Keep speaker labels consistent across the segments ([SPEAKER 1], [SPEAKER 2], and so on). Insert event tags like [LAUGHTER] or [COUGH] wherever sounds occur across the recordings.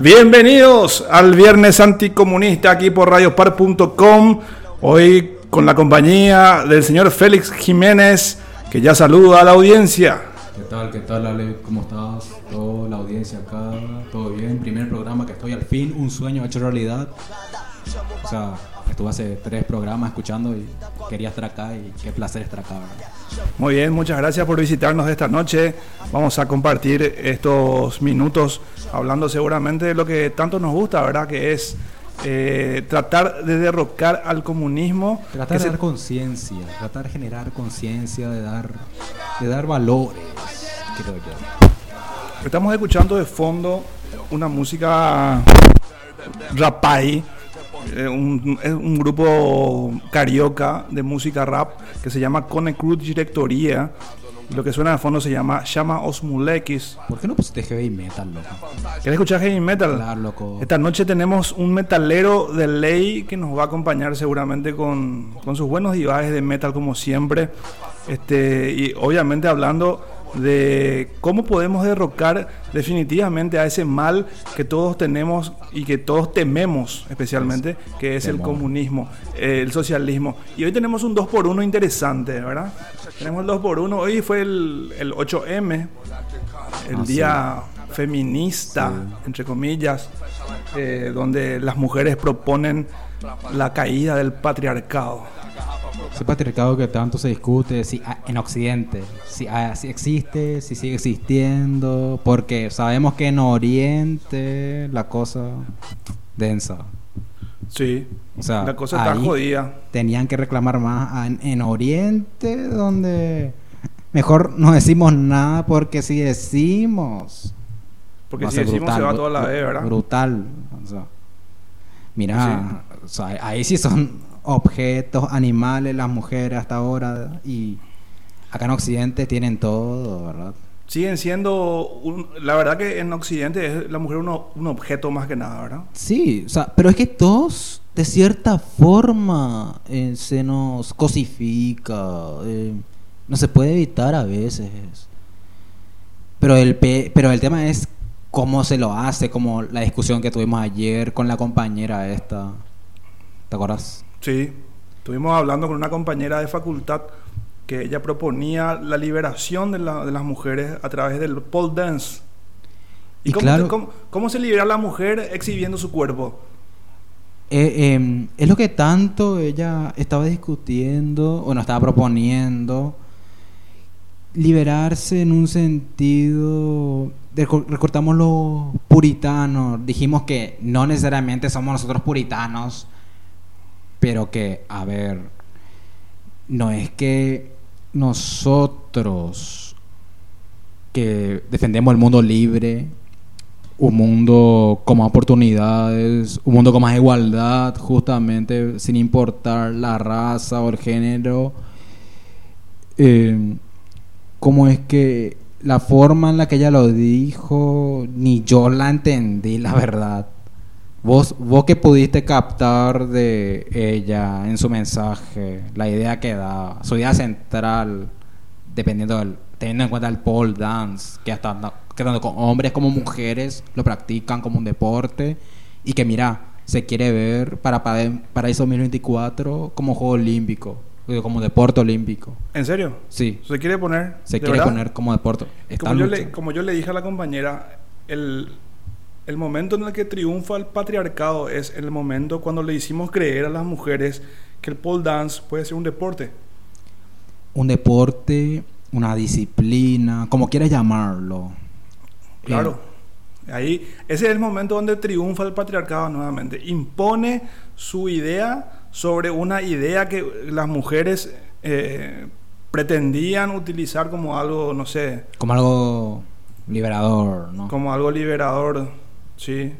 [SPEAKER 1] Bienvenidos al Viernes Anticomunista aquí por radiospar.com. Hoy con la compañía del señor Félix Jiménez, que ya saluda a la audiencia.
[SPEAKER 2] ¿Qué tal? ¿Qué tal, Ale? ¿Cómo estás? Toda la audiencia acá, todo bien. Primer programa que estoy al fin, un sueño hecho realidad. O sea, estuve hace tres programas escuchando y quería estar acá y qué placer estar acá.
[SPEAKER 1] Muy bien, muchas gracias por visitarnos esta noche. Vamos a compartir estos minutos hablando seguramente de lo que tanto nos gusta, ¿verdad? Que es eh, tratar de derrocar al comunismo.
[SPEAKER 2] Tratar de dar conciencia, tratar de generar conciencia, de dar, de dar valores, creo yo.
[SPEAKER 1] Estamos escuchando de fondo una música rapay eh, un, es un grupo carioca de música rap que se llama Cone Cruz Directoría. Lo que suena de fondo se llama Llama Osmulekis.
[SPEAKER 2] ¿Por qué no pusiste heavy metal, loco?
[SPEAKER 1] ¿Quieres escuchar heavy metal?
[SPEAKER 2] Claro, loco.
[SPEAKER 1] Esta noche tenemos un metalero de ley que nos va a acompañar seguramente con, con sus buenos divajes de metal como siempre. Este, y obviamente hablando de cómo podemos derrocar definitivamente a ese mal que todos tenemos y que todos tememos especialmente, que es el comunismo, el socialismo. Y hoy tenemos un 2 por 1 interesante, ¿verdad? Tenemos el 2 por 1 hoy fue el, el 8M, el
[SPEAKER 2] Ah,
[SPEAKER 1] día feminista, entre comillas, eh, donde las mujeres proponen la caída del patriarcado.
[SPEAKER 2] Ese patriarcado que tanto se discute si, en Occidente, si, si existe, si sigue existiendo, porque sabemos que en Oriente la cosa densa.
[SPEAKER 1] Sí,
[SPEAKER 2] O sea,
[SPEAKER 1] la cosa está jodida.
[SPEAKER 2] Tenían que reclamar más en, en Oriente, donde mejor no decimos nada, porque si decimos,
[SPEAKER 1] Porque si decimos se va toda la vez, ¿verdad?
[SPEAKER 2] Brutal. O sea, mira, o sea, ahí sí son objetos, animales, las mujeres hasta ahora. Y acá en Occidente tienen todo, ¿verdad?
[SPEAKER 1] Siguen siendo, un- la verdad que en Occidente es la mujer uno- un objeto más que nada, ¿verdad?
[SPEAKER 2] Sí, o sea, pero es que todos, de cierta forma, eh, se nos cosifica. eh, no se puede evitar a veces. Pero el, pe- pero el tema es cómo se lo hace, como la discusión que tuvimos ayer con la compañera esta. ¿Te acuerdas?
[SPEAKER 1] Sí, estuvimos hablando con una compañera de facultad que ella proponía la liberación de, la- de las mujeres a través del pole dance. ¿Y,
[SPEAKER 2] Y
[SPEAKER 1] cómo,
[SPEAKER 2] claro-
[SPEAKER 1] cómo- cómo se libera la mujer exhibiendo su cuerpo?
[SPEAKER 2] Eh, eh, es lo que tanto ella estaba discutiendo, o nos estaba proponiendo, liberarse en un sentido, recortamos los puritanos, dijimos que no necesariamente somos nosotros puritanos, pero que, a ver, no es que nosotros que defendemos el mundo libre, un mundo con más oportunidades, un mundo con más igualdad, justamente sin importar la raza o el género. Eh, ¿Cómo es que la forma en la que ella lo dijo, ni yo la entendí, la verdad? Vos, vos que pudiste captar de ella en su mensaje, la idea que da, su idea central, dependiendo del, teniendo en cuenta el pole dance, que hasta que tanto con hombres como mujeres lo practican como un deporte, y que mira, se quiere ver para Pade- Paraíso 2024 como juego olímpico, eh, como deporte olímpico.
[SPEAKER 1] ¿En serio?
[SPEAKER 2] Sí,
[SPEAKER 1] ¿Se quiere poner?
[SPEAKER 2] se
[SPEAKER 1] ¿De
[SPEAKER 2] quiere
[SPEAKER 1] verdad?
[SPEAKER 2] poner como deporte.
[SPEAKER 1] Como yo, le, como yo le dije a la compañera, el, el momento en el que triunfa el patriarcado es el momento cuando le hicimos creer a las mujeres que el pole dance puede ser un deporte.
[SPEAKER 2] un deporte, una disciplina, como quieras llamarlo.
[SPEAKER 1] Claro. Ahí, ese es el momento donde triunfa el patriarcado nuevamente. Impone su idea sobre una idea que las mujeres eh, pretendían utilizar como algo, no sé,
[SPEAKER 2] Como algo liberador, ¿no?
[SPEAKER 1] como algo liberador, sí.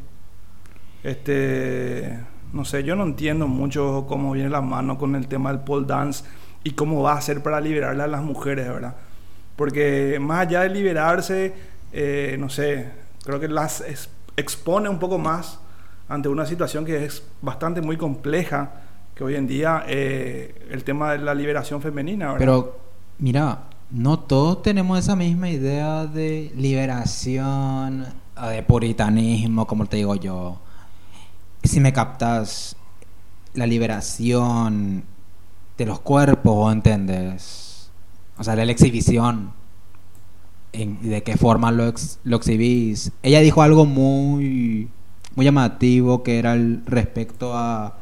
[SPEAKER 1] Este, no sé, yo no entiendo mucho cómo viene la mano con el tema del pole dance y cómo va a ser para liberarle a las mujeres, ¿verdad? Porque más allá de liberarse, eh, no sé, creo que las expone un poco más ante una situación que es bastante muy compleja, que hoy en día eh, el tema de la liberación femenina, ¿verdad?
[SPEAKER 2] Pero, mira, no todos tenemos esa misma idea de liberación de puritanismo, como te digo yo. Si me captas la liberación de los cuerpos, ¿entendés? O sea, la exhibición. De qué forma lo, lo exhibís. Ella dijo algo muy, muy llamativo que era respecto a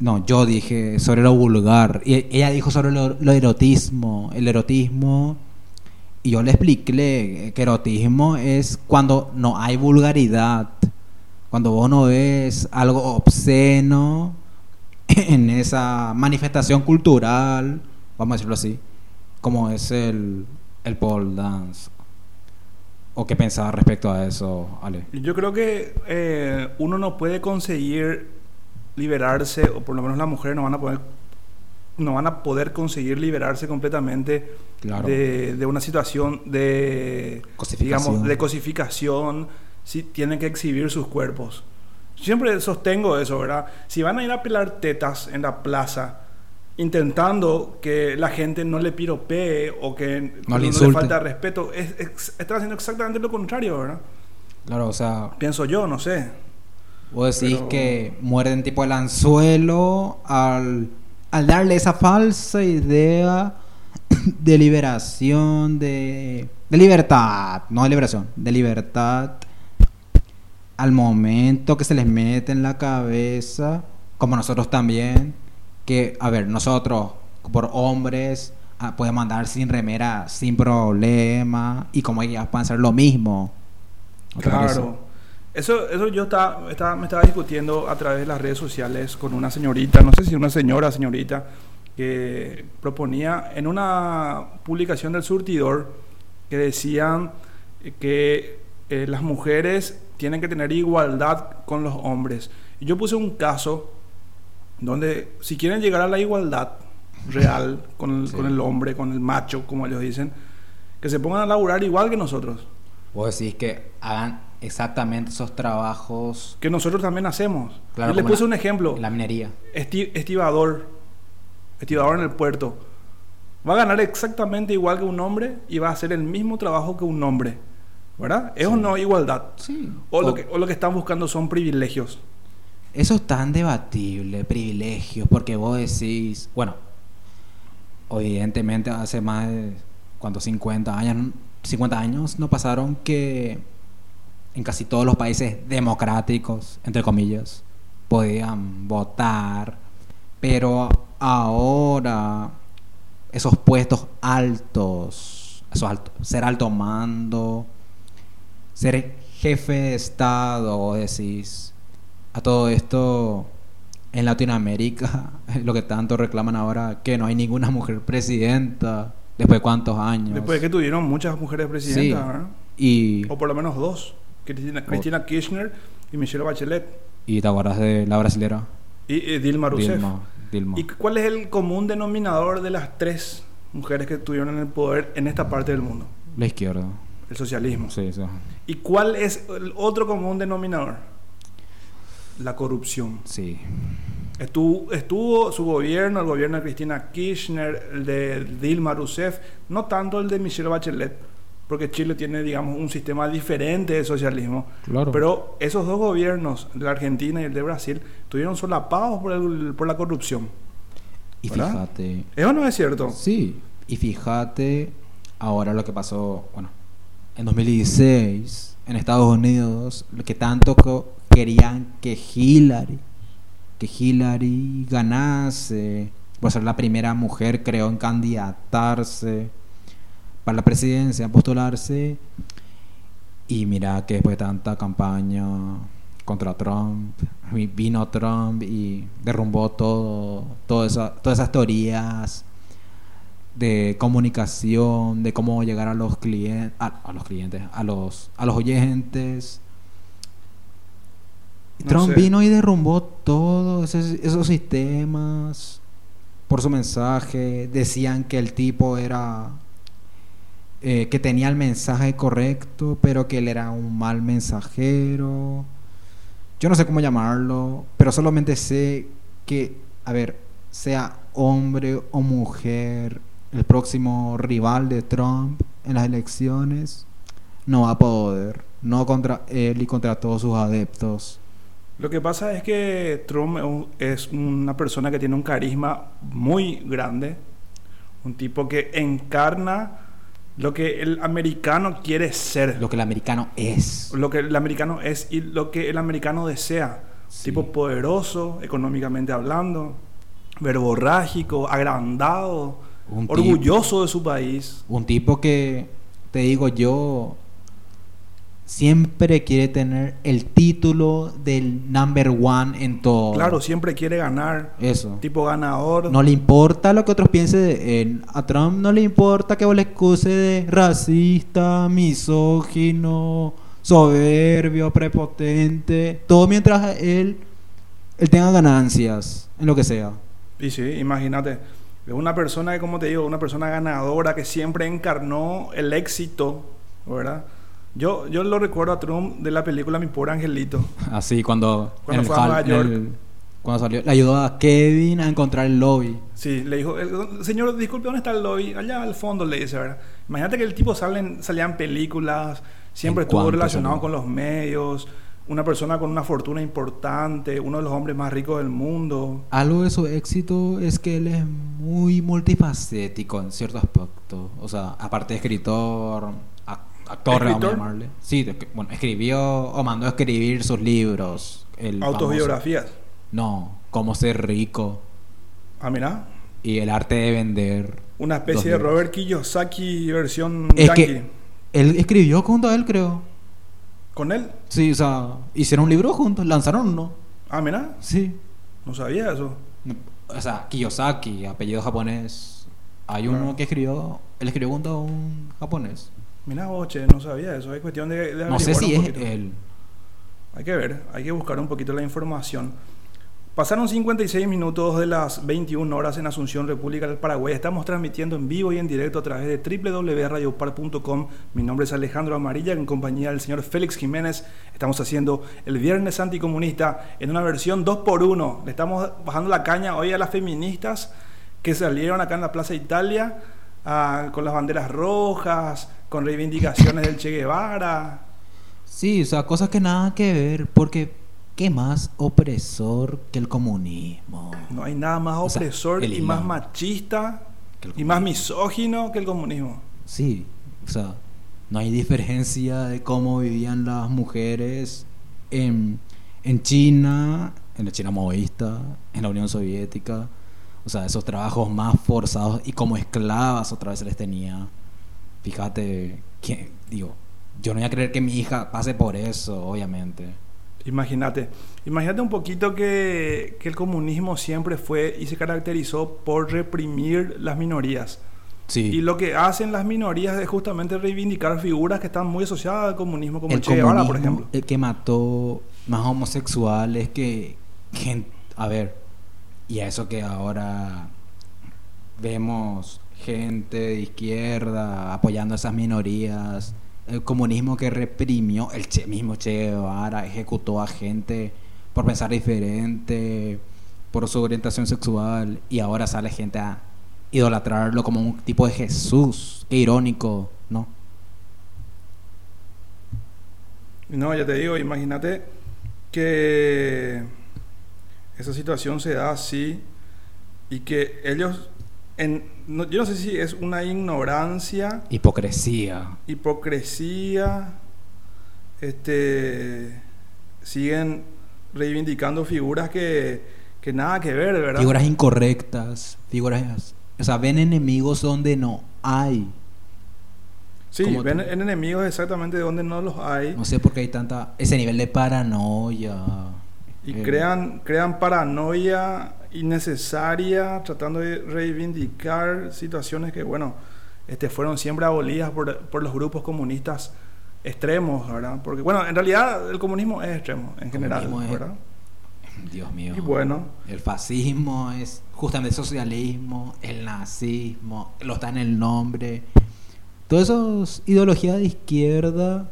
[SPEAKER 2] no, yo dije sobre lo vulgar. Y ella dijo sobre lo, erotismo. El erotismo. Y yo le expliqué que erotismo es cuando no hay vulgaridad. Cuando vos no ves algo obsceno [LAUGHS] en esa manifestación cultural, vamos a decirlo así, como es el, el pole dance. ¿O qué pensaba respecto a eso, Ale?
[SPEAKER 1] Yo creo que eh, uno no puede conseguir liberarse, o por lo menos las mujeres no van a poder, no van a poder conseguir liberarse completamente de, una situación de digamos de cosificación si tienen que exhibir sus cuerpos. Siempre sostengo eso, ¿verdad? Si van a ir a pelar tetas en la plaza intentando que la gente no le piropee o que
[SPEAKER 2] no, le,
[SPEAKER 1] falta respeto, es, están haciendo exactamente lo contrario, ¿verdad?
[SPEAKER 2] Claro, o sea...
[SPEAKER 1] Pienso yo, no sé.
[SPEAKER 2] Vos decís que muerden tipo el anzuelo al, al darle esa falsa idea [COUGHS] de liberación, de, libertad, no de liberación, de libertad al momento que se les mete en la cabeza, como nosotros también, que, a ver, nosotros por hombres ah, podemos andar sin remera sin problema y como ellas pueden hacer lo mismo.
[SPEAKER 1] Claro. Eso, eso yo estaba, estaba, me estaba discutiendo a través de las redes sociales con una señorita, no sé si una señora, señorita, que proponía en una publicación del surtidor que decían que eh, las mujeres tienen que tener igualdad con los hombres. Y yo puse un caso donde si quieren llegar a la igualdad real con el, con el hombre, con el macho, como ellos dicen, que se pongan a laburar igual que nosotros.
[SPEAKER 2] Vos decís que hagan exactamente esos trabajos
[SPEAKER 1] que nosotros también hacemos. Claro, le puse un ejemplo.
[SPEAKER 2] La minería.
[SPEAKER 1] estibador, estibador en el puerto. Va a ganar exactamente igual que un hombre y va a hacer el mismo trabajo que un hombre. ¿Verdad? Es o no igualdad.
[SPEAKER 2] Sí.
[SPEAKER 1] O, lo que, o lo que están buscando son privilegios.
[SPEAKER 2] Eso es tan debatible, privilegios, porque vos decís, bueno, evidentemente hace más de, ¿cuántos? 50 años, 50 años no pasaron que en casi todos los países democráticos, entre comillas, podían votar, pero ahora esos puestos altos, esos ser alto mando, ser jefe de Estado, decís, a todo esto en Latinoamérica, [LAUGHS] lo que tanto reclaman ahora, que no hay ninguna mujer presidenta, después de cuántos años.
[SPEAKER 1] Después de que tuvieron muchas mujeres presidentas,
[SPEAKER 2] Y...
[SPEAKER 1] O por lo menos dos. Cristina, Kirchner y Michelle Bachelet.
[SPEAKER 2] ¿Y te acuerdas de la brasilera?
[SPEAKER 1] Y, Dilma Rousseff. ¿Y cuál es el común denominador de las tres mujeres que estuvieron en el poder en esta parte del mundo?
[SPEAKER 2] La izquierda.
[SPEAKER 1] El socialismo.
[SPEAKER 2] Sí, sí.
[SPEAKER 1] ¿Y cuál es el otro común denominador? La corrupción.
[SPEAKER 2] Sí.
[SPEAKER 1] Estuvo, estuvo, su gobierno, el gobierno de Cristina Kirchner, el de Dilma Rousseff, no tanto el de Michelle Bachelet, porque Chile tiene, digamos, un sistema diferente de socialismo.
[SPEAKER 2] Claro.
[SPEAKER 1] Pero esos dos gobiernos, de la Argentina y el de Brasil, tuvieron solapados por, el, por la corrupción.
[SPEAKER 2] Y fíjate.
[SPEAKER 1] ¿Eso no es cierto?
[SPEAKER 2] Sí. Y fíjate ahora lo que pasó, bueno, en 2016, en Estados Unidos, lo que tanto querían que Hillary, que Hillary ganase, por ser la primera mujer, creo, en candidatarse para la presidencia, postularse. Y mira que después de tanta campaña contra Trump, vino Trump y derrumbó todo, todas esas teorías de comunicación, de cómo llegar a los clientes, a, los clientes, a los, a los oyentes. Trump vino y derrumbó todos esos sistemas por su mensaje. Decían que el tipo era eh, que tenía el mensaje correcto, pero que él era un mal mensajero. Yo no sé cómo llamarlo, pero solamente sé que, a ver, sea hombre o mujer, el próximo rival de Trump en las elecciones no va a poder, no contra él y contra todos sus adeptos.
[SPEAKER 1] Lo que pasa es que Trump es un- es una persona que tiene un carisma muy grande, un tipo que encarna lo que el americano quiere ser,
[SPEAKER 2] Lo que el americano es.
[SPEAKER 1] lo que el americano es y lo que el americano desea.
[SPEAKER 2] Sí.
[SPEAKER 1] Tipo poderoso, económicamente hablando, verborrágico, agrandado,
[SPEAKER 2] Un tipo-
[SPEAKER 1] orgulloso de su país.
[SPEAKER 2] Un tipo que, te digo yo, siempre quiere tener el título del number one en todo.
[SPEAKER 1] Claro, siempre quiere ganar,
[SPEAKER 2] Eso.
[SPEAKER 1] tipo ganador.
[SPEAKER 2] No le importa lo que otros piensen de él. A Trump no le importa que vos le excuse de racista, misógino, soberbio, prepotente. Todo mientras él, él tenga ganancias en lo que sea.
[SPEAKER 1] Y sí, imagínate, es una persona que, como te digo, una persona ganadora que siempre encarnó el éxito, ¿verdad? Yo, yo lo recuerdo a Trump de la película Mi Pobre Angelito.
[SPEAKER 2] Así cuando,
[SPEAKER 1] Cuando
[SPEAKER 2] el
[SPEAKER 1] fue a Nueva
[SPEAKER 2] en
[SPEAKER 1] York.
[SPEAKER 2] el- cuando salió, le ayudó a Kevin a encontrar el lobby.
[SPEAKER 1] Sí, le dijo, "El- señor, disculpe, ¿dónde está el lobby? Allá al fondo, le dice, ¿verdad? Imagínate que el tipo salen, salían películas, siempre
[SPEAKER 2] ¿En
[SPEAKER 1] estuvo relacionado
[SPEAKER 2] salió?
[SPEAKER 1] con los medios, una persona con una fortuna importante, uno de los hombres más ricos del mundo.
[SPEAKER 2] Algo de su éxito es que él es muy multifacético en cierto aspecto. O sea, aparte de escritor, actor, vamos a
[SPEAKER 1] ¿Escritor?
[SPEAKER 2] llamarle. Sí, bueno, escribió o mandó a escribir sus libros. El
[SPEAKER 1] Autobiografías.
[SPEAKER 2] famoso- no, Cómo ser rico
[SPEAKER 1] Ah, mira,
[SPEAKER 2] y el arte de vender.
[SPEAKER 1] una especie de. Robert Kiyosaki versión
[SPEAKER 2] Es
[SPEAKER 1] yankee.
[SPEAKER 2] que él escribió junto a él, creo.
[SPEAKER 1] ¿Con él?
[SPEAKER 2] Sí, o sea, hicieron un libro juntos, lanzaron uno.
[SPEAKER 1] Ah, mira,
[SPEAKER 2] Sí.
[SPEAKER 1] no sabía eso.
[SPEAKER 2] O sea, Kiyosaki, apellido japonés. Hay uno que escribió, él escribió junto a un japonés.
[SPEAKER 1] Mira vos, che, no sabía eso. Es cuestión de, de
[SPEAKER 2] No sé si es él.
[SPEAKER 1] Hay que ver, hay que buscar un poquito la información. Pasaron 56 minutos de las 21 horas en Asunción, República del Paraguay. Estamos transmitiendo en vivo y en directo a través de www.radiopar.com. Mi nombre es Alejandro Amarilla, en compañía del señor Félix Jiménez. Estamos haciendo el Viernes Anticomunista en una versión 2x1. Le estamos bajando la caña hoy a las feministas que salieron acá en la Plaza Italia ah, con las banderas rojas, con reivindicaciones del Che Guevara.
[SPEAKER 2] Sí, o sea, cosas que nada que ver, porque ¿qué más opresor que el comunismo?
[SPEAKER 1] No hay nada más
[SPEAKER 2] O sea,
[SPEAKER 1] opresor y más machista y más misógino que el comunismo.
[SPEAKER 2] Sí, o sea, no hay diferencia de cómo vivían las mujeres en, en China, en la China maoísta, en la Unión Soviética. O sea, esos trabajos más forzados y como esclavas otra vez se les tenía. Fíjate, que, digo, yo no voy a creer que mi hija pase por eso, obviamente.
[SPEAKER 1] Imagínate, imagínate un poquito que, que el comunismo siempre fue y se caracterizó por reprimir las minorías.
[SPEAKER 2] Sí.
[SPEAKER 1] Y lo que hacen las minorías es justamente reivindicar figuras que están muy asociadas al comunismo, como
[SPEAKER 2] el
[SPEAKER 1] Che Guevara, por ejemplo.
[SPEAKER 2] El que mató más homosexuales que, que- A ver, y a eso que ahora vemos gente de izquierda apoyando a esas minorías. El comunismo que reprimió, el che- mismo Che Guevara ejecutó a gente por pensar diferente, por su orientación sexual, y ahora sale gente a idolatrarlo como un tipo de Jesús. Qué irónico, ¿no?
[SPEAKER 1] No, ya te digo, imagínate que esa situación se da así y que ellos, en, no- yo no sé si es una ignorancia,
[SPEAKER 2] Hipocresía.
[SPEAKER 1] hipocresía, este, siguen reivindicando figuras que, que nada que ver, ¿verdad?
[SPEAKER 2] Figuras incorrectas, figuras... O sea, ven enemigos donde no hay.
[SPEAKER 1] sí, ven en enemigos exactamente donde no los hay
[SPEAKER 2] No sé por qué hay tanta... Ese nivel de paranoia.
[SPEAKER 1] y
[SPEAKER 2] Eh,
[SPEAKER 1] crean, crean paranoia innecesaria tratando de reivindicar situaciones que, bueno, este, fueron siempre abolidas por, por los grupos comunistas extremos, ¿verdad? Porque, bueno, en realidad el comunismo es extremo en general,
[SPEAKER 2] es-
[SPEAKER 1] ¿verdad? [LAUGHS]
[SPEAKER 2] Dios mío.
[SPEAKER 1] Y bueno,
[SPEAKER 2] El fascismo es justamente el socialismo, el nazismo, lo está en el nombre. Todas esas ideologías de izquierda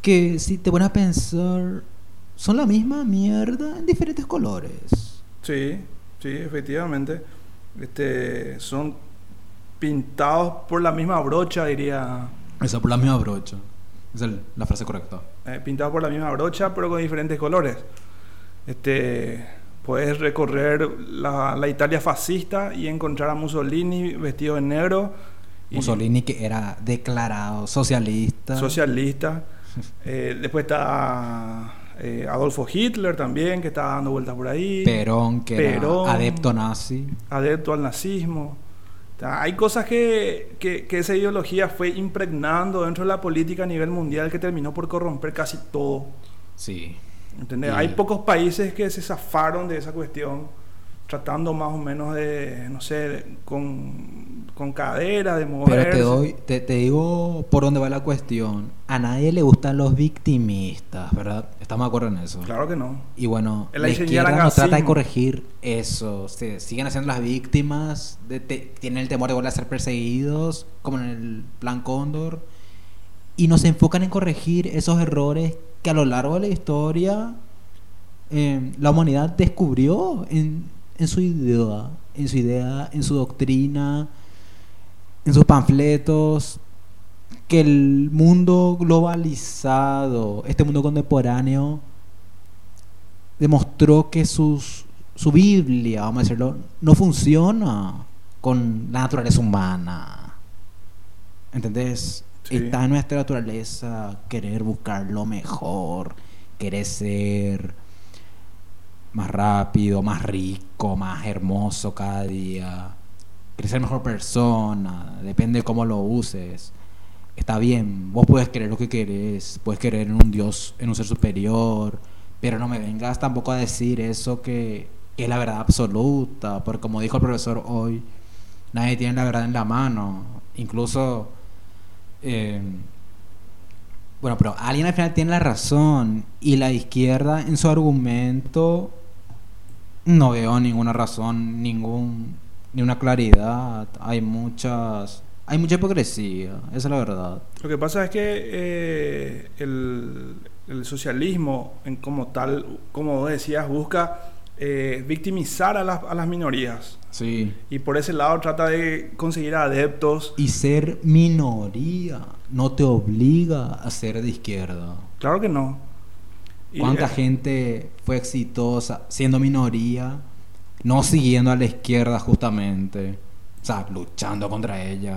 [SPEAKER 2] que si te pones a pensar son la misma mierda en diferentes colores.
[SPEAKER 1] sí, sí, efectivamente. Este, son pintados por la misma brocha, diría.
[SPEAKER 2] Esa por la misma brocha. Es el- la frase correcta.
[SPEAKER 1] eh, pintado por la misma brocha, pero con diferentes colores. Este, puedes recorrer la, la Italia fascista y encontrar a Mussolini vestido de negro. y
[SPEAKER 2] Mussolini que era declarado socialista.
[SPEAKER 1] Socialista. [LAUGHS] Eh, después está eh, Adolfo Hitler también, que está dando vueltas por ahí.
[SPEAKER 2] Perón, que
[SPEAKER 1] Perón.
[SPEAKER 2] era adepto nazi.
[SPEAKER 1] adepto al nazismo. O sea, hay cosas que, que, que esa ideología fue impregnando dentro de la política a nivel mundial que terminó por corromper casi todo.
[SPEAKER 2] Sí.
[SPEAKER 1] ¿entendés?
[SPEAKER 2] Y-
[SPEAKER 1] Hay pocos países que se zafaron de esa cuestión, tratando más o menos de, no sé, de- con, con cadera, de moverse.
[SPEAKER 2] Pero te doy, te, te digo por dónde va la cuestión. A nadie le gustan los victimistas, ¿verdad? Estamos de acuerdo en eso.
[SPEAKER 1] Claro que no.
[SPEAKER 2] Y bueno, la izquierda no trata de corregir eso. Se siguen haciendo las víctimas, de- tienen el temor de volver a ser perseguidos, como en el Plan Cóndor. Y no se enfocan en corregir esos errores que a lo largo de la historia eh, la humanidad descubrió en, en su idea, en su idea, en su doctrina, en sus panfletos, que el mundo globalizado, este mundo contemporáneo, demostró que sus, su Biblia, vamos a decirlo, no funciona con la naturaleza humana. ¿Entendés?
[SPEAKER 1] Sí.
[SPEAKER 2] Está en nuestra naturaleza querer buscar lo mejor, querer ser más rápido, más rico, más hermoso cada día, querer ser mejor persona, depende de cómo lo uses. Está bien, vos puedes querer lo que querés, puedes querer en un Dios, en un ser superior, pero no me vengas tampoco a decir eso que, que es la verdad absoluta, porque como dijo el profesor hoy, nadie tiene la verdad en la mano, incluso... eh, bueno, pero alguien al final tiene la razón y la izquierda en su argumento no veo ninguna razón, ningún ni una claridad. Hay muchas hay mucha hipocresía, esa es la verdad.
[SPEAKER 1] Lo que pasa es que eh, el, el socialismo, en como tal, como decías, busca eh, victimizar a las, a las minorías.
[SPEAKER 2] Sí.
[SPEAKER 1] Y por ese lado trata de conseguir adeptos.
[SPEAKER 2] Y ser minoría no te obliga a ser de izquierda.
[SPEAKER 1] Claro que no. Y,
[SPEAKER 2] ¿Cuánta
[SPEAKER 1] eh,
[SPEAKER 2] gente fue exitosa siendo minoría, no siguiendo a la izquierda justamente? Sea, luchando contra ella.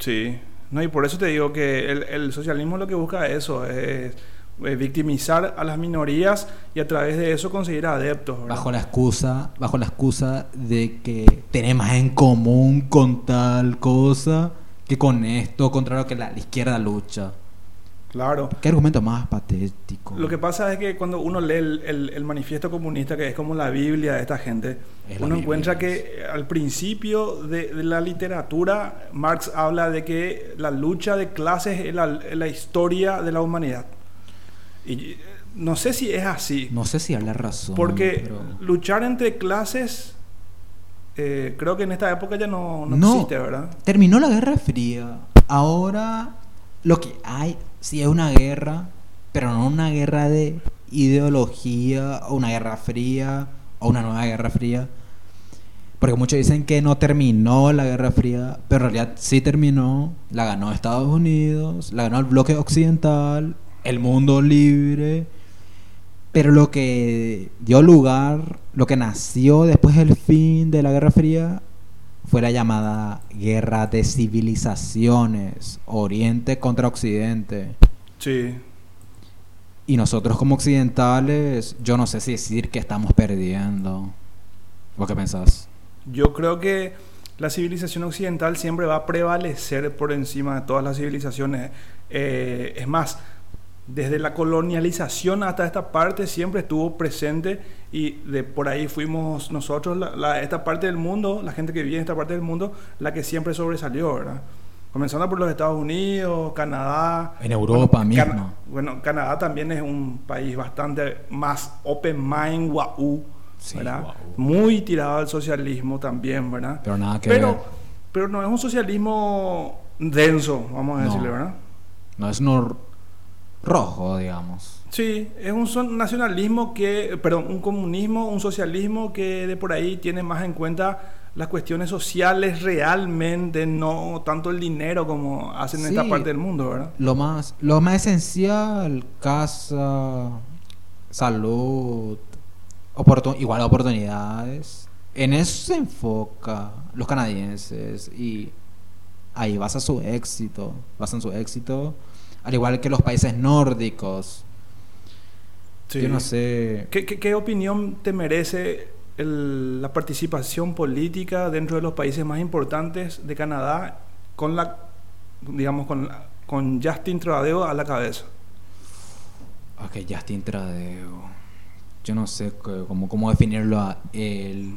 [SPEAKER 1] Sí. No, y por eso te digo que el, el socialismo lo que busca es eso, es, es victimizar a las minorías y a través de eso conseguir adeptos. ¿verdad?
[SPEAKER 2] Bajo la excusa, bajo la excusa de que tenés más en común con tal cosa que con esto contra lo que la, la izquierda lucha.
[SPEAKER 1] Claro.
[SPEAKER 2] ¿Qué argumento más patético?
[SPEAKER 1] Lo que pasa es que cuando uno lee el, el- el manifiesto comunista, que es como la Biblia de esta gente,
[SPEAKER 2] Es
[SPEAKER 1] uno encuentra que eh, al principio de, de la literatura, Marx habla de que la lucha de clases es la, historia de la humanidad. Y eh, no sé si es así,
[SPEAKER 2] No sé si habla razón.
[SPEAKER 1] porque
[SPEAKER 2] pero-
[SPEAKER 1] luchar entre clases, eh, creo que en esta época ya no, no
[SPEAKER 2] No.
[SPEAKER 1] existe, ¿verdad?
[SPEAKER 2] Terminó la Guerra Fría. Ahora lo que hay sí es una guerra, pero no una guerra de ideología o una guerra fría o una nueva guerra fría. Porque muchos dicen que no terminó la Guerra Fría, pero en realidad sí terminó. La ganó Estados Unidos, la ganó el bloque occidental, el mundo libre. Pero lo que dio lugar, lo que nació después del fin de la Guerra Fría, fue la llamada Guerra de Civilizaciones, Oriente contra Occidente.
[SPEAKER 1] Sí.
[SPEAKER 2] Y nosotros como occidentales, yo no sé si decir que estamos perdiendo. ¿Vos qué pensás?
[SPEAKER 1] Yo creo que la civilización occidental siempre va a prevalecer por encima de todas las civilizaciones. Eh, es más, desde la colonialización hasta esta parte siempre estuvo presente y de por ahí fuimos nosotros, la, la- esta parte del mundo, la gente que vive en esta parte del mundo, la que siempre sobresalió, ¿verdad? Comenzando por los Estados Unidos, Canadá.
[SPEAKER 2] En Europa
[SPEAKER 1] Bueno,
[SPEAKER 2] mismo.
[SPEAKER 1] Cana- bueno, Canadá también es un país bastante más open mind, guau,
[SPEAKER 2] Sí,
[SPEAKER 1] ¿verdad?
[SPEAKER 2] guau.
[SPEAKER 1] Muy tirado al socialismo también, ¿verdad?
[SPEAKER 2] Pero nada que
[SPEAKER 1] pero,
[SPEAKER 2] ver.
[SPEAKER 1] pero no es un socialismo denso, vamos a
[SPEAKER 2] No.
[SPEAKER 1] decirle, ¿verdad?
[SPEAKER 2] No es uno rojo, digamos.
[SPEAKER 1] Sí, es un nacionalismo que, perdón, un comunismo, un socialismo que de por ahí tiene más en cuenta las cuestiones sociales realmente, no tanto el dinero como hacen en esta parte del mundo, ¿verdad?
[SPEAKER 2] Lo más, lo más esencial, casa, salud, oportu- igual oportunidades. En eso se enfoca los canadienses y ahí basa su éxito, basan su éxito, al igual que los países nórdicos.
[SPEAKER 1] Sí.
[SPEAKER 2] Yo no sé,
[SPEAKER 1] ¿Qué, qué- qué opinión te merece el- la participación política dentro de los países más importantes de Canadá con la, digamos, con, con Justin Trudeau a la cabeza?
[SPEAKER 2] ok, Justin Trudeau, yo no sé cómo, cómo definirlo a él.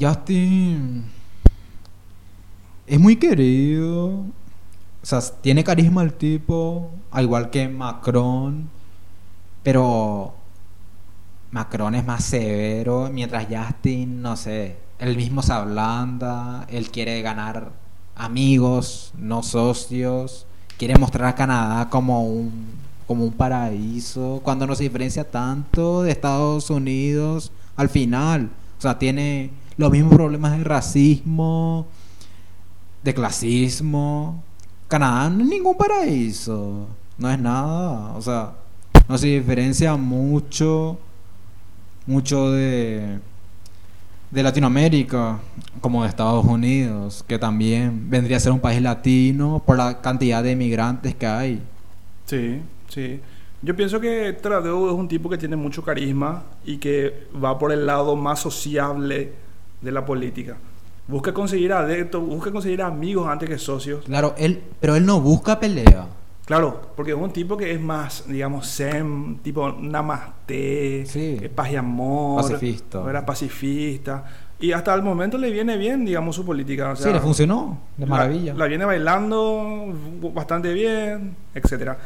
[SPEAKER 2] Justin es muy querido. O sea, tiene carisma el tipo, al igual que Macron. Pero Macron es más severo, mientras Justin, no sé, él mismo se ablanda, él quiere ganar amigos, no socios, quiere mostrar a Canadá como un, como un paraíso, cuando no se diferencia tanto de Estados Unidos al final. O sea, tiene los mismos problemas de racismo, de clasismo. Canadá no es ningún paraíso, no es nada, o sea, no se diferencia mucho, mucho de, de Latinoamérica, como de Estados Unidos, que también vendría a ser un país latino por la cantidad de inmigrantes que hay.
[SPEAKER 1] Sí, sí. Yo pienso que Trudeau es un tipo que tiene mucho carisma y que va por el lado más sociable de la política. Busca conseguir adeptos, busca conseguir amigos antes que socios.
[SPEAKER 2] Claro, él, pero él no busca pelea.
[SPEAKER 1] Claro, porque es un tipo que es más, digamos, zen, tipo namaste,
[SPEAKER 2] Sí.
[SPEAKER 1] paz y amor,
[SPEAKER 2] Pacifista.
[SPEAKER 1] era pacifista. Y hasta el momento le viene bien, digamos, su política. o
[SPEAKER 2] sí, le funcionó, de
[SPEAKER 1] la-
[SPEAKER 2] maravilla.
[SPEAKER 1] La, viene bailando bastante bien, etcétera.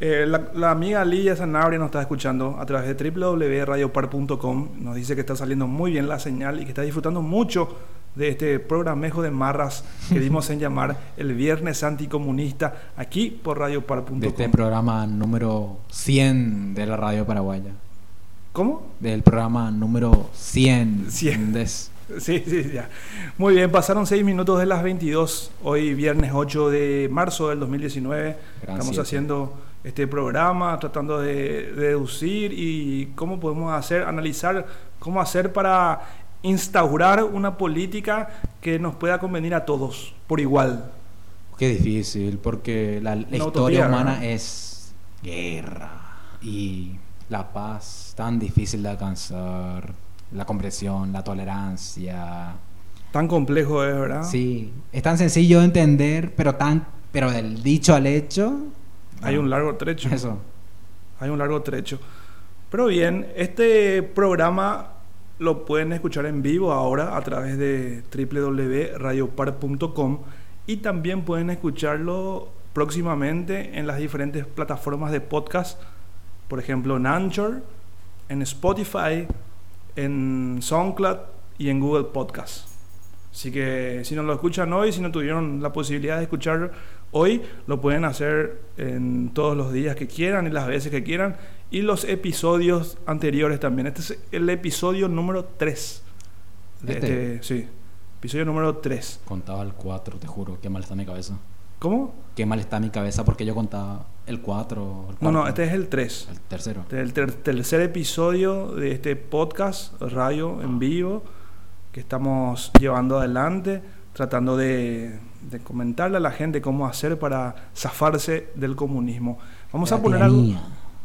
[SPEAKER 1] Eh, la, la amiga Lidia Sanabria nos está escuchando a través de www.radiopar.com. Nos dice que está saliendo muy bien la señal y que está disfrutando mucho de este programejo de marras que dimos en llamar el Viernes Anticomunista aquí por radiopar.com.
[SPEAKER 2] de este programa número 100 de la radio paraguaya.
[SPEAKER 1] ¿Cómo?
[SPEAKER 2] Del programa número 100.
[SPEAKER 1] 100.
[SPEAKER 2] ¿entendés?
[SPEAKER 1] Sí, sí, ya. Muy bien, pasaron seis minutos de las 22, hoy viernes 8 de marzo del 2019.
[SPEAKER 2] Gran
[SPEAKER 1] Estamos
[SPEAKER 2] siete.
[SPEAKER 1] haciendo este programa, tratando de, de deducir y cómo podemos hacer, analizar cómo hacer para instaurar una política que nos pueda convenir a todos por igual.
[SPEAKER 2] Qué difícil, porque la, historia
[SPEAKER 1] utopía,
[SPEAKER 2] humana
[SPEAKER 1] ¿no?
[SPEAKER 2] es guerra y la paz tan difícil de alcanzar, la comprensión, la tolerancia.
[SPEAKER 1] Tan complejo es, ¿verdad?
[SPEAKER 2] Sí, es tan sencillo de entender, pero tan pero del dicho al hecho
[SPEAKER 1] Hay
[SPEAKER 2] no.
[SPEAKER 1] un largo trecho.
[SPEAKER 2] Eso.
[SPEAKER 1] Hay un largo trecho. Pero bien, este programa lo pueden escuchar en vivo ahora a través de www.radiopar.com y también pueden escucharlo próximamente en las diferentes plataformas de podcast, por ejemplo en Anchor, en Spotify, en SoundCloud y en Google Podcast. Así que si no lo escuchan hoy, si no tuvieron la posibilidad de escuchar hoy, lo pueden hacer en todos los días que quieran y las veces que quieran. Y los episodios anteriores también. Este es el episodio número 3. De
[SPEAKER 2] Este.
[SPEAKER 1] este, sí, episodio número 3.
[SPEAKER 2] Contaba el 4, te juro, qué mal está mi cabeza.
[SPEAKER 1] ¿Cómo?
[SPEAKER 2] Qué mal está mi cabeza porque yo contaba el 4. El
[SPEAKER 1] No, no, este es el 3.
[SPEAKER 2] el tercero.
[SPEAKER 1] Este es el ter- tercer episodio de este podcast, radio en vivo, que estamos llevando adelante, tratando de, de comentarle a la gente cómo hacer para zafarse del comunismo. Vamos a poner algo.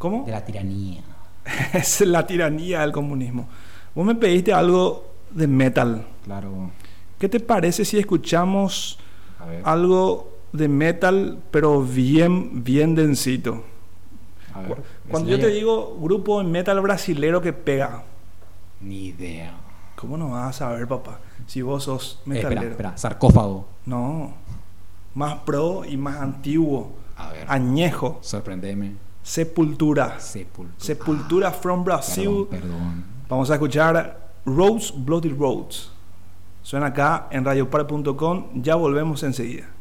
[SPEAKER 1] ¿Cómo?
[SPEAKER 2] De la tiranía. [LAUGHS]
[SPEAKER 1] es la tiranía del comunismo. Vos me pediste algo de metal.
[SPEAKER 2] Claro.
[SPEAKER 1] ¿Qué te parece si escuchamos algo de metal, pero bien, bien densito?
[SPEAKER 2] a ver.
[SPEAKER 1] Cuando yo te digo grupo de metal brasilero que pega,
[SPEAKER 2] Ni idea.
[SPEAKER 1] ¿cómo no vas a saber, papá? Si vos sos
[SPEAKER 2] Eh,
[SPEAKER 1] metalero.
[SPEAKER 2] espera, espera. Sarcófago.
[SPEAKER 1] No. Más pro y más antiguo.
[SPEAKER 2] A ver.
[SPEAKER 1] Añejo.
[SPEAKER 2] Sorprendeme.
[SPEAKER 1] Sepultura.
[SPEAKER 2] Sepultura.
[SPEAKER 1] Sepultura from.
[SPEAKER 2] Perdón, perdón.
[SPEAKER 1] Vamos a escuchar Roads, Bloody Roads. Suena acá en radiopar.com. Ya volvemos enseguida.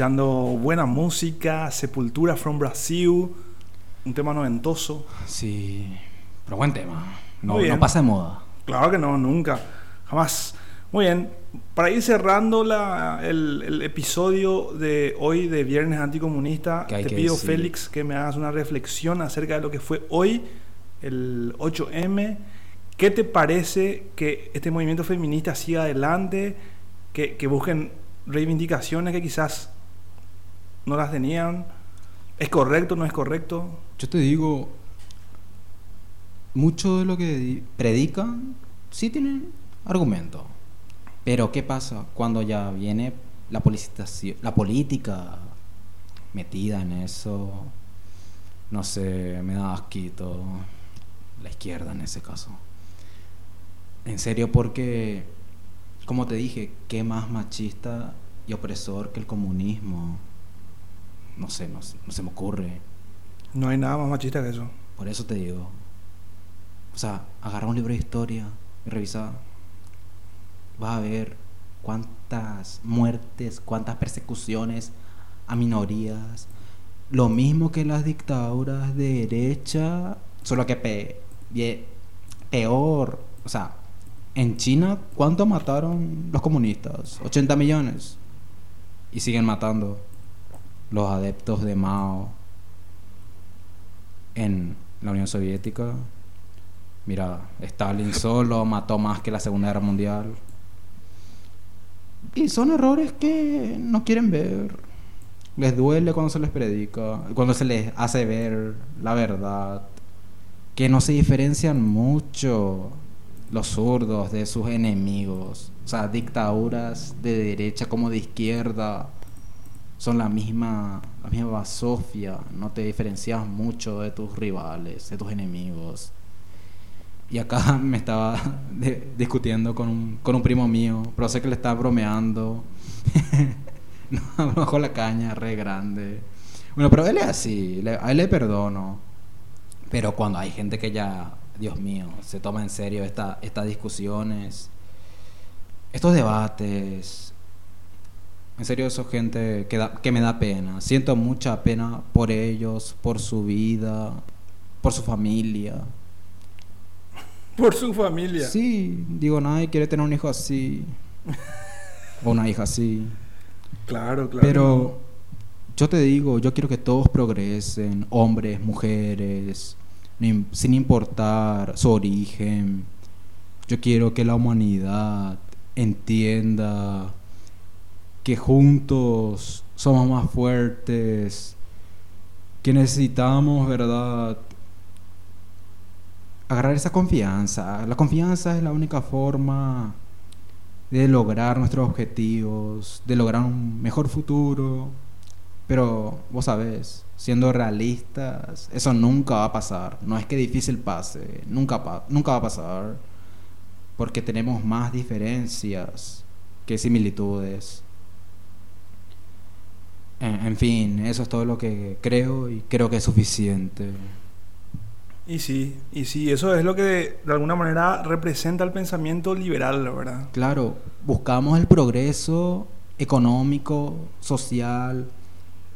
[SPEAKER 1] Escuchando buena música, Sepultura from Brasil, un tema noventoso.
[SPEAKER 2] Sí, pero buen tema. No, pasa de moda.
[SPEAKER 1] Claro que no, nunca, jamás. Muy bien, para ir cerrando la- el, el episodio de hoy de Viernes Anticomunista,
[SPEAKER 2] ¿Qué hay
[SPEAKER 1] te pido,
[SPEAKER 2] decir?
[SPEAKER 1] Félix, que me hagas una reflexión acerca de lo que fue hoy, el 8M. ¿Qué te parece que este movimiento feminista siga adelante, que, que busquen reivindicaciones que quizás no las tenían? ¿Es correcto, no es correcto?
[SPEAKER 2] Yo te digo, mucho de lo que di- predican sí tienen argumento. Pero ¿qué pasa cuando ya viene la, la política metida en eso? No sé, me da asquito la izquierda en ese caso. En serio, porque, como te dije, ¿qué más machista y opresor que el comunismo? No sé, no, no se me ocurre.
[SPEAKER 1] No hay nada más machista que eso.
[SPEAKER 2] Por eso te digo. O sea, agarra un libro de historia y revisa. Vas a ver cuántas muertes, cuántas persecuciones a minorías. Lo mismo que las dictaduras de derecha, solo que pe- peor. O sea, en China, ¿cuánto mataron los comunistas? 80 millones. Y siguen matando los adeptos de Mao en la Unión Soviética. Mira, Stalin solo mató más que la Segunda Guerra Mundial. Y son errores que no quieren ver. Les duele cuando se les predica, cuando se les hace ver la verdad. Que no se diferencian mucho los zurdos de sus enemigos. O sea, dictaduras de derecha como de izquierda son la misma, la misma basofia. No te diferencias mucho de tus rivales, de tus enemigos. Y acá [LAUGHS] me estaba [LAUGHS] de- discutiendo con un, con un primo mío, pero sé que le estaba bromeando. [LAUGHS] no, bajo la caña, re grande. Bueno, pero él es así, le- a él le perdono. Pero cuando hay gente que ya, Dios mío, se toma en serio esta, estas discusiones, estos debates, en serio, eso gente que, da- que me da pena. Siento mucha pena por ellos, por su vida, por su familia.
[SPEAKER 1] Por su familia.
[SPEAKER 2] Sí, digo, nadie quiere tener un hijo así. [LAUGHS] o una hija así.
[SPEAKER 1] Claro, claro.
[SPEAKER 2] Pero yo te digo, yo quiero que todos progresen, hombres, mujeres, sin importar su origen. Yo quiero que la humanidad entienda que juntos somos más fuertes, que necesitamos, ¿verdad? Agarrar esa confianza. La confianza es la única forma de lograr nuestros objetivos, de lograr un mejor futuro. Pero vos sabés, siendo realistas, eso nunca va a pasar. No es que difícil pase, nunca, nunca va a pasar. Porque tenemos más diferencias que similitudes. En, en fin, eso es todo lo que creo y creo que es suficiente.
[SPEAKER 1] Y sí, y sí, eso es lo que de alguna manera representa el pensamiento liberal, la verdad.
[SPEAKER 2] Claro, buscamos el progreso económico, social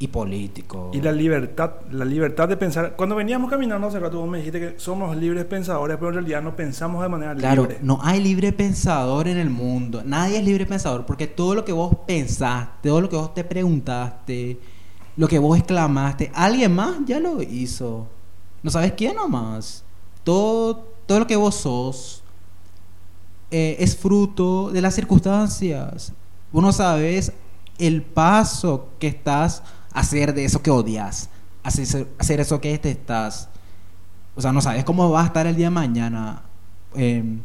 [SPEAKER 2] y político.
[SPEAKER 1] Y la libertad, la libertad de pensar. Cuando veníamos caminando hace rato, vos me dijiste que somos libres pensadores, pero en realidad no pensamos de manera
[SPEAKER 2] Claro,
[SPEAKER 1] libre.
[SPEAKER 2] no hay libre pensador en el mundo. Nadie es libre pensador porque todo lo que vos pensaste, todo lo que vos te preguntaste, lo que vos exclamaste, alguien más ya lo hizo. No sabes quién nomás. Todo, todo lo que vos sos eh, es fruto de las circunstancias. Vos no sabes el paso que estás hacer de eso que odias, hacer, hacer eso que detestas. O sea, no sabes cómo va a estar el día de mañana. Eh,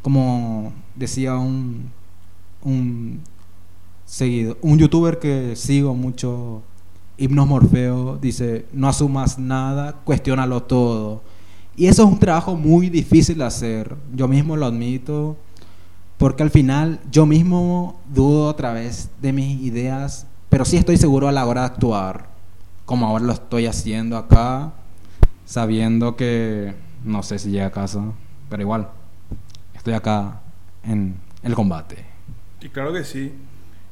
[SPEAKER 2] como decía un, un seguido, un youtuber que sigo mucho, Hipnos Morfeo, dice, no asumas nada, cuestiónalo todo. Y eso es un trabajo muy difícil de hacer. Yo mismo lo admito, porque al final yo mismo dudo otra vez de mis ideas, pero sí estoy seguro a la hora de actuar, como ahora lo estoy haciendo acá, sabiendo que no sé si llega a casa, pero igual estoy acá en el combate.
[SPEAKER 1] Y claro que sí.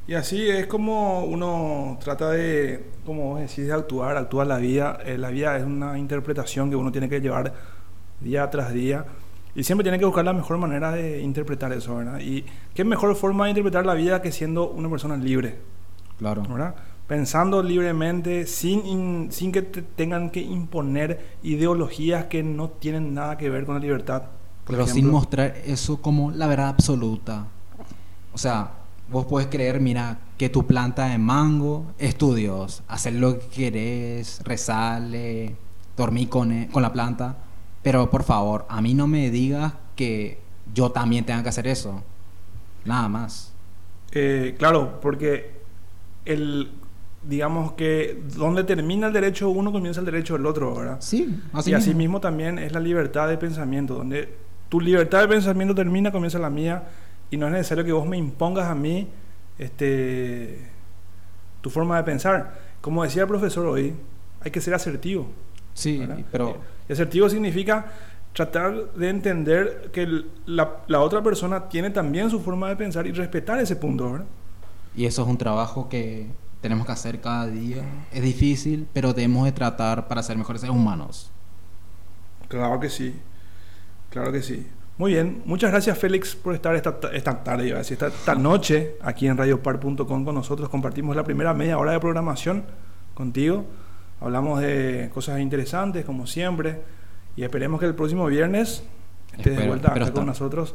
[SPEAKER 1] Y así es como uno trata de, como vos decís, de actuar, actuar la vida. Eh, la vida es una interpretación que uno tiene que llevar día tras día. Y siempre tiene que buscar la mejor manera de interpretar eso, ¿verdad? Y qué mejor forma de interpretar la vida que siendo una persona libre,
[SPEAKER 2] Claro.
[SPEAKER 1] ¿verdad? Pensando libremente, sin, in- sin que te tengan que imponer ideologías que no tienen nada que ver con la libertad.
[SPEAKER 2] Pero sin mostrar eso como la verdad absoluta. O sea, vos puedes creer, mira, que tu planta de mango es tu Dios. Hacer lo que querés, rezarle, dormir con, e- con la planta. Pero por favor, a mí no me digas que yo también tenga que hacer eso. Nada más.
[SPEAKER 1] Eh, claro, porque el, digamos que donde termina el derecho de uno comienza el derecho del otro, ¿verdad?
[SPEAKER 2] Sí, así
[SPEAKER 1] y así
[SPEAKER 2] mismo.
[SPEAKER 1] mismo también es la libertad de pensamiento, donde tu libertad de pensamiento termina, comienza la mía, y no es necesario que vos me impongas a mí este, tu forma de pensar. Como decía el profesor hoy, hay que ser asertivo.
[SPEAKER 2] Sí,
[SPEAKER 1] ¿verdad?
[SPEAKER 2] pero
[SPEAKER 1] Y asertivo significa tratar de entender que la otra persona tiene también su forma de pensar y respetar ese punto, ¿verdad?
[SPEAKER 2] Y eso es un trabajo que tenemos que hacer cada día. Es difícil, pero debemos de tratar para ser mejores seres humanos.
[SPEAKER 1] Claro que sí, claro que sí. Muy bien, muchas gracias Félix por estar esta, ta- esta tarde, iba a decir, esta, esta noche aquí en radiopar.com con nosotros. Compartimos la primera media hora de programación contigo. Hablamos de cosas interesantes, como siempre. Y esperemos que el próximo viernes estés de
[SPEAKER 2] Espero-
[SPEAKER 1] vuelta
[SPEAKER 2] espero
[SPEAKER 1] acá con nosotros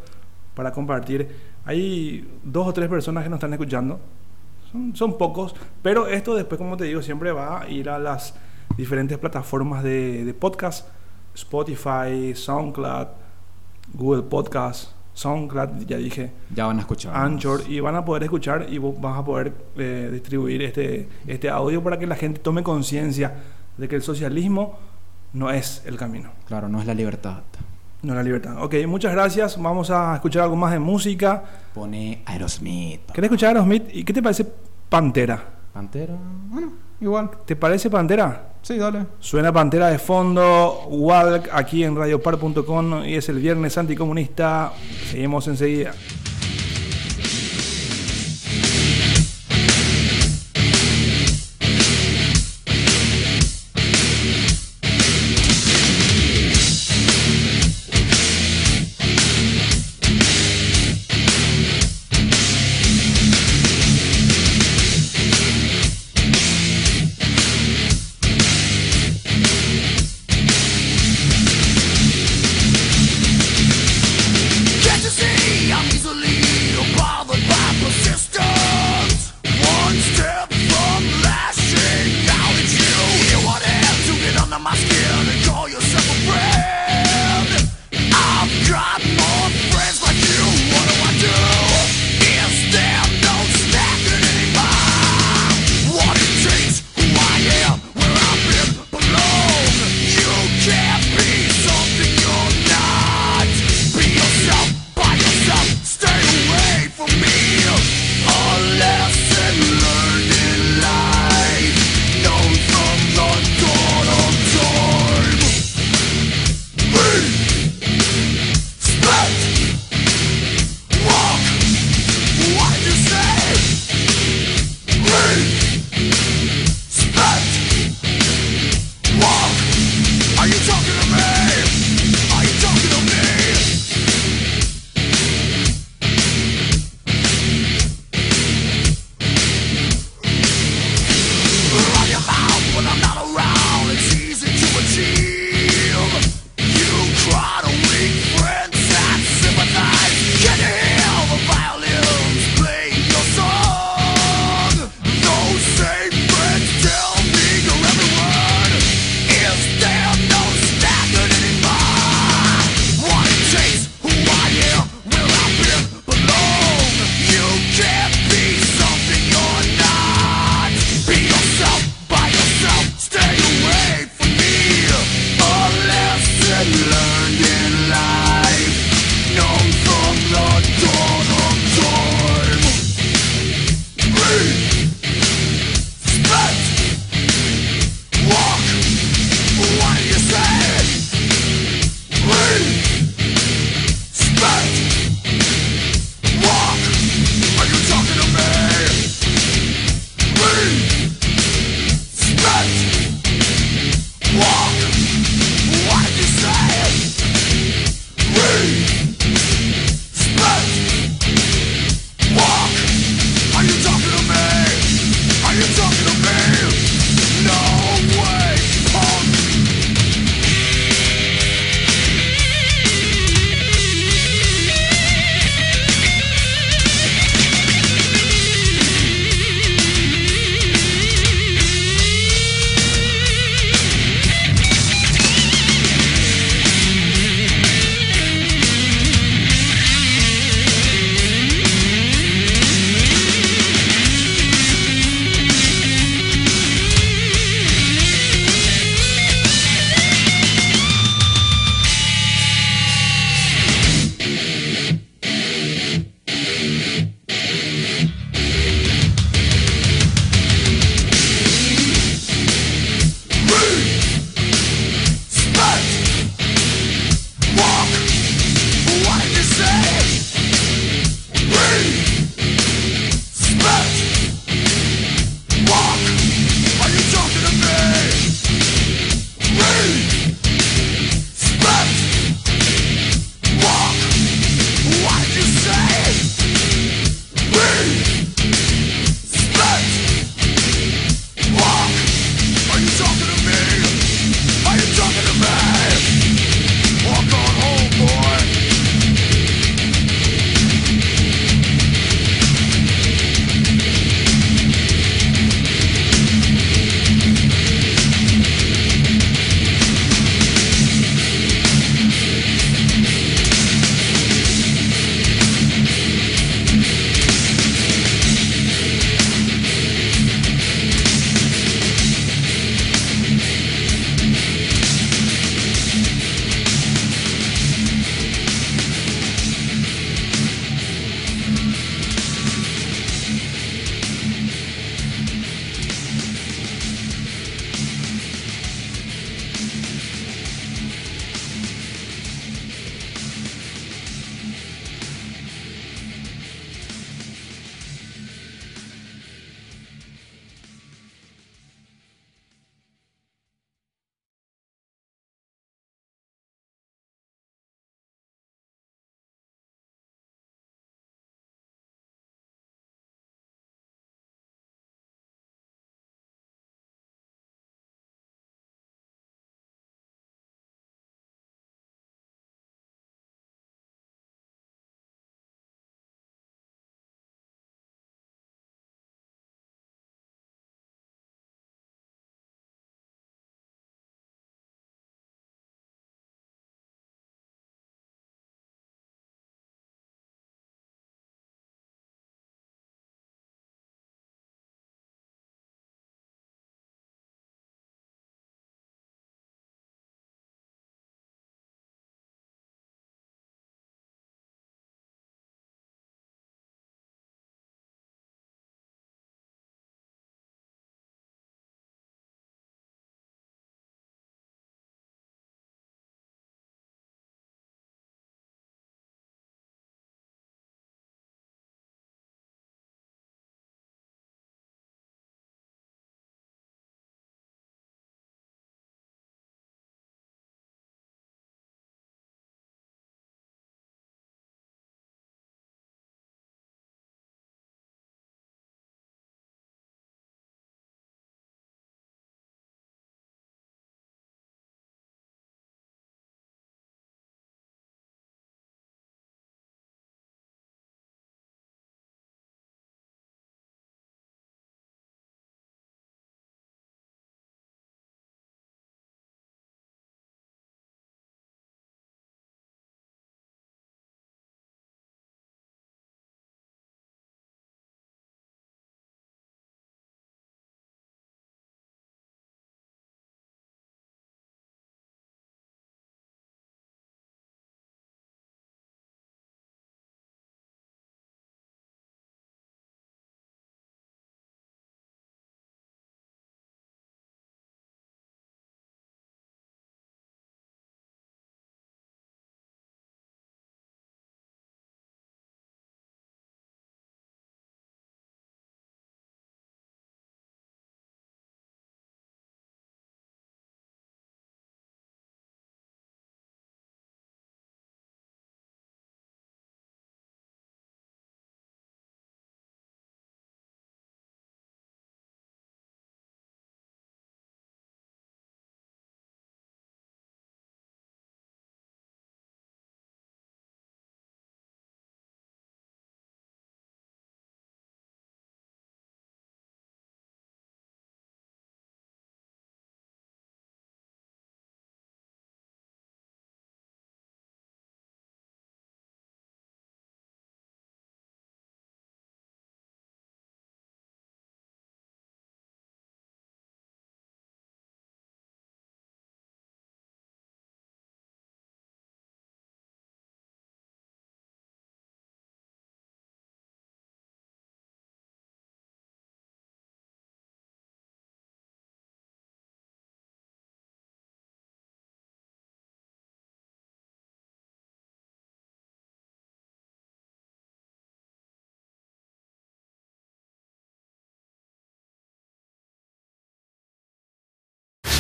[SPEAKER 1] para compartir. Hay dos o tres personas que nos están escuchando. Son, son pocos, pero esto después, como te digo, siempre va a ir a las diferentes plataformas de, de podcast. Spotify, SoundCloud, Google Podcast, SoundCloud, ya dije,
[SPEAKER 2] Ya van a escuchar.
[SPEAKER 1] Anchor, y van a poder escuchar y vos vas a poder eh, distribuir este, este audio para que la gente tome conciencia de que el socialismo no es el camino,
[SPEAKER 2] Claro, no es la libertad.
[SPEAKER 1] No la libertad. Ok, muchas gracias. Vamos a escuchar algo más de música.
[SPEAKER 2] Pone Aerosmith.
[SPEAKER 1] ¿Querés escuchar a Aerosmith? ¿Y qué te parece Pantera?
[SPEAKER 2] Pantera. Bueno, igual.
[SPEAKER 1] ¿Te parece Pantera?
[SPEAKER 2] Sí, dale.
[SPEAKER 1] Suena Pantera de fondo, Walk aquí en radiopar.com y es el viernes anticomunista. Seguimos enseguida.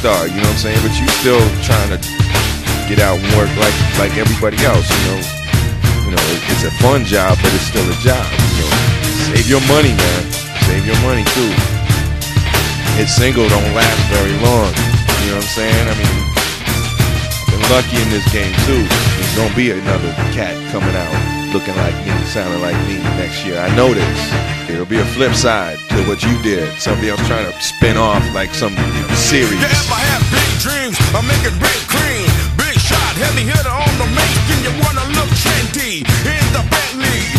[SPEAKER 3] Star, you know what I'm saying? But you still trying to get out and work like like everybody else, you know. You know, it, it's a fun job, but it's still a job. You know, save your money, man. Save your money too. It's single don't last very long. You know what I'm saying? I mean, lucky in this game too. There's gonna be another cat coming out looking like me, sounding like me next year. I know this. There'll be a flip side to what you did. Somebody else trying to spin off like some series.
[SPEAKER 4] You ever have big dreams of making big cream? Big shot, heavy hitter on the you wanna look trendy in the Bentley.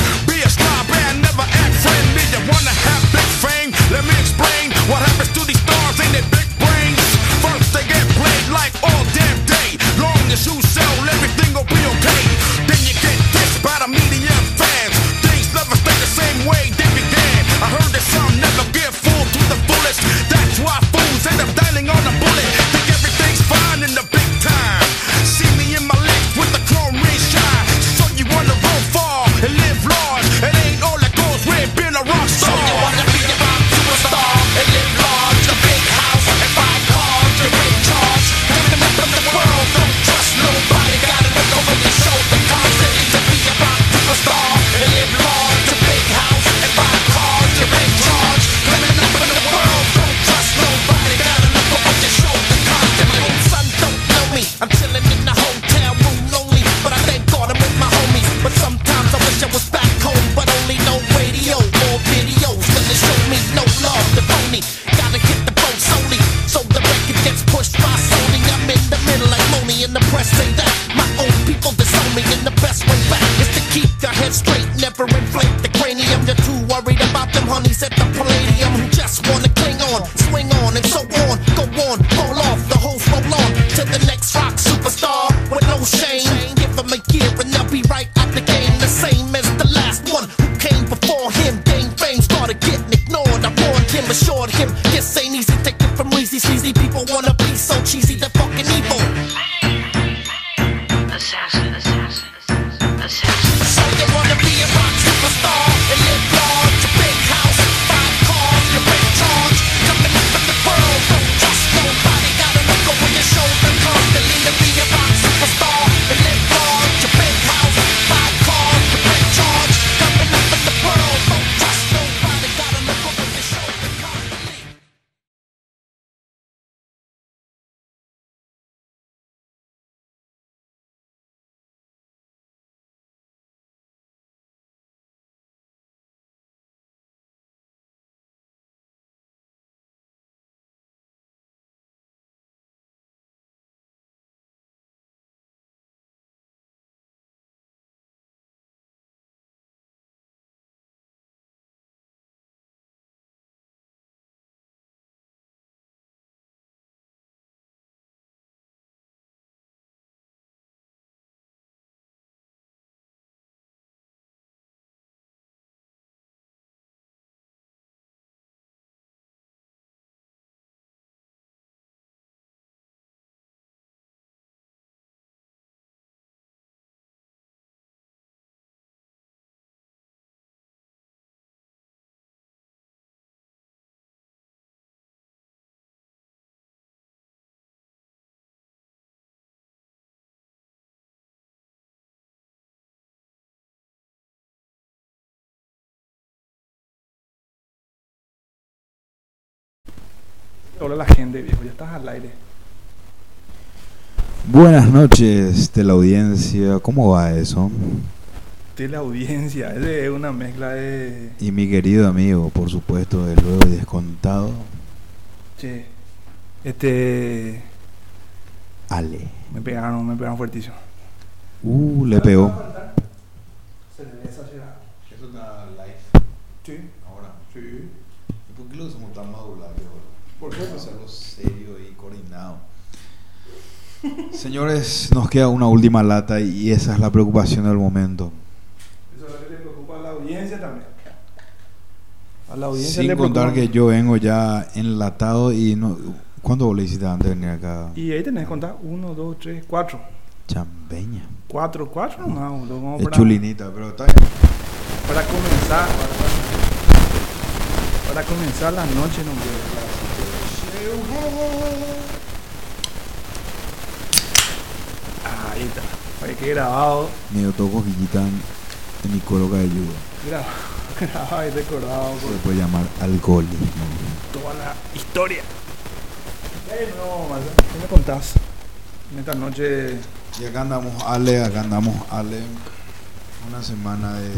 [SPEAKER 1] Hola la gente, viejo, ya estás al aire.
[SPEAKER 5] Buenas noches de la audiencia, ¿cómo va eso? [LAUGHS]
[SPEAKER 1] De la audiencia, es una mezcla de.
[SPEAKER 5] Y mi querido amigo, por supuesto, de luego descontado,
[SPEAKER 1] Che. Este.
[SPEAKER 5] Ale.
[SPEAKER 1] Me pegaron, me pegaron fuertísimo.
[SPEAKER 5] Uh, le pegó.
[SPEAKER 1] Se le ve exagerado.
[SPEAKER 5] Eso está live
[SPEAKER 1] Sí.
[SPEAKER 5] ahora.
[SPEAKER 1] Sí.
[SPEAKER 5] ¿Por qué lo somos tan modulares
[SPEAKER 1] ¿Por qué?
[SPEAKER 5] Es algo serio y coordinado. Señores, nos queda una última lata y esa es la preocupación del momento.
[SPEAKER 1] Eso es lo que le preocupa a la audiencia también. A la audiencia
[SPEAKER 5] Sin
[SPEAKER 1] le
[SPEAKER 5] contar
[SPEAKER 1] preocupa-
[SPEAKER 5] que yo vengo ya enlatado y no... ¿Cuánto vos le hiciste antes de venir acá?
[SPEAKER 1] Y ahí tenés que contar: uno, dos, tres, cuatro.
[SPEAKER 5] Chambeña.
[SPEAKER 1] Cuatro, cuatro nomás, boludo, como
[SPEAKER 5] Es
[SPEAKER 1] para,
[SPEAKER 5] chulinita, pero está bien.
[SPEAKER 1] para comenzar. Para, para comenzar la noche, no Ah, ahí está. Ahí que grabado.
[SPEAKER 5] Me toco Guillitán en mi coloca de ayuda.
[SPEAKER 1] Grabado, [LAUGHS] grabado y recordado. Por...
[SPEAKER 5] Se puede llamar alcoholismo.
[SPEAKER 1] Toda la historia. No, ¿qué me contás? En esta noche.
[SPEAKER 5] Y acá andamos, Ale, acá andamos, Ale. Una semana de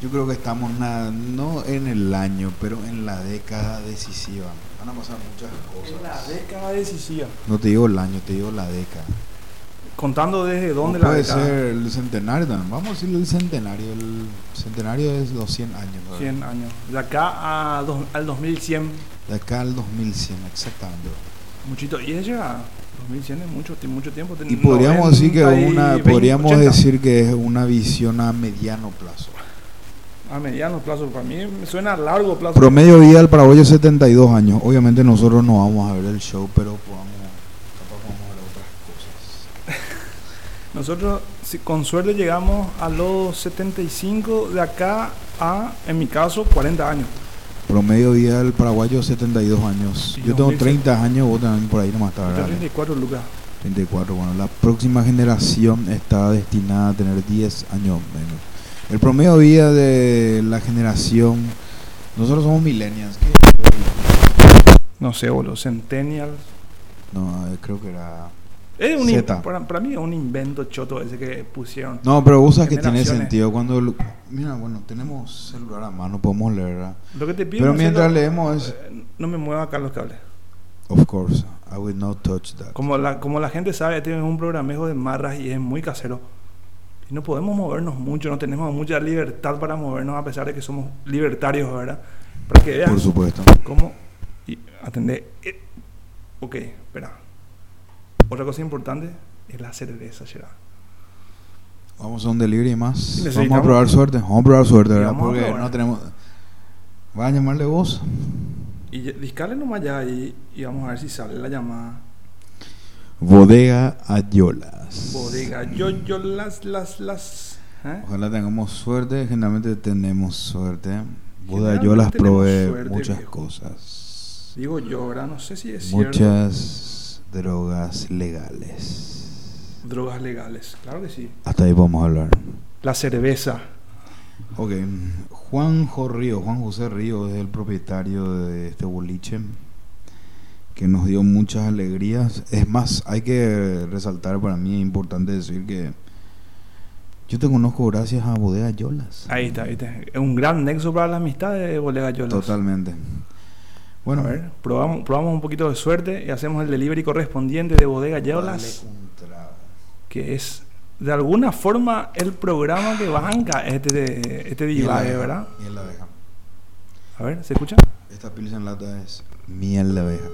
[SPEAKER 5] yo creo que estamos na- no en el año, pero en la década decisiva. Van a pasar muchas
[SPEAKER 1] En la
[SPEAKER 5] cosas.
[SPEAKER 1] década decisiva.
[SPEAKER 5] No te digo el año, te digo la década.
[SPEAKER 1] Contando desde dónde la
[SPEAKER 5] puede
[SPEAKER 1] década.
[SPEAKER 5] ser el centenario también. Vamos a decirle el centenario. El centenario es los 100 años. ¿verdad?
[SPEAKER 1] 100 años. De acá a dos- al 2100.
[SPEAKER 5] De acá al 2100, exactamente.
[SPEAKER 1] Muchito. Y ella, 2100 es mucho, mucho tiempo.
[SPEAKER 5] Y podríamos decir que
[SPEAKER 1] 90
[SPEAKER 5] una,
[SPEAKER 1] 20,
[SPEAKER 5] podríamos
[SPEAKER 1] 80.
[SPEAKER 5] decir que es una visión a mediano plazo.
[SPEAKER 1] A mediano plazo. Para mí me suena a largo plazo.
[SPEAKER 5] Promedio vida del paraguayo 72 años. Obviamente nosotros no vamos a ver el show, pero podamos, capaz a ver otras cosas. [LAUGHS]
[SPEAKER 1] Nosotros, si con suerte, llegamos a los 75 de acá a, en mi caso, 40 años.
[SPEAKER 5] Promedio del paraguayo 72 años. Yo tengo
[SPEAKER 1] 2000.
[SPEAKER 5] 30 años, vos también por ahí nomás está,
[SPEAKER 1] Hasta
[SPEAKER 5] ¿verdad?
[SPEAKER 1] 34 lucas.
[SPEAKER 5] 34. Bueno, la próxima generación está destinada a tener 10 años menos. El promedio de vida de la generación, nosotros somos millennials. ¿qué?
[SPEAKER 1] No sé, boludo. Centennials.
[SPEAKER 5] No, eh, creo que era.
[SPEAKER 1] Es un
[SPEAKER 5] Zeta.
[SPEAKER 1] para, para mí es un invento choto ese que pusieron.
[SPEAKER 5] No, pero vos sabes que tiene sentido cuando. lo- Mira, bueno, tenemos celular a mano, podemos leer. ¿verdad?
[SPEAKER 1] Lo que te pido
[SPEAKER 5] Pero mientras leemos es.
[SPEAKER 1] eh, no me mueva acá los cables.
[SPEAKER 5] Of course, I will not touch that.
[SPEAKER 1] Como la, como la gente sabe, es un programejo de marras y es muy casero. Y no podemos movernos mucho, no tenemos mucha libertad para movernos a pesar de que somos libertarios, ¿verdad? Para que veas
[SPEAKER 5] Por supuesto.
[SPEAKER 1] cómo... Y atender... eh, ok, espera. Otra cosa importante es la cerveza, Gerard.
[SPEAKER 5] Vamos a un delivery más. Vamos a probar suerte. Vamos a probar suerte, ¿verdad? Porque
[SPEAKER 1] probar.
[SPEAKER 5] no tenemos. ¿Vas a llamarle vos?
[SPEAKER 1] Y discale nomás ya y, y vamos a ver si sale la llamada.
[SPEAKER 5] Bodega Ayolas.
[SPEAKER 1] Bodega. Yo, yo las, las, las... ¿eh?
[SPEAKER 5] Ojalá tengamos suerte. Generalmente tenemos suerte. Bodega Ayolas provee
[SPEAKER 1] suerte,
[SPEAKER 5] muchas
[SPEAKER 1] viejo.
[SPEAKER 5] cosas.
[SPEAKER 1] Digo yo, ¿verdad? No sé si es cierto.
[SPEAKER 5] Muchas drogas legales.
[SPEAKER 1] Drogas legales, claro que sí.
[SPEAKER 5] Hasta ahí vamos a hablar.
[SPEAKER 1] La cerveza.
[SPEAKER 5] Ok. Juanjo Río, Juan José Río es el propietario de este boliche que nos dio muchas alegrías. Es más, hay que resaltar para mí, es importante decir que yo te conozco gracias a Bodega Yolas.
[SPEAKER 1] Ahí está, ahí está. Es un gran nexo para la amistad de Bolega Yolas.
[SPEAKER 5] Totalmente. Bueno,
[SPEAKER 1] a ver, probamos, probamos un poquito de suerte y hacemos el delivery correspondiente de Bodega Yolas, que es de alguna forma el programa que banca este, este
[SPEAKER 5] de
[SPEAKER 1] divague,
[SPEAKER 5] abeja,
[SPEAKER 1] ¿verdad?
[SPEAKER 5] Miel de abeja.
[SPEAKER 1] A ver, ¿se escucha?
[SPEAKER 5] Esta pilsa en lata es miel de abeja.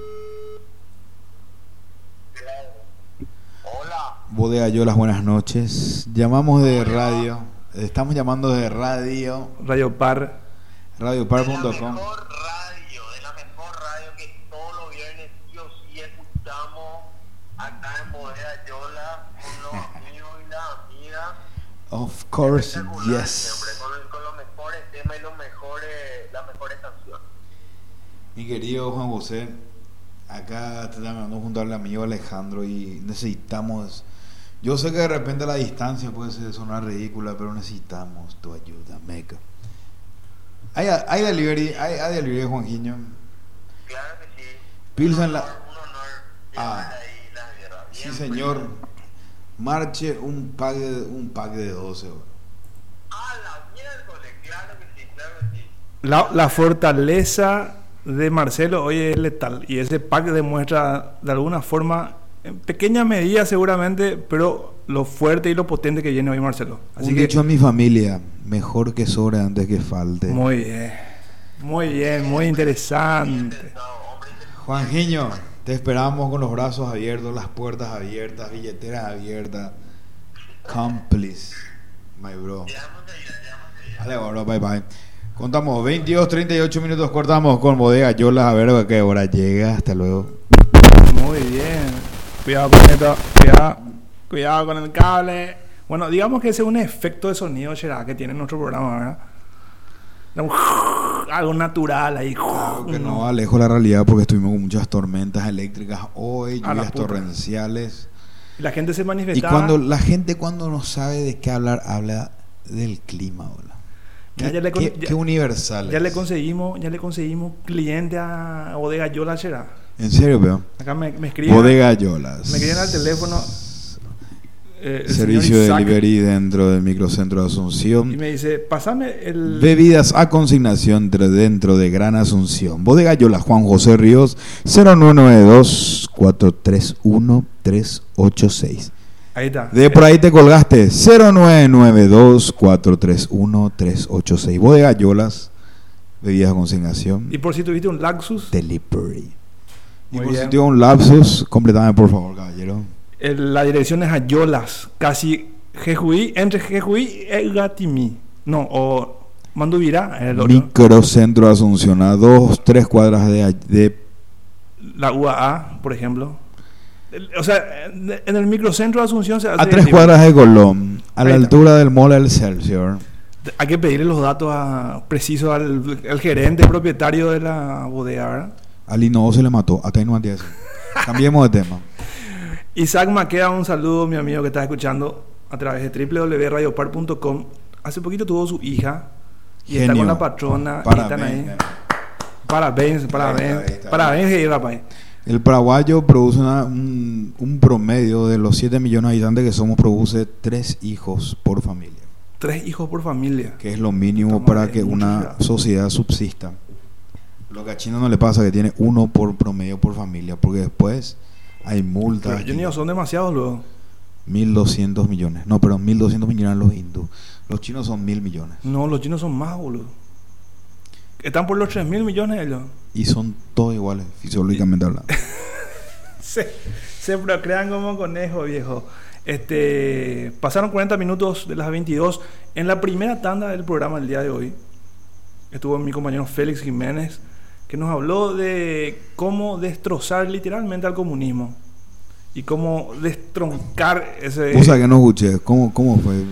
[SPEAKER 5] Bodega Yolas, buenas noches. Llamamos de radio. Estamos llamando de radio,
[SPEAKER 1] Radio Par.
[SPEAKER 6] de la
[SPEAKER 5] radiopar.com.
[SPEAKER 6] mejor radio, de la mejor radio que todos los viernes sí o sí escuchamos acá en Bodega Yola con los [LAUGHS] amigos y las amigas.
[SPEAKER 5] Of course, yes.
[SPEAKER 6] siempre, con, con los mejores temas y los mejores, las mejores canciones.
[SPEAKER 5] Mi querido Juan José, acá te estamos junto al amigo Alejandro y necesitamos. Yo sé que de repente la distancia puede ser- sonar ridícula, pero necesitamos tu ayuda, meca. Hay, hay delivery, hay, hay delivery, Juanjiño.
[SPEAKER 6] Claro que sí.
[SPEAKER 5] Pilsen
[SPEAKER 6] un
[SPEAKER 5] la-
[SPEAKER 6] honor, un honor
[SPEAKER 5] Ah.
[SPEAKER 6] ahí las guerras.
[SPEAKER 5] Sí,
[SPEAKER 6] Bien
[SPEAKER 5] señor. Marche un pack de, un pack de 12. bro.
[SPEAKER 6] A la miércoles, claro que sí, claro que sí.
[SPEAKER 1] La, la fortaleza de Marcelo hoy es letal y ese pack demuestra de alguna forma, en pequeña medida seguramente, pero lo fuerte y lo potente que viene hoy Marcelo. Así
[SPEAKER 5] un
[SPEAKER 1] que
[SPEAKER 5] dicho a mi familia, mejor que sobre antes que falte.
[SPEAKER 1] muy bien, muy bien, muy interesante.
[SPEAKER 5] Juanjiño, te esperamos con los brazos abiertos, las puertas abiertas, billeteras abiertas. Come please, my bro. Dale, bro, bye bye. Contamos 22, 38 minutos, cortamos con bodega Yolas, a ver a qué hora llega. Hasta luego.
[SPEAKER 1] Muy bien. Cuidado con esto, cuidado, cuidado con el cable. Bueno, digamos que ese es un efecto de sonido, Gerard, que tiene nuestro programa, ¿verdad? [LAUGHS] Algo natural ahí.
[SPEAKER 5] Claro que no alejo la realidad porque estuvimos con muchas tormentas eléctricas hoy, lluvias torrenciales.
[SPEAKER 1] La gente se
[SPEAKER 5] Y
[SPEAKER 1] manifestaba.
[SPEAKER 5] cuando la gente cuando no sabe de qué hablar, habla del clima, hola.
[SPEAKER 1] Ya,
[SPEAKER 5] Qué,
[SPEAKER 1] le ya-
[SPEAKER 5] universal.
[SPEAKER 1] ya le conseguimos, ya le conseguimos cliente a Bodega Yola Chera.
[SPEAKER 5] En serio, veo.
[SPEAKER 1] Acá me, me escriben.
[SPEAKER 5] Bodega Yolas.
[SPEAKER 1] Me escriben al teléfono. eh, el
[SPEAKER 5] Servicio de delivery dentro del microcentro de
[SPEAKER 1] Y
[SPEAKER 5] Asunción.
[SPEAKER 1] me dice, pasame el.
[SPEAKER 5] Bebidas a consignación dentro de Gran Asunción. Bodega Juan José Ríos 0992-431-386.
[SPEAKER 1] Ahí está.
[SPEAKER 5] De por ahí te colgaste 0992-431-386. Bodega Yolas, bebidas a consignación.
[SPEAKER 1] Y por si tuviste un Laxus,
[SPEAKER 5] Delivery. Y
[SPEAKER 1] Muy
[SPEAKER 5] por
[SPEAKER 1] bien.
[SPEAKER 5] si tuvo un lapsus, completame por favor, caballero.
[SPEAKER 1] el- la dirección es Ayolas, casi Jejuí, entre Jejuí y Gatimi. No, o Mandubirá, es el.
[SPEAKER 5] Microcentro Asunción, a dos, tres cuadras de, de
[SPEAKER 1] La UAA, por ejemplo. El- O sea, en en el microcentro de Asunción se hace
[SPEAKER 5] a tres cuadras de Colón, a la altura del Mall Excelsior.
[SPEAKER 1] Hay que pedirle los datos a- precisos al, al gerente propietario de la bodega, ¿verdad?
[SPEAKER 5] Al Innova se le mató, hasta ahí no entiendes. Cambiemos de tema. [LAUGHS]
[SPEAKER 1] Isaac Maqueda, un saludo, mi amigo que está escuchando a través de www.radiopar.com. Hace poquito tuvo su hija y está con la patrona. y
[SPEAKER 5] Parabéns,
[SPEAKER 1] ahí. Parabéns, parabéns. rapaz.
[SPEAKER 5] El paraguayo produce una- un, un promedio de los 7 millones de habitantes que somos, produce tres hijos por familia,
[SPEAKER 1] Tres hijos por familia.
[SPEAKER 5] que es lo mínimo
[SPEAKER 1] Estamos
[SPEAKER 5] para que una sociedad subsista. Lo que a China no le pasa, que tiene uno por promedio por familia, porque después hay multas.
[SPEAKER 1] Pero ellos son demasiados luego.
[SPEAKER 5] 1.200 millones. No, pero 1.200 millones los hindúes. Los chinos son 1.000 millones.
[SPEAKER 1] No, los chinos son más, boludo. Están por los 3 mil millones ellos.
[SPEAKER 5] Y son todos iguales, fisiológicamente hablando. [LAUGHS]
[SPEAKER 1] Se, se procrean como conejos, viejo. Este, pasaron 40 minutos de las 22. En la primera tanda del programa el día de hoy, estuvo mi compañero Félix Jiménez, que nos habló de cómo destrozar literalmente al comunismo y cómo destroncar ese.
[SPEAKER 5] Sabés que no escuché. ¿Cómo, cómo fue?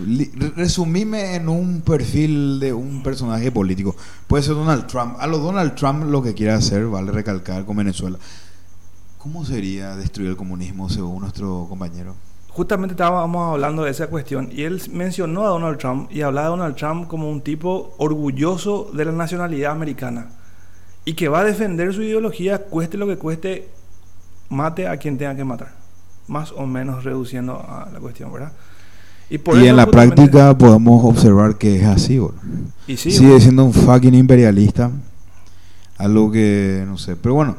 [SPEAKER 5] Resumime en un perfil de un personaje político. Puede ser Donald Trump. A lo Donald Trump lo que quiere hacer, vale recalcar, con Venezuela. ¿Cómo sería destruir el comunismo según nuestro compañero?
[SPEAKER 1] Justamente estábamos hablando de esa cuestión y él mencionó a Donald Trump y hablaba de Donald Trump como un tipo orgulloso de la nacionalidad americana y que va a defender su ideología, cueste lo que cueste, mate a quien tenga que matar. Más o menos reduciendo a la cuestión, ¿verdad? por
[SPEAKER 5] y en la práctica podemos observar que es así. boludo.
[SPEAKER 1] y sí,
[SPEAKER 5] Sigue siendo un fucking imperialista. Algo que no sé. Pero bueno,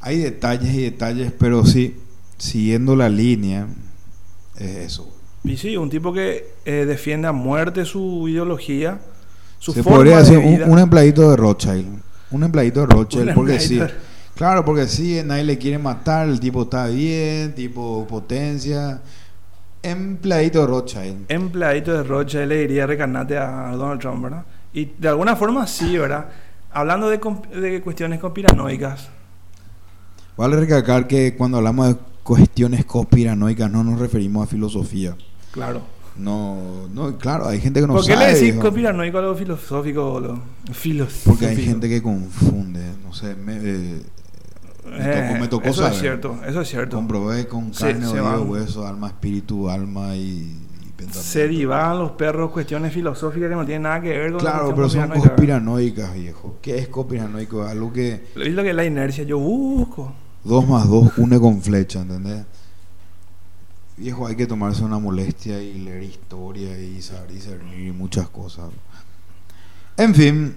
[SPEAKER 5] hay detalles y detalles, pero sí, siguiendo la línea, es eso.
[SPEAKER 1] y sí, un tipo que eh, defiende a muerte su ideología, su
[SPEAKER 5] Se
[SPEAKER 1] forma
[SPEAKER 5] podría
[SPEAKER 1] de
[SPEAKER 5] decir
[SPEAKER 1] vida.
[SPEAKER 5] un, un empleadito de Rothschild. Un empleadito de Rothschild,
[SPEAKER 1] Un
[SPEAKER 5] porque sí. Claro, porque sí, nadie le quiere matar, el tipo está bien, tipo potencia. Empleadito de Rothschild.
[SPEAKER 1] empleadito de Rocha le diría recarnate a Donald Trump, ¿verdad? Y de alguna forma sí, ¿verdad? Hablando de, de cuestiones conspiranoicas,
[SPEAKER 5] Vale recalcar que cuando hablamos de cuestiones conspiranoicas no nos referimos a filosofía.
[SPEAKER 1] claro.
[SPEAKER 5] No, no, claro, hay gente que no
[SPEAKER 1] ¿Por qué
[SPEAKER 5] sabe.
[SPEAKER 1] le decís conspiranoico a algo filosófico? boludo? Filosófico.
[SPEAKER 5] Porque hay gente que confunde, no sé, me, eh, me
[SPEAKER 1] Eh,
[SPEAKER 5] tocó, me tocó
[SPEAKER 1] eso
[SPEAKER 5] saber.
[SPEAKER 1] es cierto, eso es cierto.
[SPEAKER 5] Comprobé con carne,
[SPEAKER 1] se
[SPEAKER 5] hueso, alma, espíritu, alma y, y pensamiento.
[SPEAKER 1] Se divagan los perros cuestiones filosóficas que no tienen nada que ver con la
[SPEAKER 5] Claro, pero son
[SPEAKER 1] conspiranoica,
[SPEAKER 5] conspiranoicas, viejo. ¿Qué es conspiranoico? Algo que.
[SPEAKER 1] Es lo que es la inercia, yo busco.
[SPEAKER 5] dos más dos une con flecha, ¿entendés? Viejo, hay que tomarse una molestia y leer historia y saber discernir y muchas cosas. En fin,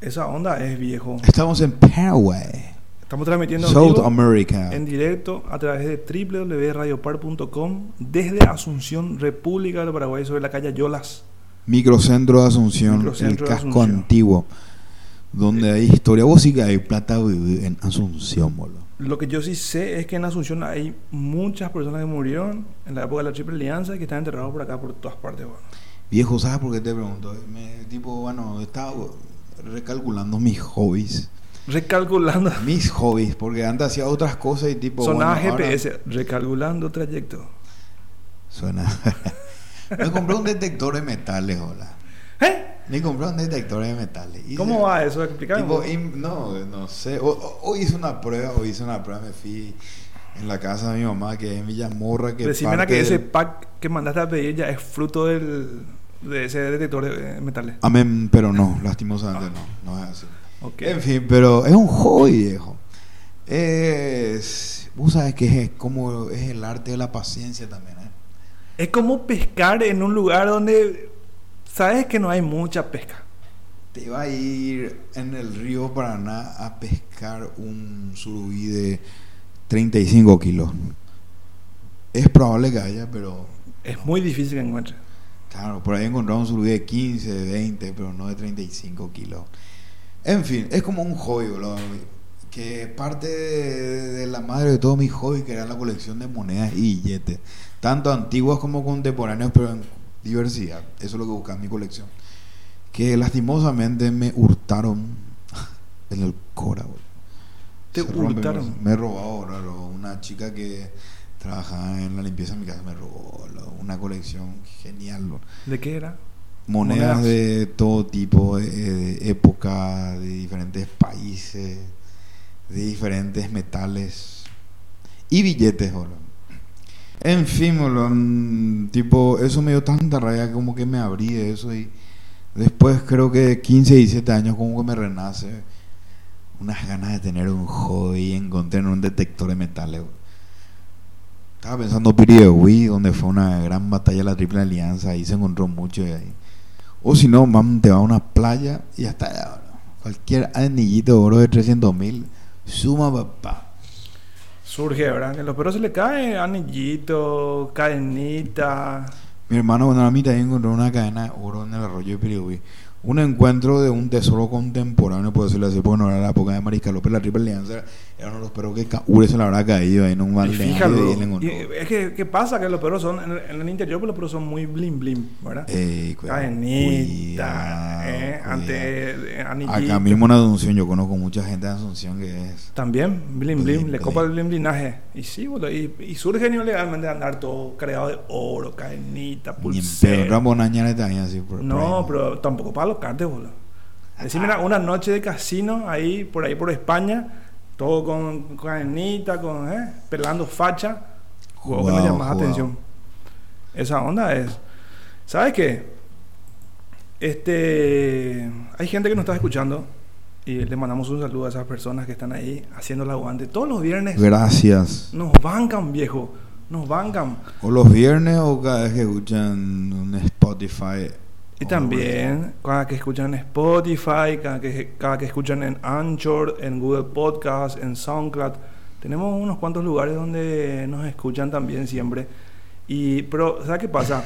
[SPEAKER 1] Esa onda es viejo.
[SPEAKER 5] estamos en Paraguay,
[SPEAKER 1] Estamos transmitiendo en
[SPEAKER 5] South
[SPEAKER 1] vivo,
[SPEAKER 5] America.
[SPEAKER 1] en directo a través de www.radiopar.com desde Asunción, República del Paraguay, sobre la calle Yolas.
[SPEAKER 5] Microcentro de Asunción,
[SPEAKER 1] Microcentro
[SPEAKER 5] el casco
[SPEAKER 1] Asunción.
[SPEAKER 5] antiguo, donde hay historia. Vos sí que hay plata en Asunción, boludo.
[SPEAKER 1] Lo que yo sí sé es que en Asunción hay muchas personas que murieron en la época de la Triple Alianza y que están enterrados por acá, por todas partes. bueno.
[SPEAKER 5] Viejo, ¿sabes por qué te pregunto? Me, tipo, bueno, estaba recalculando mis hobbies.
[SPEAKER 1] Recalculando. [LAUGHS]
[SPEAKER 5] Mis hobbies, porque antes hacía otras cosas y tipo.
[SPEAKER 1] Sonaba
[SPEAKER 5] bueno, ahora
[SPEAKER 1] GPS, recalculando trayecto.
[SPEAKER 5] Suena. [LAUGHS] Me compré un detector de metales, hola.
[SPEAKER 1] ¿Eh?
[SPEAKER 5] Me compré un detector de metales. Hice-
[SPEAKER 1] ¿Cómo va eso? Explícame.
[SPEAKER 5] Tipo, im- no, no sé. O- o- Hoy hice una prueba, hoy hice una prueba, me fui En la casa de mi mamá, que es en Villamorra, que
[SPEAKER 1] Decime
[SPEAKER 5] parte
[SPEAKER 1] que ese
[SPEAKER 5] del-
[SPEAKER 1] pack que mandaste a pedir ya es fruto del, de ese detector de eh, metales.
[SPEAKER 5] Amén, pero no, lastimosamente no, no es así.
[SPEAKER 1] Ok.
[SPEAKER 5] En fin, pero es un hobby, viejo. Es. Vos sabés que es como es el arte de la paciencia también, ¿eh?
[SPEAKER 1] Es como pescar en un lugar donde sabes que no hay mucha pesca.
[SPEAKER 5] Te va a ir en el río Paraná a pescar un surubí de 35 kilos. Es probable que haya, pero
[SPEAKER 1] Es muy difícil que encuentres.
[SPEAKER 5] claro, por ahí encontramos un surubí de 15, de 20, pero no de 35 kilos. En fin, es como un hobby, boludo, que parte de, de la madre de todo mi hobby, que era la colección de monedas y billetes, tanto antiguos como contemporáneos, pero en diversidad. Eso es lo que buscaba en mi colección. Que lastimosamente me hurtaron [LAUGHS] en el Cora.
[SPEAKER 1] Te
[SPEAKER 5] Se
[SPEAKER 1] hurtaron.
[SPEAKER 5] Me, me robó, boludo. Una chica que trabajaba en la limpieza de mi casa me robó boludo, una colección genial.
[SPEAKER 1] ¿De qué era?
[SPEAKER 5] monedas,
[SPEAKER 1] Monedas.
[SPEAKER 5] de todo tipo, de, de época, de diferentes países, de diferentes metales y billetes, boludo. En fin, mm, tipo, eso me dio tanta rabia como que me abrí de eso y después creo que de 15, 17 años como que me renace unas ganas de tener un hobby y encontré en un detector de metales. Estaba pensando Piri de Wii, donde fue una gran batalla la Triple Alianza, ahí se encontró mucho de ahí. O si no, mam, te va a una playa y ya, bro. Cualquier anillito de oro de 300 mil, suma papá.
[SPEAKER 1] Surge, ¿verdad? A los perros se le cae anillito, cadenita.
[SPEAKER 5] Mi hermano bueno, a mí también encontró una cadena de oro en el arroyo de Pirigüí. Un encuentro de un tesoro contemporáneo, por decirlo así, porque no era la época de Mariscal López, la Triple Alianza era uno de los perros que Caure se le habrá caído ahí en un encontró.
[SPEAKER 1] y es que, ¿qué pasa? Que los perros son, en el, en el interior, pues los perros son muy blim blim, ¿verdad?
[SPEAKER 5] Ey, cuidado,
[SPEAKER 1] Cadenita,
[SPEAKER 5] cuidado,
[SPEAKER 1] eh, ante eh, anillito.
[SPEAKER 5] Acá mismo en Asunción, yo conozco mucha gente de Asunción que es.
[SPEAKER 1] También, blim blim,
[SPEAKER 5] Blim,
[SPEAKER 1] le copa el
[SPEAKER 5] blim.
[SPEAKER 1] blim blinaje. Y sí, boludo, y, y surgen ilegalmente de andar todo cargado de oro, cadenita,
[SPEAKER 5] Ni en pedo,
[SPEAKER 1] pulsera.
[SPEAKER 5] Ramón Añares también así. Por,
[SPEAKER 1] No, pero tampoco para los cartes, boludo. Decime una, una noche de casino ahí, por ahí por España, todo con cadenita, con, eh, pelando facha. Juego que me
[SPEAKER 5] Jugado,
[SPEAKER 1] llama la
[SPEAKER 5] jugado.
[SPEAKER 1] atención. Esa onda es. ¿Sabes qué? Este. Hay gente que nos está escuchando y le mandamos un saludo a esas personas que están ahí haciendo el aguante. Todos los viernes
[SPEAKER 5] Gracias.
[SPEAKER 1] nos bancan, viejo. Nos bancan.
[SPEAKER 5] O los viernes o cada vez que escuchan un Spotify.
[SPEAKER 1] Y también, cada que escuchan en Spotify, cada que, cada que escuchan en Anchor, en Google Podcast, en SoundCloud, tenemos unos cuantos lugares donde nos escuchan también siempre. Y, pero, ¿sabes qué pasa?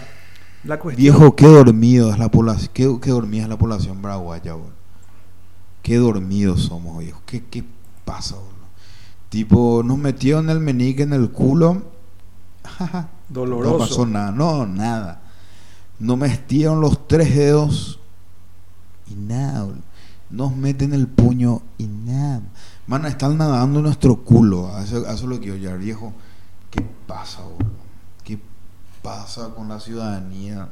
[SPEAKER 1] La cuestión.
[SPEAKER 5] Viejo, qué dormido es la población. Qué, qué dormida es la población paraguaya, boludo. Qué dormidos somos, viejo. ¿Qué, qué pasa, boludo? Tipo, nos metieron el menique en el culo. [LAUGHS]
[SPEAKER 1] Doloroso.
[SPEAKER 5] No pasó nada. No, nada. Nos metieron los tres dedos y nada. Nos meten el puño y nada. Man, están nadando nuestro culo. Eso, es lo que yo viejo. ¿Qué pasa, boludo? ¿Qué pasa con la ciudadanía?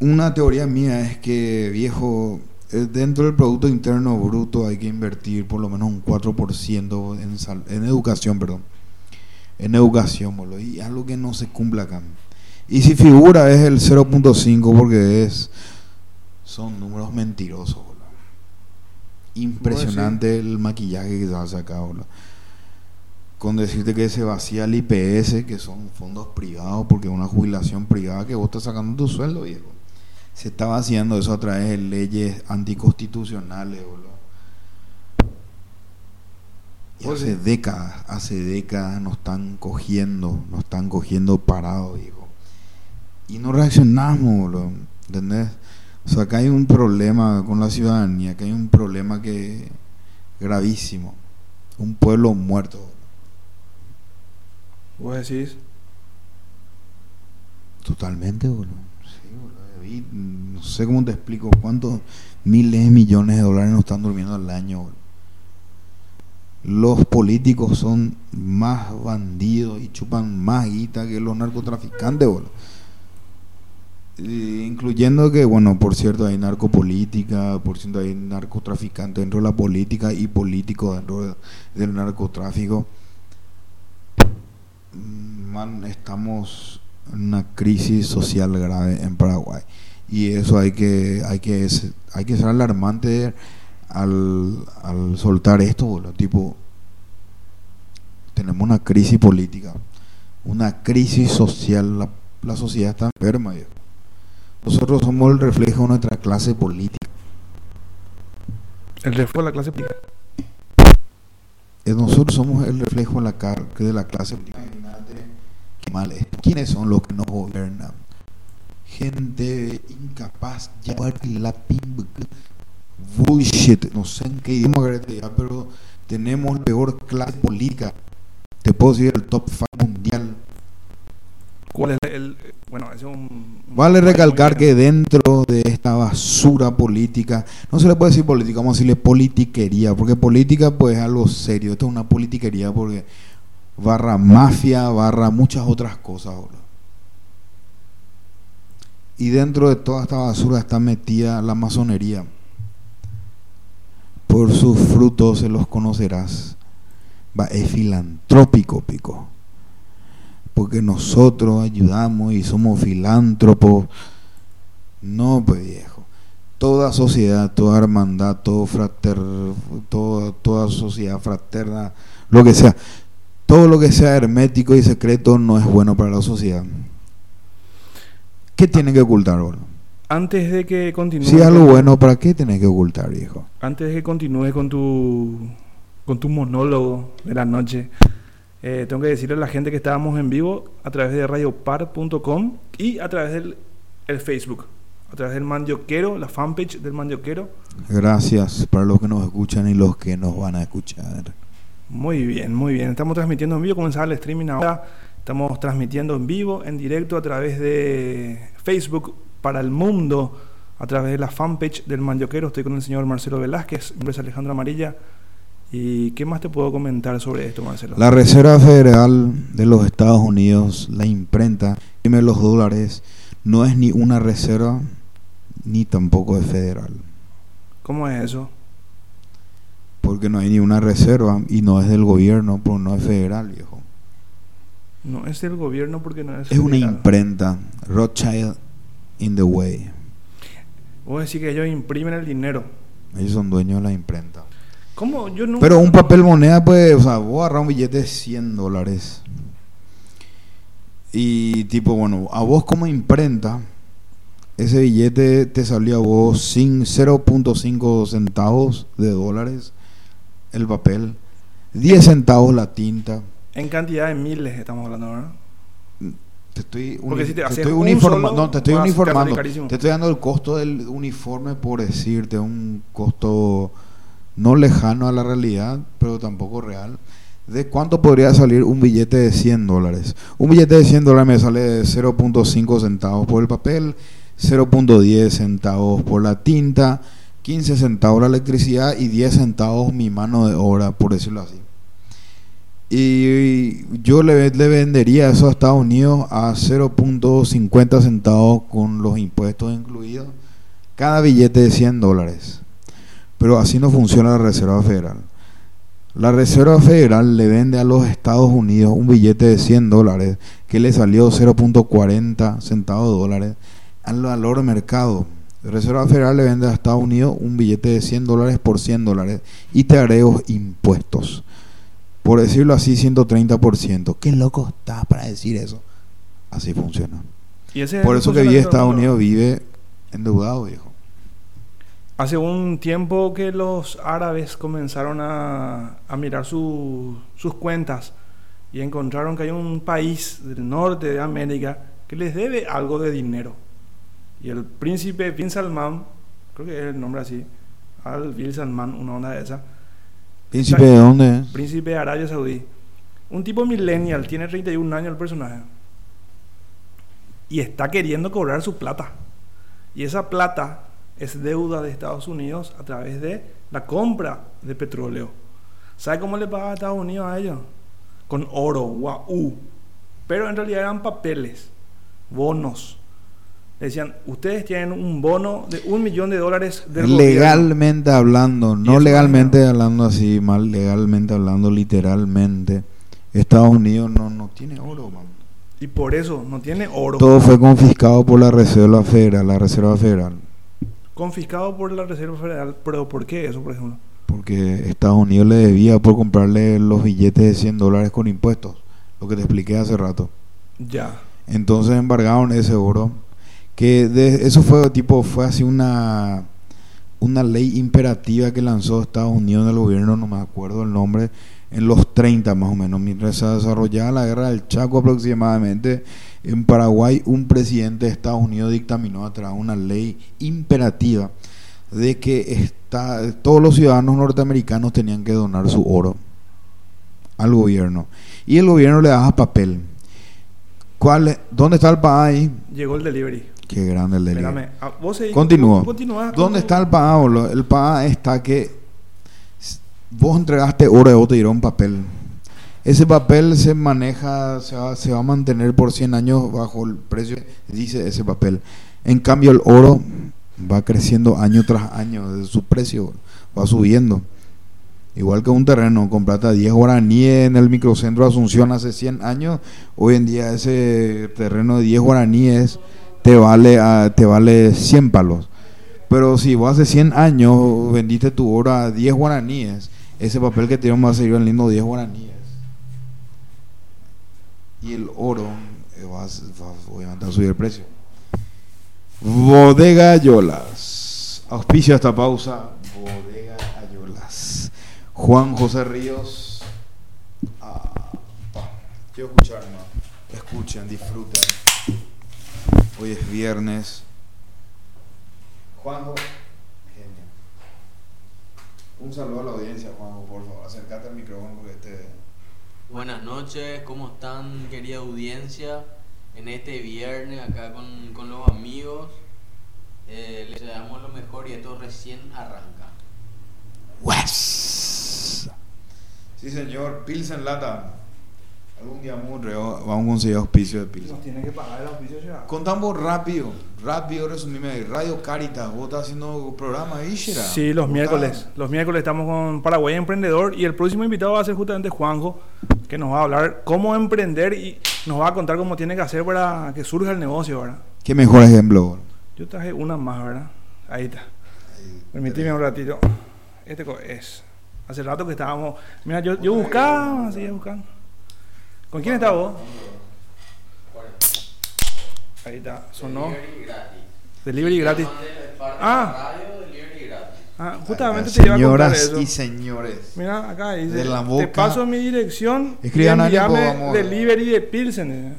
[SPEAKER 5] Una teoría mía es que, viejo, eh, dentro del Producto Interno Bruto hay que invertir por lo menos un 4% en, sal- en educación, perdón. En educación, boludo. Y algo que no se cumple acá. Y si figura es el 0.5 porque es son números mentirosos, boludo. Impresionante el maquillaje que se hace acá, boludo. Con decirte que se vacía el IPS, que son fondos privados, porque es una jubilación privada que vos estás sacando tu sueldo, viejo. Se está vaciando eso a través de leyes anticonstitucionales, boludo. Y hace décadas, hace décadas nos están cogiendo, nos están cogiendo parados, viejo. Y no reaccionamos, boludo. ¿Entendés? O sea, acá hay un problema con la ciudadanía, que hay un problema que gravísimo. Un pueblo muerto. boludo.
[SPEAKER 1] Vos decís,
[SPEAKER 5] Totalmente, boludo. Sí, boludo. Y, no sé cómo te explico cuántos miles de millones de dólares nos están durmiendo al año, boludo. Los políticos son más bandidos y chupan más guita que los narcotraficantes, boludo. Eh, incluyendo que, bueno, por cierto, hay narcopolítica, por cierto, hay narcotraficantes dentro de la política y políticos dentro de- del narcotráfico. Man, estamos en una crisis social grave en Paraguay y eso hay que hay que hay que ser alarmante al, al soltar esto, boludo. tipo tenemos una crisis política, una crisis social, la, la sociedad está enferma. viejo. Nosotros somos el reflejo de nuestra clase política.
[SPEAKER 1] El reflejo de la clase política.
[SPEAKER 5] Eh, Nosotros somos el reflejo de la, de la clase política. Imagínate qué mal es. ¿Quiénes son los que nos gobiernan? Gente incapaz, ya la pimba, bullshit, no sé en qué idioma pero tenemos la peor clase política. Te puedo decir el top 5 mundial.
[SPEAKER 1] ¿Cuál es el, bueno, ese es un, un-
[SPEAKER 5] Vale recalcar que dentro de esta basura política, no se le puede decir política, vamos a decirle politiquería, porque política pues es algo serio, esto es una politiquería porque barra mafia, barra muchas otras cosas. Y dentro de toda esta basura está metida la masonería. Por sus frutos se los conocerás. Va, es filantrópico, pico porque nosotros ayudamos y somos filántropos. No, pues viejo. Toda sociedad, toda hermandad, todo frater, todo- toda sociedad fraterna, lo que sea, todo lo que sea hermético y secreto no es bueno para la sociedad. ¿Qué tienen que ocultar, boludo?
[SPEAKER 1] Antes de que continúe.
[SPEAKER 5] Si es algo bueno, ¿para qué tenés que ocultar, viejo?
[SPEAKER 1] Antes de que continúe con tu con tu monólogo de la noche, eh, tengo que decirle a la gente que estábamos en vivo a través de radiopar.com y a través del el Facebook, a través del Mandioquero, la fanpage del Mandioquero.
[SPEAKER 5] Gracias para los que nos escuchan y los que nos van a escuchar.
[SPEAKER 1] Muy bien, muy bien. Estamos transmitiendo en vivo, comenzaba el streaming ahora. Estamos transmitiendo en vivo, en directo a través de Facebook para el mundo, a través de la fanpage del Mandioquero. Estoy con el señor Marcelo Velázquez, mi nombre es Alejandro Amarilla. ¿Y qué más te puedo comentar sobre esto, Marcelo?
[SPEAKER 5] La Reserva Federal de los Estados Unidos, la imprenta, dime los dólares, no es ni una reserva ni tampoco es federal.
[SPEAKER 1] ¿Cómo es eso?
[SPEAKER 5] Porque no hay ni una reserva y no es del gobierno, pero no es federal, viejo.
[SPEAKER 1] No es del gobierno porque no es.
[SPEAKER 5] Es una
[SPEAKER 1] federal.
[SPEAKER 5] imprenta. Rothschild in the way.
[SPEAKER 1] Vos decís que ellos imprimen el dinero.
[SPEAKER 5] Ellos son dueños de la imprenta.
[SPEAKER 1] ¿Cómo? Yo no.
[SPEAKER 5] Pero un papel moneda, pues, o sea, vos agarrás un billete de 100 dólares. Y tipo, bueno, a vos como imprenta, ese billete te salió a vos sin 0.5 centavos de dólares el papel, 10 centavos la tinta.
[SPEAKER 1] En cantidad de miles estamos hablando, ¿verdad?
[SPEAKER 5] Te estoy, uni-
[SPEAKER 1] Porque si te
[SPEAKER 5] estoy
[SPEAKER 1] un
[SPEAKER 5] uniforma-
[SPEAKER 1] solo,
[SPEAKER 5] no, te estoy uniformando. Te estoy dando el costo del uniforme por decirte, un costo no lejano a la realidad, pero tampoco real. ¿De cuánto podría salir un billete de 100 dólares? Un billete de 100 dólares me sale de 0.5 centavos por el papel, 0.10 centavos por la tinta, 15 centavos la electricidad y 10 centavos mi mano de obra, por decirlo así. Y yo le, vendería eso a Estados Unidos a 0.50 centavos con los impuestos incluidos, cada billete de 100 dólares. Pero así no funciona la Reserva Federal. La Reserva Federal le vende a los Estados Unidos un billete de 100 dólares que le salió 0.40 centavos de dólares al valor mercado. La Reserva Federal le vende a Estados Unidos un billete de 100 dólares por 100 dólares y te agrego impuestos. Por decirlo así, 130%. ¿Qué loco estás para decir eso? Así funciona.
[SPEAKER 1] Y ese es
[SPEAKER 5] Por eso que vive Estados. Unidos vive endeudado, viejo.
[SPEAKER 1] Hace un tiempo que los árabes comenzaron a, a mirar su- sus cuentas y encontraron que hay un país del norte de América que les debe algo de dinero. Y el príncipe Bin Salman, creo que es el nombre así, Al Bin Salman, una onda de esa,
[SPEAKER 5] ¿Príncipe de dónde es?
[SPEAKER 1] príncipe de Arabia Saudí, un tipo millennial, tiene 31 años el personaje, y está queriendo cobrar su plata. Y esa plata es deuda de Estados Unidos a través de la compra de petróleo. ¿Sabe cómo le paga a Estados Unidos a ellos? Con oro, guau. Pero en realidad eran papeles, bonos. Decían, ustedes tienen un bono de un millón de dólares gobierno".
[SPEAKER 5] Legalmente hablando, no legalmente hablando así, mal legalmente hablando, literalmente. Estados Unidos no, no tiene oro, man.
[SPEAKER 1] Y por eso no tiene oro.
[SPEAKER 5] Todo fue confiscado por la Reserva Federal, la Reserva Federal.
[SPEAKER 1] Confiscado por la Reserva Federal. Pero ¿por qué eso, por ejemplo?
[SPEAKER 5] Porque Estados Unidos le debía por comprarle los billetes de 100 dólares con impuestos. Lo que te expliqué hace rato.
[SPEAKER 1] Ya.
[SPEAKER 5] Entonces embargaron ese oro. Que de, eso fue tipo, fue así una, una ley imperativa que lanzó Estados Unidos del gobierno, no me acuerdo el nombre, en los 30 más o menos, mientras se desarrollaba la guerra del Chaco aproximadamente. En Paraguay, un presidente de Estados Unidos dictaminó a través de una ley imperativa de que está, todos los ciudadanos norteamericanos tenían que donar su oro al gobierno. Y el gobierno le daba papel. ¿Cuál, ¿Dónde está el PA ahí?
[SPEAKER 1] Llegó el delivery.
[SPEAKER 5] Qué grande el delirio.
[SPEAKER 1] Espérame. ah, vos seguís-
[SPEAKER 5] ¿Dónde está el PA? boludo? El PA está que vos entregaste oro y vos te dieron papel. Ese papel se maneja, se va, se va a mantener por 100 años bajo el precio, dice ese papel. En cambio, el oro va creciendo año tras año, su precio va subiendo. Igual que un terreno, compraste a 10 guaraníes en el microcentro de Asunción hace 100 años, hoy en día ese terreno de 10 guaraníes te vale, a- te vale 100 palos. Pero si vos hace 100 años vendiste tu oro a 10 guaraníes, ese papel que te dieron va a seguir vendiendo 10 guaraníes. Y el oro eh, va, a- a subir el precio. Bodega Ayolas. Auspicio esta pausa. Bodega Ayolas. Juan José Ríos. Ah. Quiero escuchar, ¿no? Escuchen, disfruten. Hoy es viernes. Juanjo. Un saludo a la audiencia, Juanjo, por favor. Acércate al micrófono porque este.
[SPEAKER 7] Buenas noches, ¿cómo están querida audiencia? En este viernes acá con, con los amigos. Eh, les deseamos lo mejor y esto recién arranca.
[SPEAKER 5] Wes. Sí, señor. Pilsen Lata. Algún día muy reo vamos a conseguir auspicio de Pilsen.
[SPEAKER 1] Nos tiene que pagar el auspicio ya.
[SPEAKER 5] Contamos rápido, rápido resumime ahí. Radio Caritas, vos estás haciendo programa ahí, Shira?
[SPEAKER 1] Sí, los
[SPEAKER 5] ¿Vos
[SPEAKER 1] miércoles.
[SPEAKER 5] estás?
[SPEAKER 1] Los miércoles estamos con Paraguay Emprendedor y el próximo invitado va a ser justamente Juanjo, que nos va a hablar cómo emprender y nos va a contar cómo tiene que hacer para que surja el negocio, ¿verdad?
[SPEAKER 5] Qué mejor ejemplo.
[SPEAKER 1] Yo traje una más, ¿verdad? Ahí está. Permitime un ratito. Este es. Hace rato que estábamos. Mira, yo, yo buscaba, seguía buscando. ¿Con quién estás vos? Ahí está, sonó.
[SPEAKER 7] Delivery gratis.
[SPEAKER 1] Delivery gratis. Ah.
[SPEAKER 7] radio, delivery gratis.
[SPEAKER 1] Ah, justamente te iba a contar
[SPEAKER 5] Señoras
[SPEAKER 1] eso.
[SPEAKER 5] y señores.
[SPEAKER 1] Mira, acá dice.
[SPEAKER 5] De la
[SPEAKER 1] Te
[SPEAKER 5] boca.
[SPEAKER 1] paso mi dirección.
[SPEAKER 5] Escriban
[SPEAKER 1] y envíame delivery de Pilsen.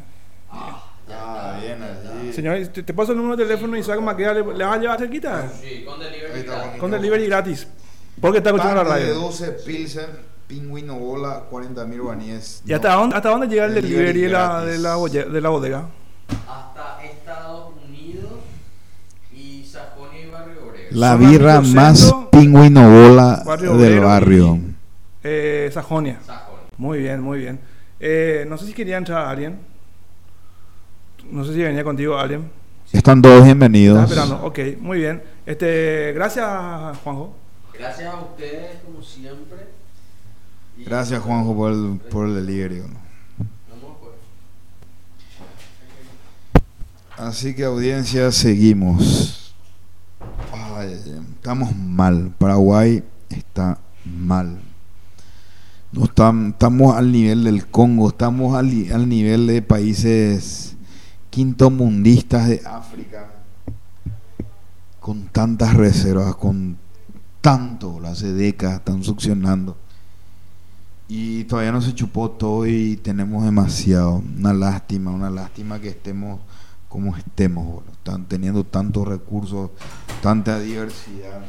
[SPEAKER 5] Ah, bien, allí.
[SPEAKER 1] Señor, te, te paso el número de teléfono y saca maqueda, le, le vas a llevar cerquita.
[SPEAKER 7] Sí, con delivery
[SPEAKER 5] está,
[SPEAKER 7] gratis.
[SPEAKER 1] Con delivery gratis. Porque está escuchando la
[SPEAKER 5] Pack de
[SPEAKER 1] radio.
[SPEAKER 5] 12 Pilsen, pingüino bola, 40 mil guaníes.
[SPEAKER 1] ¿Y hasta dónde, hasta dónde llega el
[SPEAKER 5] Delivery
[SPEAKER 1] delivery de la, de, la, bolle- de la bodega?
[SPEAKER 7] Hasta Estados Unidos y Sajonia y Barrio Obrero.
[SPEAKER 5] La birra más pingüino bola
[SPEAKER 1] Barrio
[SPEAKER 5] del barrio.
[SPEAKER 1] y- Eh, Sajonia.
[SPEAKER 7] Sajonia.
[SPEAKER 1] Muy bien, muy bien. Eh, no sé si quería entrar alguien. No sé si venía contigo alguien.
[SPEAKER 5] Están todos bienvenidos.
[SPEAKER 1] Esperando. Ok, muy bien. Este, gracias, Juanjo.
[SPEAKER 7] Gracias a ustedes, como siempre.
[SPEAKER 5] Gracias, Juanjo, por el, por el
[SPEAKER 7] pues.
[SPEAKER 5] Así que audiencia, seguimos. Estamos mal. Paraguay está mal. No tam- estamos al nivel del Congo, estamos al, al nivel de países quintomundistas de África. Con tantas reservas, con tanto, hace décadas están succionando. Y todavía no se chupó todo y tenemos demasiado. Una lástima, una lástima que estemos como estemos. boludo. Están teniendo tantos recursos, tanta diversidad.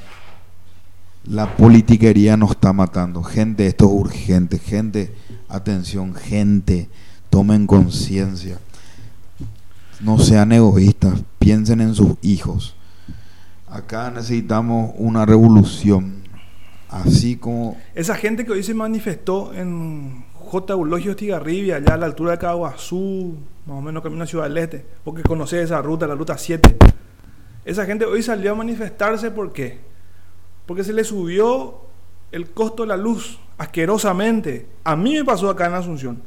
[SPEAKER 5] La politiquería nos está matando. Gente, esto es urgente. Gente, atención, gente, tomen conciencia. No sean egoístas, piensen en sus hijos. Acá necesitamos una revolución. Así como
[SPEAKER 1] Esa gente que hoy se manifestó en J. Eulogio Estigarribia, allá a la altura de Caguazú, más o menos camino a Ciudad del Este, porque conoce esa ruta, la ruta 7. Esa gente hoy salió a manifestarse ¿por qué? Porque se le subió el costo de la luz asquerosamente. A mí me pasó acá en Asunción.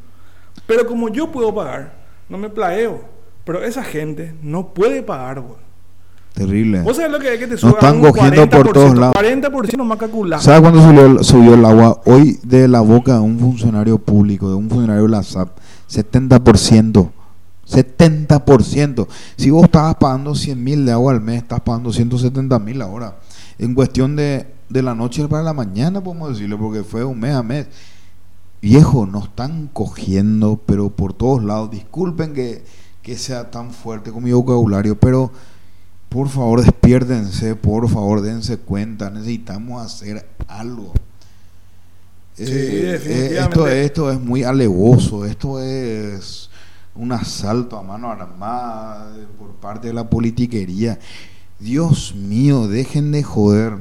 [SPEAKER 1] Pero como yo puedo pagar, no me plagueo. Pero esa gente no puede pagar, güey.
[SPEAKER 5] Terrible.
[SPEAKER 1] ¿Vos sabés lo que es que te
[SPEAKER 5] Nos están cogiendo por
[SPEAKER 1] 40%,
[SPEAKER 5] todos lados.
[SPEAKER 1] 40% más calculado.
[SPEAKER 5] ¿Sabes cuándo subió, subió el agua? Hoy de la boca de un funcionario público, de un funcionario de la SAP, 70%. 70%. Si vos estabas pagando 100 mil de agua al mes, estás pagando 170 mil ahora. En cuestión de, de la noche para la mañana, podemos decirlo, porque fue un mes a mes. Viejo, nos están cogiendo, pero por todos lados. Disculpen que, que sea tan fuerte con mi vocabulario, pero por favor despiérdense, por favor dense cuenta, necesitamos hacer algo.
[SPEAKER 1] Sí,
[SPEAKER 5] Eh, eh, esto, esto es muy alevoso, esto es un asalto a mano armada por parte de la politiquería. Dios mío, dejen de joder.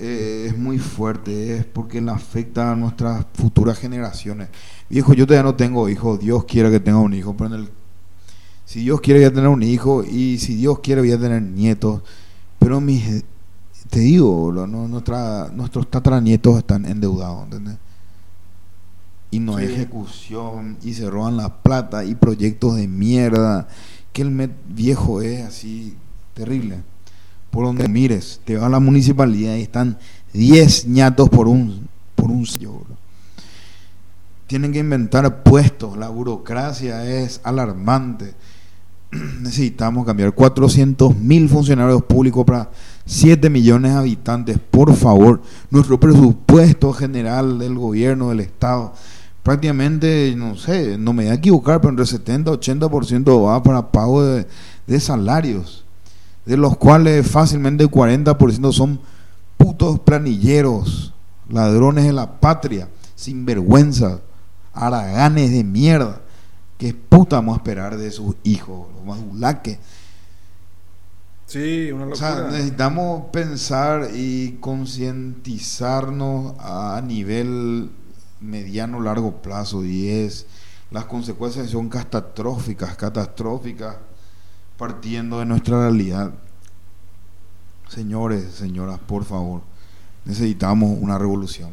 [SPEAKER 5] Eh, es muy fuerte, es porque le afecta a nuestras futuras generaciones. Viejo, yo todavía no tengo hijos, Dios quiere que tenga un hijo, pero en el si Dios quiere voy a tener un hijo y si Dios quiere voy a tener nietos. Pero mis, te digo, lo- no- nuestra, nuestros tataranietos están endeudados, ¿entendés? Y no hay
[SPEAKER 1] Sí.
[SPEAKER 5] ejecución y se roban la plata y proyectos de mierda. Que el Met viejo es así terrible. Por donde mires, te vas a la municipalidad y están 10 ñatos por un, por un sello, bro. Tienen que inventar puestos, la burocracia es alarmante. [CLEARS THROAT] Necesitamos cambiar 400 mil funcionarios públicos para 7 millones de habitantes. Por favor, nuestro presupuesto general del gobierno, del Estado, prácticamente, no sé, no me voy a equivocar, pero entre 70 y 80% va para pago de, salarios, de los cuales fácilmente el 40% son putos planilleros, ladrones de la patria, sinvergüenza, haraganes de mierda. ¿Qué puta vamos a esperar de sus hijos, los madulaques?
[SPEAKER 1] Sí, una
[SPEAKER 5] O
[SPEAKER 1] locura.
[SPEAKER 5] sea, necesitamos pensar y concientizarnos a nivel mediano largo plazo y es las consecuencias son catastróficas, catastróficas partiendo de nuestra realidad. Señores, señoras, por favor, necesitamos una revolución.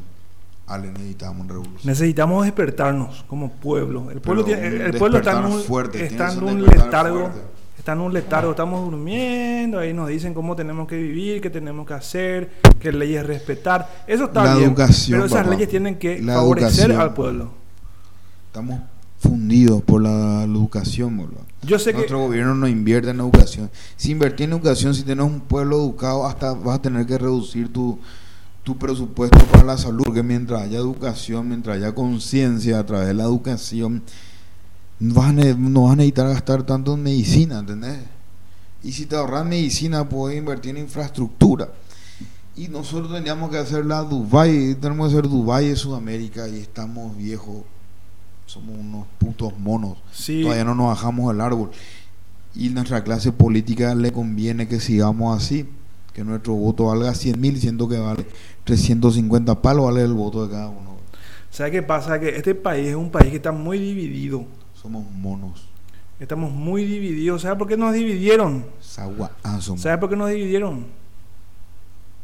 [SPEAKER 5] Ale, necesitamos una revolución.
[SPEAKER 1] Necesitamos despertarnos como pueblo. El pueblo, tiene- el pueblo está en un,
[SPEAKER 5] fuerte,
[SPEAKER 1] está en letargo.
[SPEAKER 5] fuerte.
[SPEAKER 1] Está en un letargo, estamos durmiendo, ahí nos dicen cómo tenemos que vivir, qué tenemos que hacer, qué leyes respetar. Eso está
[SPEAKER 5] La
[SPEAKER 1] bien,
[SPEAKER 5] educación,
[SPEAKER 1] pero esas
[SPEAKER 5] papá.
[SPEAKER 1] leyes tienen que favorecer
[SPEAKER 5] educación.
[SPEAKER 1] al pueblo.
[SPEAKER 5] Estamos fundidos por la, la educación, boludo.
[SPEAKER 1] Yo sé que
[SPEAKER 5] Nuestro gobierno no invierte en educación. Si invertir en educación, si tienes un pueblo educado, hasta vas a tener que reducir tu, tu presupuesto para la salud. Porque mientras haya educación, mientras haya conciencia a través de la educación, no vas, a, ne- no vas a necesitar gastar tanto en medicina, ¿entendés? Y si te ahorras medicina, puedes invertir en infraestructura. Y nosotros tendríamos que hacer la Dubai, tenemos que hacer Dubai de Sudamérica y estamos viejos. Somos unos putos monos.
[SPEAKER 1] Sí.
[SPEAKER 5] Todavía no nos bajamos del árbol. Y nuestra clase política le conviene que sigamos así. Que nuestro voto valga 100 mil, siendo que vale 350 palos, vale el voto de cada uno.
[SPEAKER 1] ¿Sabes qué pasa? Que este país es un país que está muy dividido.
[SPEAKER 5] Somos monos.
[SPEAKER 1] Estamos muy divididos. ¿Sabes por qué nos dividieron?
[SPEAKER 5] Ah,
[SPEAKER 1] ¿Sabes por qué nos dividieron?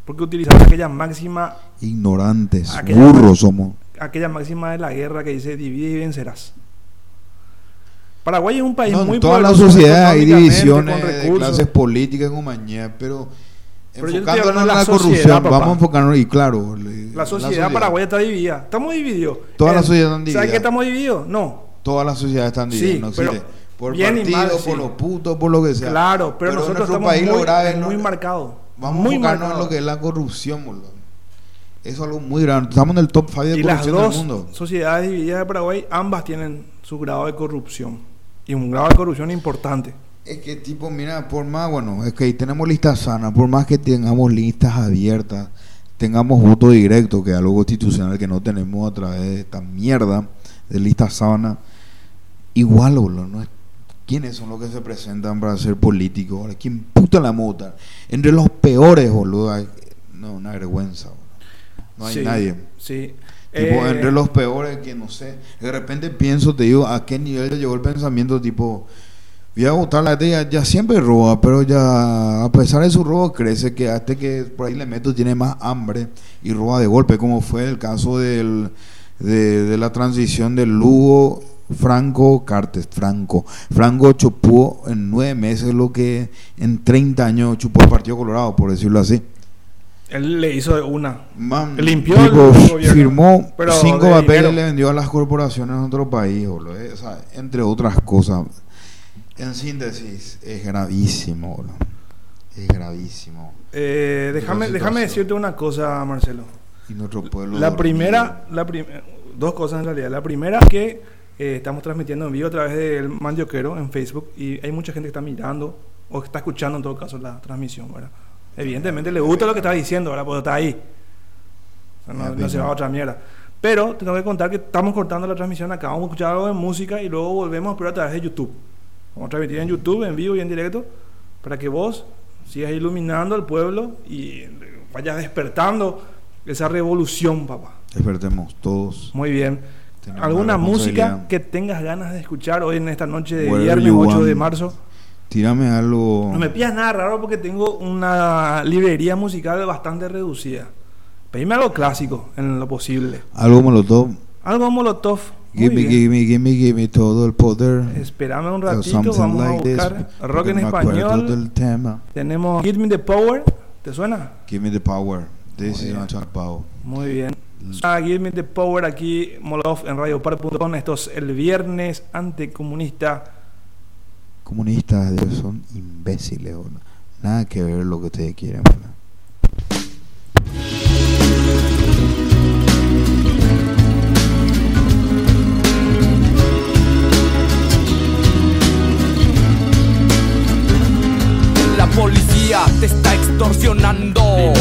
[SPEAKER 1] Porque utilizaron aquella máxima,
[SPEAKER 5] ignorantes,
[SPEAKER 1] Aquella-
[SPEAKER 5] burros somos.
[SPEAKER 1] aquella máxima de la guerra que dice divide y vencerás. Paraguay es un país
[SPEAKER 5] No,
[SPEAKER 1] muy
[SPEAKER 5] en toda la sociedad hay divisiones de clases políticas y compañía, pero, Enfocándonos en la,
[SPEAKER 1] la
[SPEAKER 5] corrupción,
[SPEAKER 1] papá.
[SPEAKER 5] vamos a enfocarnos, y claro, le-
[SPEAKER 1] La sociedad paraguaya está dividida. Estamos divididos.
[SPEAKER 5] Toda la
[SPEAKER 1] Eh,
[SPEAKER 5] sociedad está dividida.
[SPEAKER 1] ¿Sabes qué estamos divididos? No.
[SPEAKER 5] Toda la sociedad está
[SPEAKER 1] Sí,
[SPEAKER 5] dividida, no
[SPEAKER 1] pero.
[SPEAKER 5] Por partido,
[SPEAKER 1] mal,
[SPEAKER 5] por
[SPEAKER 1] sí.
[SPEAKER 5] los putos, por lo que sea.
[SPEAKER 1] Claro, pero, nosotros estamos
[SPEAKER 5] país
[SPEAKER 1] muy,
[SPEAKER 5] lo grave no-
[SPEAKER 1] muy marcados.
[SPEAKER 5] Vamos
[SPEAKER 1] muy
[SPEAKER 5] a enfocarnos en lo que es la corrupción, boludo. Eso es algo muy grande. Estamos en el top 5 de
[SPEAKER 1] Y las
[SPEAKER 5] corrupción del mundo.
[SPEAKER 1] sociedades divididas de Paraguay, ambas tienen su grado de corrupción. Y un grado de corrupción importante.
[SPEAKER 5] Es que tipo, mira, por más, bueno, es que tenemos listas sanas, por más que tengamos listas abiertas, tengamos voto directo, que es algo constitucional que no tenemos a través de esta mierda de listas sanas, igual, boludo, no es- ¿quiénes son los que se presentan para ser políticos? Ahora, ¿Quién puta la mota? Entre los peores, boludo, hay- no, una vergüenza, boludo. No hay
[SPEAKER 1] Sí,
[SPEAKER 5] nadie.
[SPEAKER 1] Sí.
[SPEAKER 5] Tipo,
[SPEAKER 1] Eh,
[SPEAKER 5] entre los peores que no sé. De repente pienso, te digo, a qué nivel llegó el pensamiento, tipo, voy a votar la ya, ya siempre roba, pero ya a pesar de su robo crece que hasta que por ahí le meto tiene más hambre y roba de golpe, como fue el caso del de, de la transición del Lugo Franco Cartes, Franco. Franco chupó en nueve meses lo que en 30 años chupó el Partido Colorado, por decirlo así.
[SPEAKER 1] Él le hizo una.
[SPEAKER 5] Man,
[SPEAKER 1] Limpió
[SPEAKER 5] tipo,
[SPEAKER 1] el gobierno,
[SPEAKER 5] firmó
[SPEAKER 1] pero
[SPEAKER 5] cinco papeles y le vendió a las corporaciones en otro país, boludo, eh, o sea, entre otras cosas. En síntesis, es gravísimo, boludo. Es gravísimo.
[SPEAKER 1] Eh, déjame, déjame decirte una cosa, Marcelo.
[SPEAKER 5] Y nuestro pueblo.
[SPEAKER 1] La
[SPEAKER 5] dormido.
[SPEAKER 1] primera, la prim- dos cosas en realidad. La primera que eh, estamos transmitiendo en vivo a través del Mandioquero en Facebook y hay mucha gente que está mirando o que está escuchando en todo caso la transmisión, ¿verdad? Evidentemente le gusta lo que estás diciendo, ¿verdad? Porque está ahí. O sea, no, no se va a otra mierda. Pero te tengo que contar que estamos cortando la transmisión acá. Vamos a escuchar algo de música y luego volvemos, pero a través de YouTube. Vamos a transmitir en YouTube, en vivo y en directo, para que vos sigas iluminando al pueblo y vayas despertando esa revolución, papá.
[SPEAKER 5] Despertemos todos.
[SPEAKER 1] Muy bien.
[SPEAKER 5] Tenemos
[SPEAKER 1] ¿Alguna
[SPEAKER 5] una
[SPEAKER 1] música que tengas ganas de escuchar hoy en esta noche de
[SPEAKER 5] Wherever
[SPEAKER 1] viernes
[SPEAKER 5] you
[SPEAKER 1] 8 de marzo?
[SPEAKER 5] Tírame algo.
[SPEAKER 1] No me pidas nada raro porque tengo una librería musical bastante reducida. Pedime algo clásico en lo posible.
[SPEAKER 5] Algo molotov.
[SPEAKER 1] Algo Molotov.
[SPEAKER 5] Give me, give me, give me, give me todo el poder.
[SPEAKER 1] Espérame un ratito, vamos a
[SPEAKER 5] like this,
[SPEAKER 1] buscar rock
[SPEAKER 5] porque
[SPEAKER 1] en español.
[SPEAKER 5] del tema.
[SPEAKER 1] Tenemos Give Me the Power. ¿Te suena?
[SPEAKER 5] Give me the power. This
[SPEAKER 1] Muy
[SPEAKER 5] is not talk about.
[SPEAKER 1] Muy bien. Ah, Give Me the Power aquí, Molotov en radiopar.com. Esto es el viernes anticomunista.
[SPEAKER 5] Comunistas son imbéciles. boludo. Nada que ver lo que ustedes quieren. boludo.
[SPEAKER 8] Extorsionando.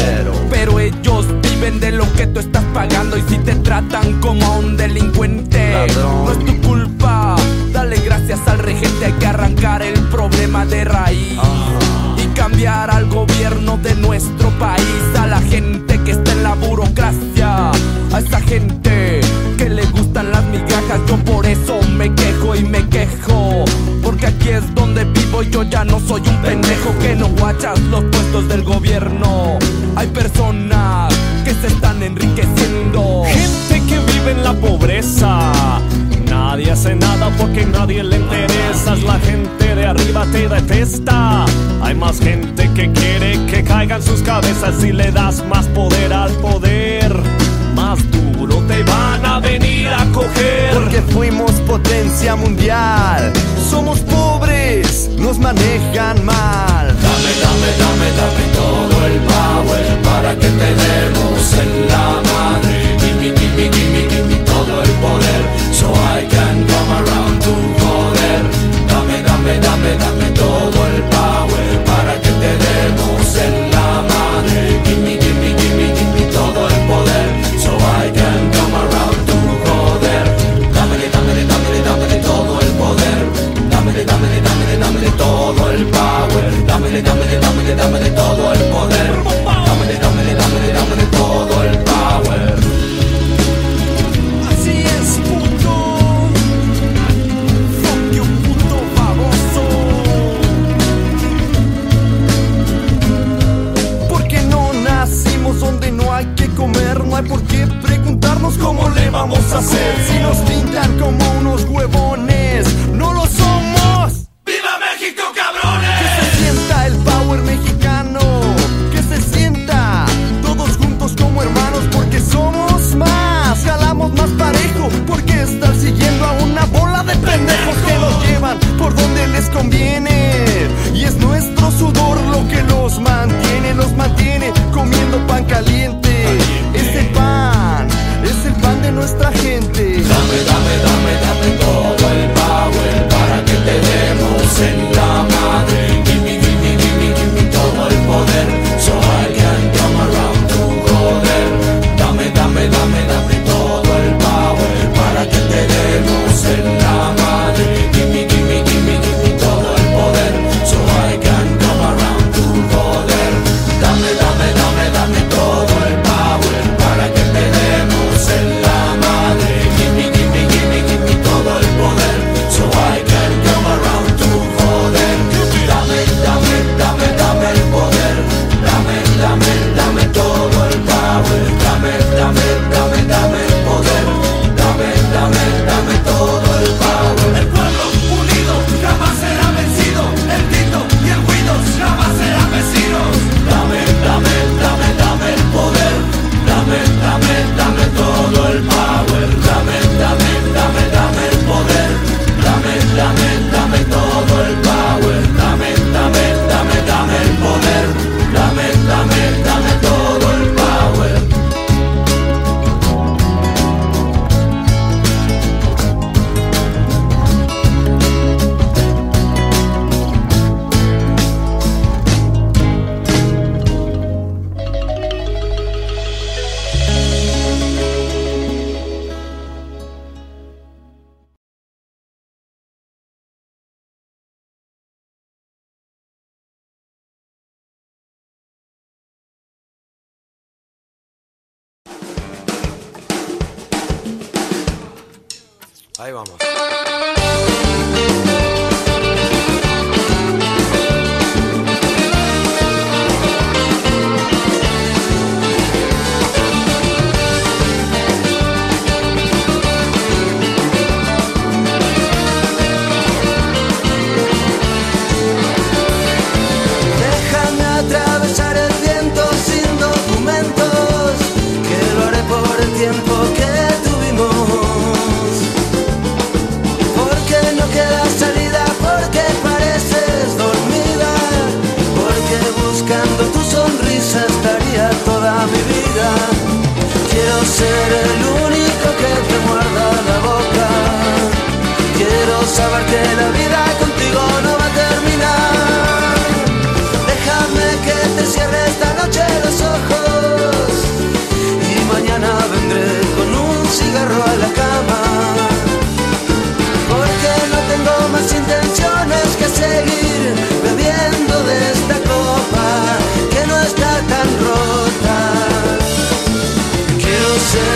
[SPEAKER 8] Pero ellos viven de lo que tú estás pagando. Y si te tratan como a un delincuente, no es tu culpa. Dale gracias al regente. Hay que arrancar el problema de raíz. Y cambiar al gobierno de nuestro país. A la gente que está en la burocracia. A esa gente que le gustan las migajas. Yo por eso Porque aquí es donde vivo. Yo ya no soy un pendejo que no guachas los puestos del gobierno. Hay personas que se están enriqueciendo.
[SPEAKER 9] Gente que vive en la pobreza. Nadie hace nada porque nadie le interesa. La gente de arriba te detesta. Hay más gente que quiere que caigan sus cabezas si le das más poder al poder. Más duro te van a venir a coger.
[SPEAKER 8] Porque fuimos potencia mundial. Somos pobres, nos manejan mal. Dame, dame, dame, dame todo el power para que te demos en la madre. Gimme, gimme, gimme, gimme todo el poder. So I can come around to joder. Dame, dame, dame, dame todo el power Dámele, dámele, dámele, dámele todo el poder. Dámele, dámele, dámele, dámele todo el power. Así es, puto. Fuck you, puto baboso. Porque no nacimos donde no hay que comer, no hay por qué preguntarnos cómo le vamos a hacer. Si nos pintan como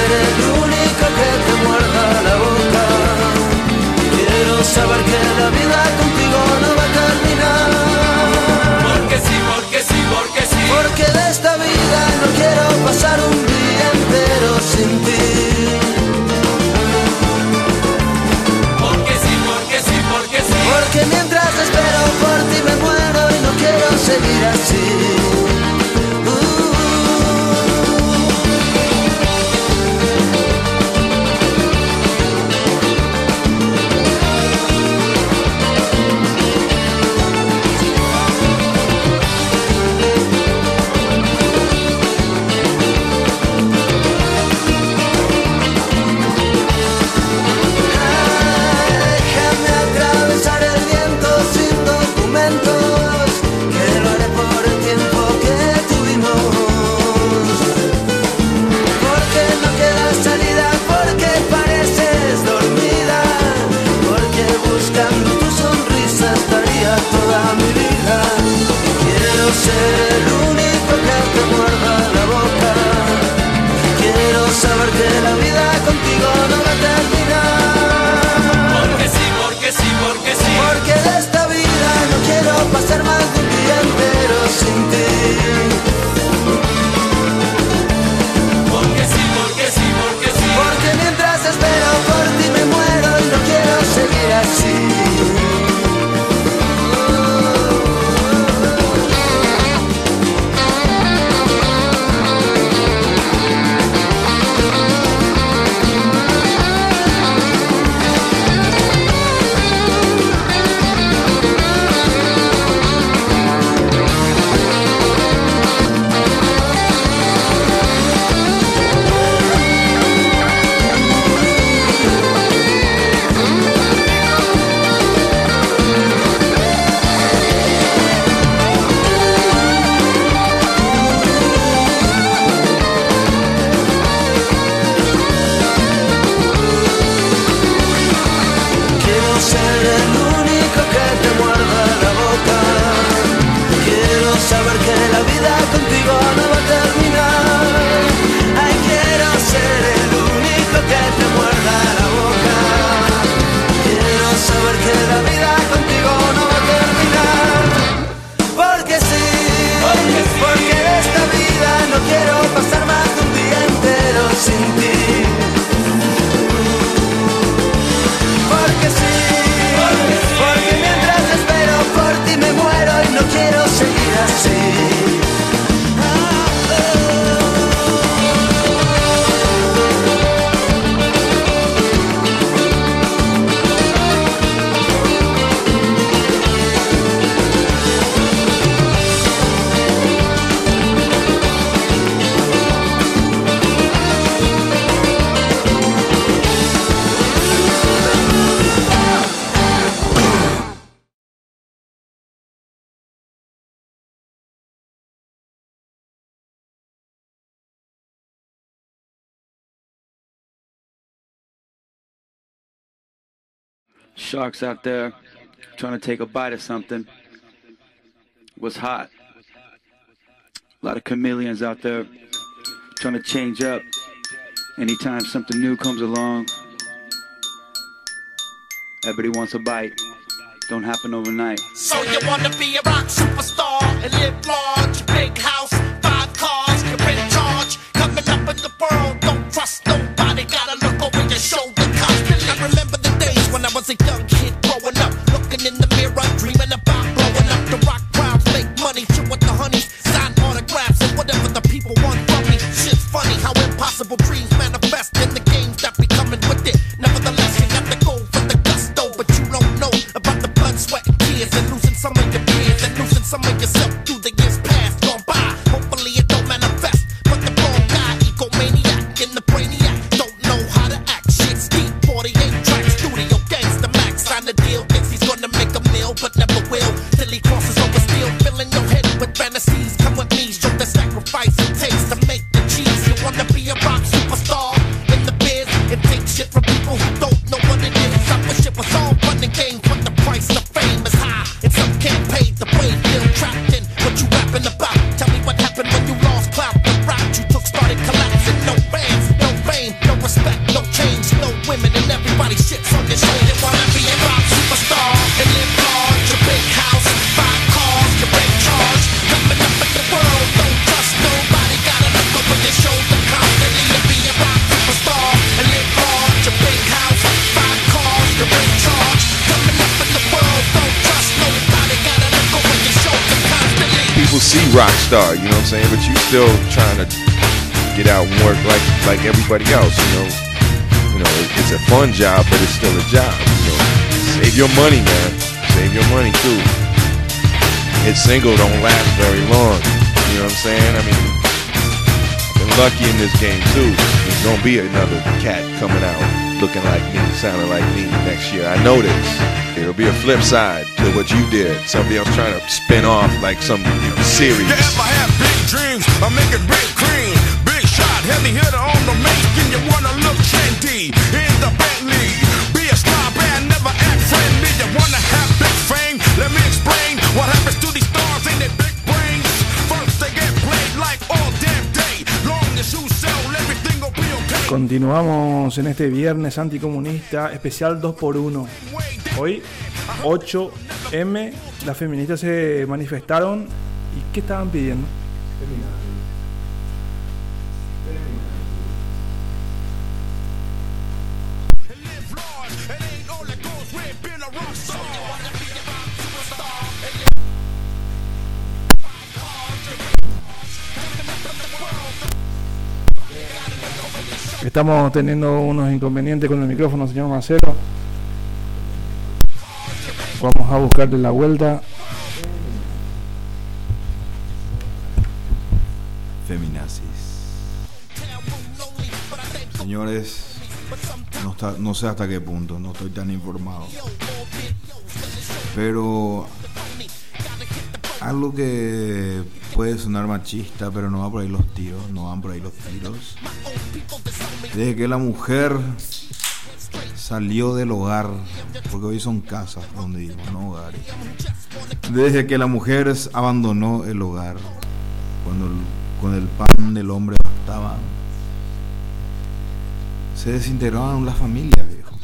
[SPEAKER 10] Ser el único que te muerda la boca. Quiero saber que la vida contigo no va a terminar. Porque
[SPEAKER 4] sí, porque sí, porque sí.
[SPEAKER 10] Porque de esta vida no quiero pasar un día entero sin ti.
[SPEAKER 4] Porque sí, porque sí, porque sí.
[SPEAKER 10] Porque mientras espero por ti me muero y no quiero seguir así. Que la vida contigo no va a terminar.
[SPEAKER 4] Porque sí, porque sí, porque sí.
[SPEAKER 10] Porque de esta vida no quiero pasar más de un día entero sin ti.
[SPEAKER 4] Porque sí, porque sí, porque sí.
[SPEAKER 10] Porque mientras espero por ti me muero y no quiero seguir así.
[SPEAKER 11] Sharks out there trying to take a bite of something. Was hot. A lot of chameleons out there trying to change up anytime something new comes along. Everybody wants a bite. Don't happen overnight.
[SPEAKER 4] So you wanna be a rock superstar and live large, big house,
[SPEAKER 3] saying? But you still trying to get out and work like like everybody else, you know. You know, it- it's a fun job, but it's still a job. You know, save your money, man. Save your money too. Hit single don't last very long. You know what I'm saying? I mean, I've been lucky in this game too. There's gonna be another cat coming out looking like me, sounding like me next year. I know this. There'll be a flip side to what you did. Somebody else trying to spin off like some you know, series.
[SPEAKER 12] Dreams of making big cream? Big shot, heavy hitter on the make, and you wanna look trendy in the Bentley. Be a star band, never act friendly. You wanna have big fame? Let me explain what happens to these stars in their big brains. First they get played like all damn day. Long as you sell, everything will be okay.
[SPEAKER 1] Continuamos en este viernes anticomunista, especial 2x1. Hoy, 8M, las feministas se manifestaron. ¿Y qué estaban pidiendo? Estamos teniendo unos inconvenientes con el micrófono, señor Marcelo. Vamos a buscarle la vuelta.
[SPEAKER 5] Feminazis. Señores, no, está- no sé hasta qué punto, no estoy tan informado. Pero algo que puede sonar machista, pero no va por ahí los tiros, no van por ahí los tiros. Desde que la mujer salió del hogar, porque hoy son casas donde vivimos, no hogares. Desde que la mujer abandonó el hogar, cuando el- con el pan del hombre bastaba, se desintegraron las familias, viejo.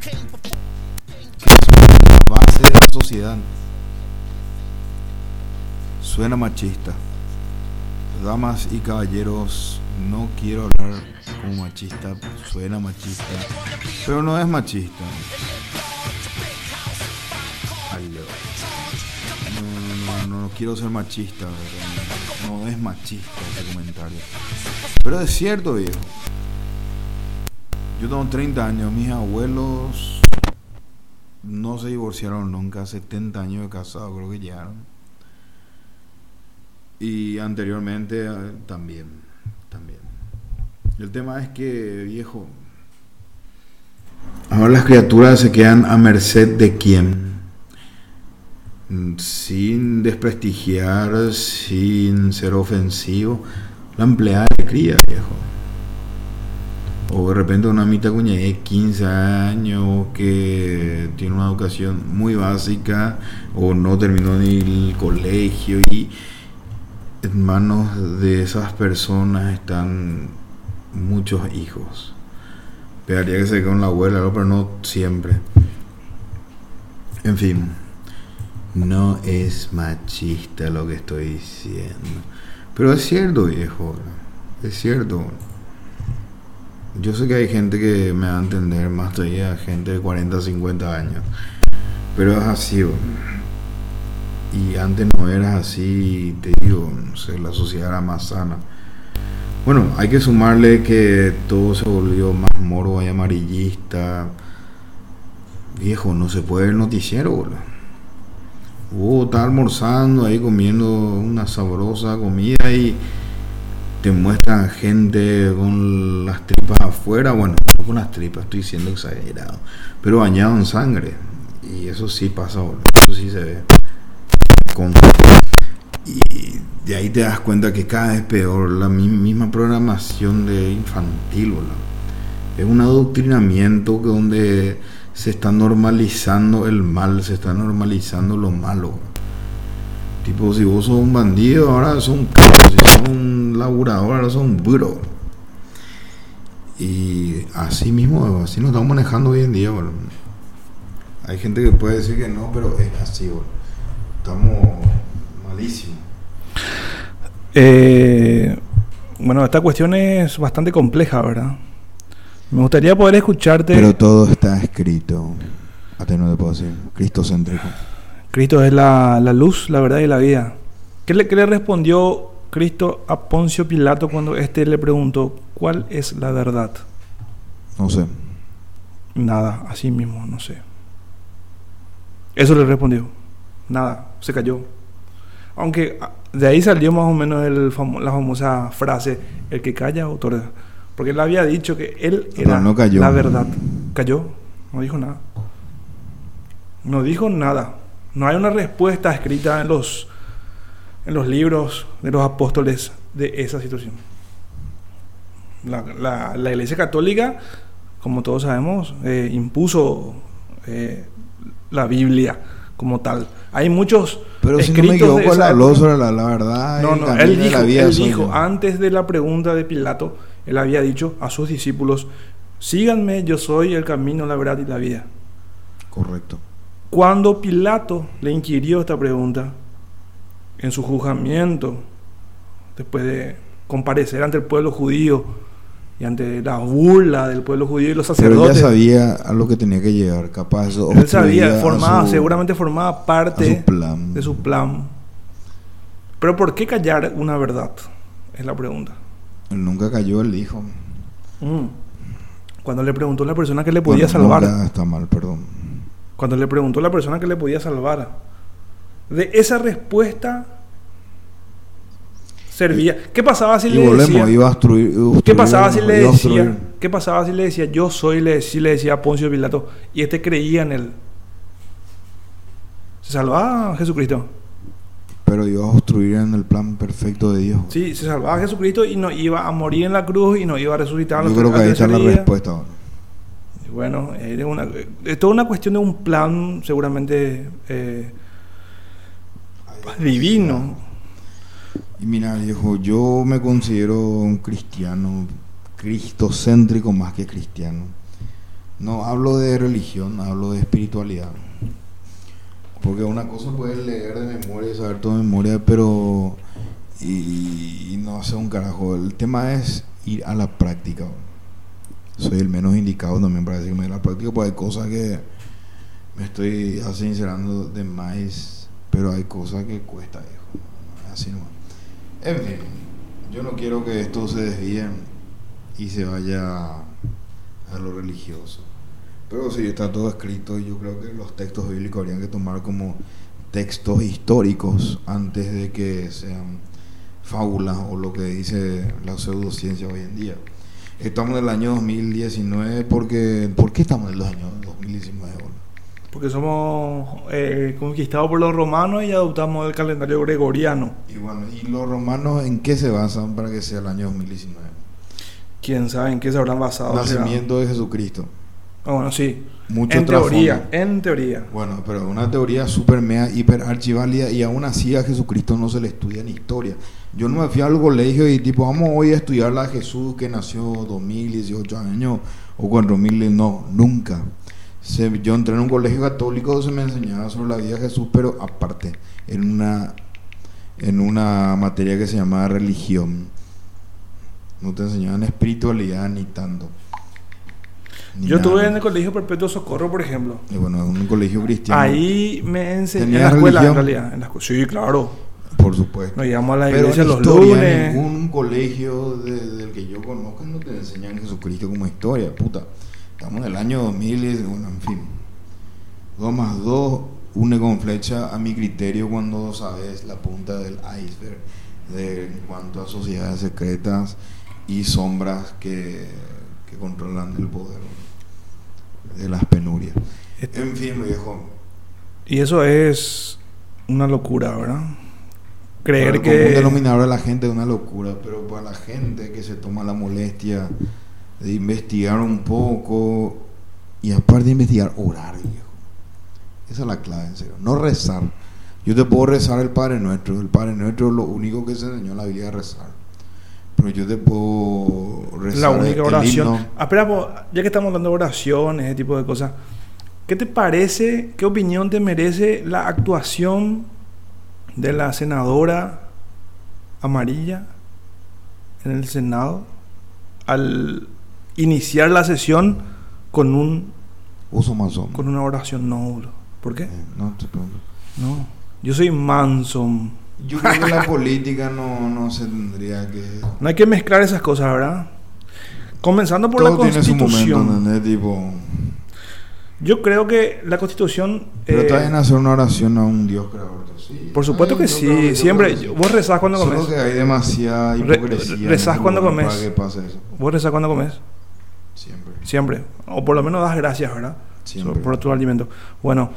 [SPEAKER 5] Que es la base de la sociedad. Suena machista. Damas y caballeros, no quiero hablar como machista, suena machista, pero no es machista. No, no, no, no quiero ser machista, no es machista ese comentario. Pero es cierto, viejo. Yo tengo 30 años, mis abuelos no se divorciaron nunca, 70 años de casado creo que llegaron. Y anteriormente eh, también. El tema es que, viejo, ahora las criaturas se quedan a merced de quién. Mm, Sin desprestigiar, sin ser ofensivo, la empleada de cría, viejo. O de repente una mitad cuña de 15 años que tiene una educación muy básica o no terminó ni el colegio y en manos de esas personas están muchos hijos. Pegaría que se quede con la abuela, pero no siempre. En fin, no es machista lo que estoy diciendo. Pero es cierto, viejo. Es cierto. Yo sé que hay gente que me va a entender, más todavía gente de 40, 50 años. Pero es así. Y antes no era así, te digo, no sé, la sociedad era más sana. Bueno, hay que sumarle que todo se volvió más morbo y amarillista. Viejo, no se puede ver noticiero, boludo. Uh, está almorzando ahí comiendo una sabrosa comida y te muestran gente con las tripas afuera. Bueno, no con las tripas, estoy siendo exagerado. Pero bañado en sangre. Y eso sí pasa, boludo. Eso sí se ve. Y de ahí te das cuenta que cada vez peor la mi- misma programación de infantil. Es un adoctrinamiento donde se está normalizando el mal, se está normalizando lo malo. Tipo, si vos sos un bandido, ahora sos un c***, si sos un laburador, ahora sos un burro. Y así mismo, así nos estamos manejando hoy en día. Hay gente que puede decir que no, pero es así. Estamos
[SPEAKER 1] Eh, bueno, esta cuestión es bastante compleja, ¿verdad? Me gustaría poder escucharte.
[SPEAKER 5] Pero todo está escrito. No te puedo decir. Cristocéntrico.
[SPEAKER 1] Cristo es la, la luz, la verdad y la vida. ¿Qué le, qué le respondió Cristo a Poncio Pilato cuando éste le preguntó cuál es la verdad?
[SPEAKER 5] No sé.
[SPEAKER 1] Nada, así mismo, no sé. Eso le respondió. Nada, se cayó. Aunque ah, de ahí salió más o menos el famo- la famosa frase, el que calla otorga. Porque él había dicho que él era
[SPEAKER 5] no cayó.
[SPEAKER 1] la verdad. Cayó, no dijo nada. No dijo nada. No hay una respuesta escrita en los, en los libros de los apóstoles de esa situación. La, la- la Iglesia Católica, como todos sabemos, eh, impuso eh, la Biblia como tal. Hay muchos
[SPEAKER 5] Pero si no me equivoco, él habló sobre la, la verdad.
[SPEAKER 1] No,
[SPEAKER 5] el
[SPEAKER 1] no, él dijo, él dijo antes de la pregunta de Pilato, él había dicho a sus discípulos, síganme, yo soy el camino, la verdad y la vida.
[SPEAKER 5] Correcto.
[SPEAKER 1] Cuando Pilato le inquirió esta pregunta, en su juzgamiento, después de comparecer ante el pueblo judío y ante la burla del pueblo judío y los
[SPEAKER 5] Pero él ya
[SPEAKER 1] sacerdotes,
[SPEAKER 5] sabía a lo que tenía que llegar. Capaz
[SPEAKER 1] él sabía, formaba,
[SPEAKER 5] su-
[SPEAKER 1] seguramente formaba parte
[SPEAKER 5] a su plan.
[SPEAKER 1] de su plan. Pero ¿por qué callar una verdad? Es la pregunta.
[SPEAKER 5] Él nunca cayó, él dijo.
[SPEAKER 1] Mm. Cuando le preguntó a la persona que le podía
[SPEAKER 5] Bueno,
[SPEAKER 1] salvar.
[SPEAKER 5] está mal, perdón.
[SPEAKER 1] Cuando le preguntó a la persona que le podía salvar. De esa respuesta servía. ¿Qué pasaba si
[SPEAKER 5] y
[SPEAKER 1] le
[SPEAKER 5] volvemos,
[SPEAKER 1] decía?
[SPEAKER 5] iba a obstruir.
[SPEAKER 1] ¿Qué pasaba si le decía? ¿Qué pasaba si le decía yo soy? Le, si le decía a Poncio Pilato y este creía en él. ¿Se salvaba Jesucristo?
[SPEAKER 5] Pero iba a obstruir en el plan perfecto de Dios.
[SPEAKER 1] Sí, se salvaba Jesucristo y no iba a morir en la cruz y no iba a resucitar.
[SPEAKER 5] Yo creo que ahí está la respuesta ahora.
[SPEAKER 1] Bueno, es, una, es toda una cuestión de un plan seguramente eh, divino.
[SPEAKER 5] Y mira, viejo, yo me considero un cristiano, cristocéntrico más que cristiano. No hablo de religión, hablo de espiritualidad. Porque una cosa puedes leer de memoria y saber todo de memoria, pero. Y, no hacer un carajo. El tema es ir a la práctica. Soy el menos indicado también para decirme la práctica, porque hay cosas que me estoy sincerando de más, pero hay cosas que cuesta, viejo. Así nomás. En fin, yo no quiero que esto se desvíe y se vaya a lo religioso. Pero sí, está todo escrito y yo creo que los textos bíblicos habrían que tomar como textos históricos antes de que sean fábulas o lo que dice la pseudociencia hoy en día. Estamos en el año 2019 porque... ¿Por qué estamos en el año 2019?
[SPEAKER 1] Porque somos eh, conquistados por los romanos y adoptamos el calendario gregoriano.
[SPEAKER 5] Y bueno, ¿y los romanos en qué se basan para que sea el año 2019?
[SPEAKER 1] ¿Quién sabe en qué se habrán basado?
[SPEAKER 5] Nacimiento de Jesucristo.
[SPEAKER 1] Ah, bueno, sí.
[SPEAKER 5] Mucho
[SPEAKER 1] en teoría, en teoría.
[SPEAKER 5] Bueno, pero una teoría super mega hiper archiválida y aún así a Jesucristo no se le estudia en historia. Yo no me fui al colegio y tipo, vamos hoy a estudiar la Jesús que nació 2018 años o 4000, no, nunca. Se- yo entré en un colegio católico, se me enseñaba sobre la vida de Jesús, pero aparte, en una, en una materia que se llamaba religión. No te enseñaban espiritualidad ni tanto. Ni
[SPEAKER 1] Yo
[SPEAKER 5] nada.
[SPEAKER 1] estuve en el colegio Perpetuo Socorro, por ejemplo.
[SPEAKER 5] Y bueno, en un colegio cristiano.
[SPEAKER 1] Ahí me enseñé en
[SPEAKER 5] ¿Tenías
[SPEAKER 1] la escuela, en realidad. en la sí, claro.
[SPEAKER 5] Por supuesto.
[SPEAKER 1] Nos íbamos a la
[SPEAKER 5] Pero
[SPEAKER 1] iglesia
[SPEAKER 5] en
[SPEAKER 1] los
[SPEAKER 5] historia,
[SPEAKER 1] lunes.
[SPEAKER 5] Ningún colegio de- del que yo conozco no te enseñan Jesucristo como historia, puta. Estamos en el año 2000 y bueno, en fin. 2 más 2 une con flecha a mi criterio cuando sabes la punta del iceberg de, en cuanto a sociedades secretas y sombras que, que controlan el poder de las penurias. En fin, viejo.
[SPEAKER 1] Y eso es una locura, ¿verdad? Creer que...
[SPEAKER 5] denominador de la gente es una locura, pero para la gente que se toma la molestia de investigar un poco y aparte de investigar, orar, viejo. Esa es la clave, en serio. No rezar. Yo te puedo rezar el Padre Nuestro. El Padre Nuestro es lo único que se enseñó en la Biblia a rezar. Pero yo te puedo rezar
[SPEAKER 1] la única
[SPEAKER 5] el
[SPEAKER 1] oración.
[SPEAKER 5] himno.
[SPEAKER 1] Ah, espera, ya que estamos hablando de oraciones, ese tipo de cosas, ¿qué te parece, qué opinión te merece la actuación de la senadora amarilla en el Senado al iniciar la sesión con un
[SPEAKER 5] Uso masón.
[SPEAKER 1] con una oración no, bro. ¿Por qué?
[SPEAKER 5] No te preocupes.
[SPEAKER 1] No. Yo soy Manson.
[SPEAKER 5] Yo creo que la [LAUGHS] política no, no se tendría que...
[SPEAKER 1] No hay que mezclar esas cosas, ¿verdad? Comenzando por
[SPEAKER 5] Todo
[SPEAKER 1] la
[SPEAKER 5] tiene su
[SPEAKER 1] Constitución.
[SPEAKER 5] momento, ¿entendés? Tipo...
[SPEAKER 1] Yo creo que la Constitución.
[SPEAKER 5] Pero
[SPEAKER 1] eh,
[SPEAKER 5] bien hacer una oración a un Dios creador. Sí.
[SPEAKER 1] por supuesto
[SPEAKER 5] Ay,
[SPEAKER 1] que sí.
[SPEAKER 5] yo
[SPEAKER 1] Siempre.
[SPEAKER 5] que.
[SPEAKER 1] Vos rezás cuando
[SPEAKER 5] Solo
[SPEAKER 1] comes.
[SPEAKER 5] que hay demasiada
[SPEAKER 1] Re-
[SPEAKER 5] hipocresía. en
[SPEAKER 1] rezás cuando comes.
[SPEAKER 5] Para que pase eso.
[SPEAKER 1] Vos rezás cuando comes.
[SPEAKER 5] Siempre.
[SPEAKER 1] O por lo menos das gracias, ¿verdad?
[SPEAKER 5] Siempre.
[SPEAKER 1] Por tu alimento. Bueno,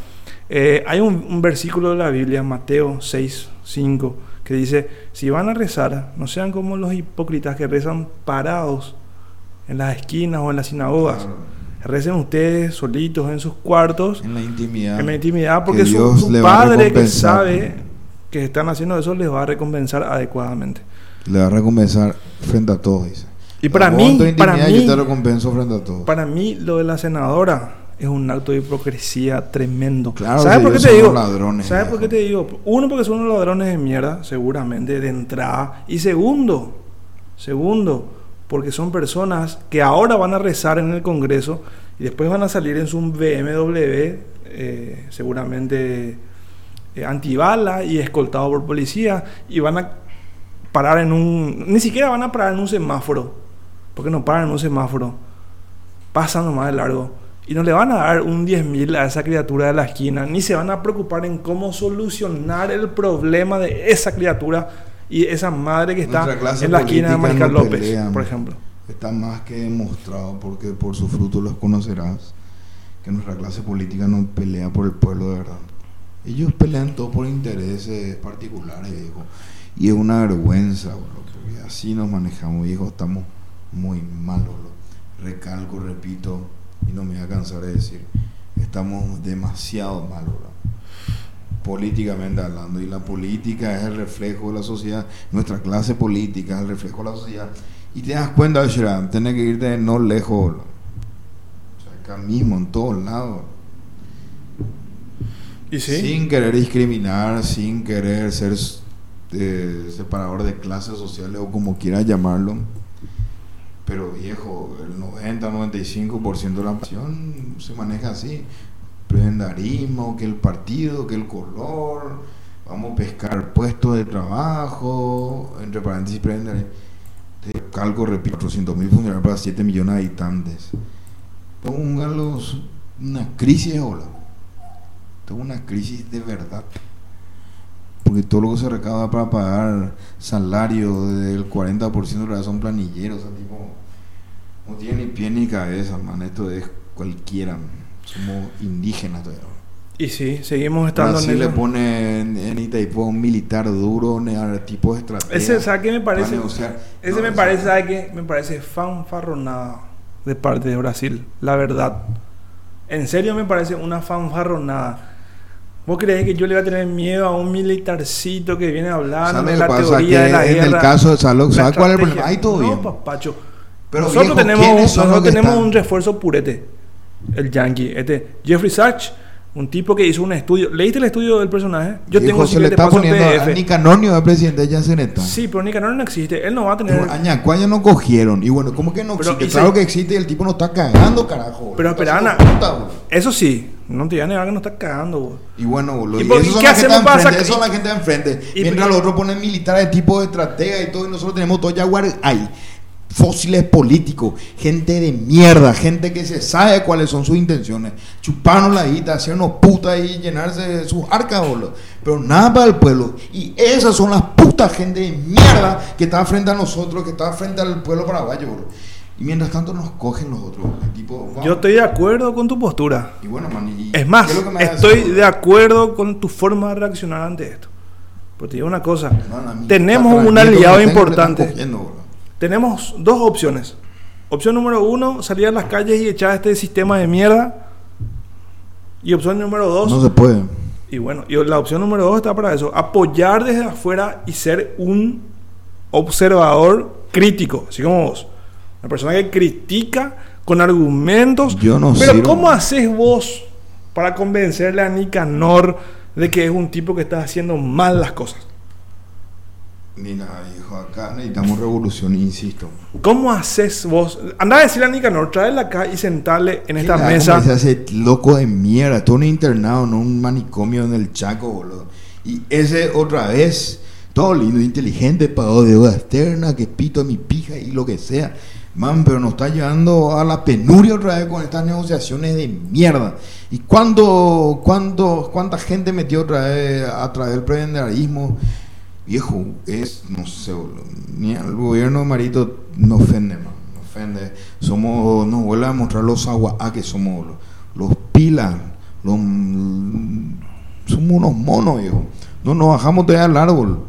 [SPEAKER 1] eh, hay un, un versículo de la Biblia, Mateo 6, 5, que dice: Si van a rezar, no sean como los hipócritas que rezan parados en las esquinas o en las sinagogas.
[SPEAKER 5] Claro.
[SPEAKER 1] Recen ustedes solitos en sus cuartos.
[SPEAKER 5] En la intimidad.
[SPEAKER 1] En la intimidad, porque
[SPEAKER 5] Que
[SPEAKER 1] su, su padre que sabe que están haciendo eso les va a recompensar adecuadamente.
[SPEAKER 5] Le va a recompensar frente a todos, dice.
[SPEAKER 1] Y para mí, para mí-
[SPEAKER 5] yo te recompenso frente a todos.
[SPEAKER 1] Para mí, lo de la senadora es un acto de hipocresía tremendo.
[SPEAKER 5] Claro,
[SPEAKER 1] ¿Sabes
[SPEAKER 5] si
[SPEAKER 1] por qué te digo?
[SPEAKER 5] ladrones,
[SPEAKER 1] ¿Sabes por qué te digo? Uno, porque son unos ladrones de mierda, seguramente, de entrada. Y segundo, segundo, porque son personas que ahora van a rezar en el Congreso y después van a salir en su BMW, eh, seguramente eh, antibala y escoltado por policía, y van a parar en un. Ni siquiera van a parar en un semáforo, porque no paran en un semáforo, pasan nomás de largo. Y no le van a dar un 10.000 a esa criatura de la esquina, ni se van a preocupar en cómo solucionar el problema de esa criatura y esa madre que está en la esquina de
[SPEAKER 5] no
[SPEAKER 1] López, por ejemplo.
[SPEAKER 5] Está más que demostrado, porque por su fruto los conocerás, que nuestra clase política no pelea por el pueblo de verdad. Ellos pelean todo por intereses particulares, viejo. Y es una vergüenza, bro, porque así nos manejamos, viejo. Estamos muy malos, bro. Recalco, repito, y no me voy a cansar de decir, estamos demasiado bro políticamente hablando y la política es el reflejo de la sociedad nuestra clase política es el reflejo de la sociedad y te das cuenta Shira, tenés que irte no lejos o sea, acá mismo en todos lados
[SPEAKER 1] ¿Y sí?
[SPEAKER 5] sin querer discriminar sin querer ser eh, separador de clases sociales o como quieras llamarlo pero viejo el 90-95% de la nación se maneja así prebendarismo, que el partido, que el color, vamos a pescar puestos de trabajo, entre paréntesis prebendarismo. Calco, repito, 400 mil funcionarios para 7 millones de habitantes. Póngalos una crisis, hola. Tengo una crisis de verdad. Porque todo lo que se recauda para pagar salario del 40% de son planilleros, o sea, tipo, no tiene ni pie ni cabeza, man. Esto es cualquiera. man. Somos indígenas todavía.
[SPEAKER 1] Y sí, seguimos estando
[SPEAKER 5] Brasil
[SPEAKER 1] en
[SPEAKER 5] le
[SPEAKER 1] eso.
[SPEAKER 5] pone en, Itaipú un militar duro, tipo de estrategia.
[SPEAKER 1] Ese, ¿sabes qué me parece? Ese
[SPEAKER 5] No,
[SPEAKER 1] me parece, ¿sabes qué? Me parece fanfarronada de parte de Brasil, la verdad. En serio me parece una fanfarronada. ¿Vos creés que yo le voy a tener miedo a un militarcito que viene hablando
[SPEAKER 5] ¿Sabe
[SPEAKER 1] de la teoría
[SPEAKER 5] Que
[SPEAKER 1] de la
[SPEAKER 5] en el caso de Salud,
[SPEAKER 1] la
[SPEAKER 5] ¿sabe cuál es el problema? Todo
[SPEAKER 1] no,
[SPEAKER 5] bien.
[SPEAKER 1] papacho.
[SPEAKER 5] Pero,
[SPEAKER 1] nosotros
[SPEAKER 5] viejo,
[SPEAKER 1] tenemos,
[SPEAKER 5] ¿quiénes son
[SPEAKER 1] nosotros tenemos
[SPEAKER 5] están?
[SPEAKER 1] un refuerzo purete. El yankee. Este, Jeffrey Sachs, un tipo que hizo un estudio. ¿Leíste el estudio del personaje? Yo
[SPEAKER 5] Viejo,
[SPEAKER 1] tengo
[SPEAKER 5] se le está poniendo a
[SPEAKER 1] PDF.
[SPEAKER 5] Nicanor de presidente de.
[SPEAKER 1] Sí, pero Nicanor no existe. Él no va a tener.
[SPEAKER 5] Añacuaña no cogieron. Y bueno, ¿cómo que no
[SPEAKER 1] Pero,
[SPEAKER 5] existe?
[SPEAKER 1] y
[SPEAKER 5] Claro
[SPEAKER 1] se-
[SPEAKER 5] que existe y el tipo no está cagando, carajo.
[SPEAKER 1] Pero espera, Ana.
[SPEAKER 5] puta.
[SPEAKER 1] Eso sí, no te a negar que no está cagando, boludo.
[SPEAKER 5] Y bueno, boludo.
[SPEAKER 1] ¿Y
[SPEAKER 5] Y,
[SPEAKER 1] y
[SPEAKER 5] son
[SPEAKER 1] qué
[SPEAKER 5] la gente
[SPEAKER 1] hacemos para sacar-
[SPEAKER 5] Esos son la gente de enfrente.
[SPEAKER 1] y-
[SPEAKER 5] Mientras los otros ponen militares de tipo de estratega y todo. Y nosotros tenemos todo Jaguar ahí. Fósiles políticos, gente de mierda, gente que se sabe cuáles son sus intenciones. Chuparnos la guita, hacernos puta y llenarse de sus arcas, boludo. Pero nada para el pueblo. Y esas son las putas gente de mierda que está frente a nosotros, que está frente al pueblo paraguayo, boludo. Y mientras tanto nos cogen los otros. tipo.
[SPEAKER 1] Yo estoy de acuerdo con tu postura.
[SPEAKER 5] Y bueno, man, y-
[SPEAKER 1] Es más,
[SPEAKER 5] ¿qué lo que me vas a
[SPEAKER 1] estoy
[SPEAKER 5] decir,
[SPEAKER 1] de acuerdo con tu forma de reaccionar ante esto. Pero te digo una cosa.
[SPEAKER 5] Mí
[SPEAKER 1] Tenemos un aliado importante.
[SPEAKER 5] cogiendo.
[SPEAKER 1] Tenemos dos opciones. Opción número uno, salir a las calles y echar este sistema de mierda. Y opción número dos,
[SPEAKER 5] No se puede.
[SPEAKER 1] y bueno, y la opción número dos está para eso, apoyar desde afuera y ser un observador crítico, así como vos. Una persona que critica con argumentos.
[SPEAKER 5] Yo no
[SPEAKER 1] Pero
[SPEAKER 5] sirvo.
[SPEAKER 1] ¿cómo haces vos para convencerle a Nicanor de que es un tipo que está haciendo mal las cosas?
[SPEAKER 5] Ni nada, hijo, acá necesitamos revolución, insisto.
[SPEAKER 1] ¿Cómo haces vos? Anda a decirle a Nicanor, tráela acá y sentarle en esta
[SPEAKER 5] ¿Qué le da
[SPEAKER 1] mesa.
[SPEAKER 5] Se hace loco de mierda, todo un internado, no un manicomio en el Chaco, boludo. Y ese otra vez, todo lindo, inteligente, pagó deuda externa, que pito mi pija y lo que sea. Man, pero nos está llevando a la penuria otra vez con estas negociaciones de mierda. ¿Y cuándo, cuándo, cuánta gente metió otra vez a través del prebendarismo? Viejo, es, no sé, ni al gobierno Marito no ofende, man, no ofende. Somos, nos vuelve a mostrar los agua que somos los, los pilas, los, somos unos monos, viejo. No nos bajamos de al árbol.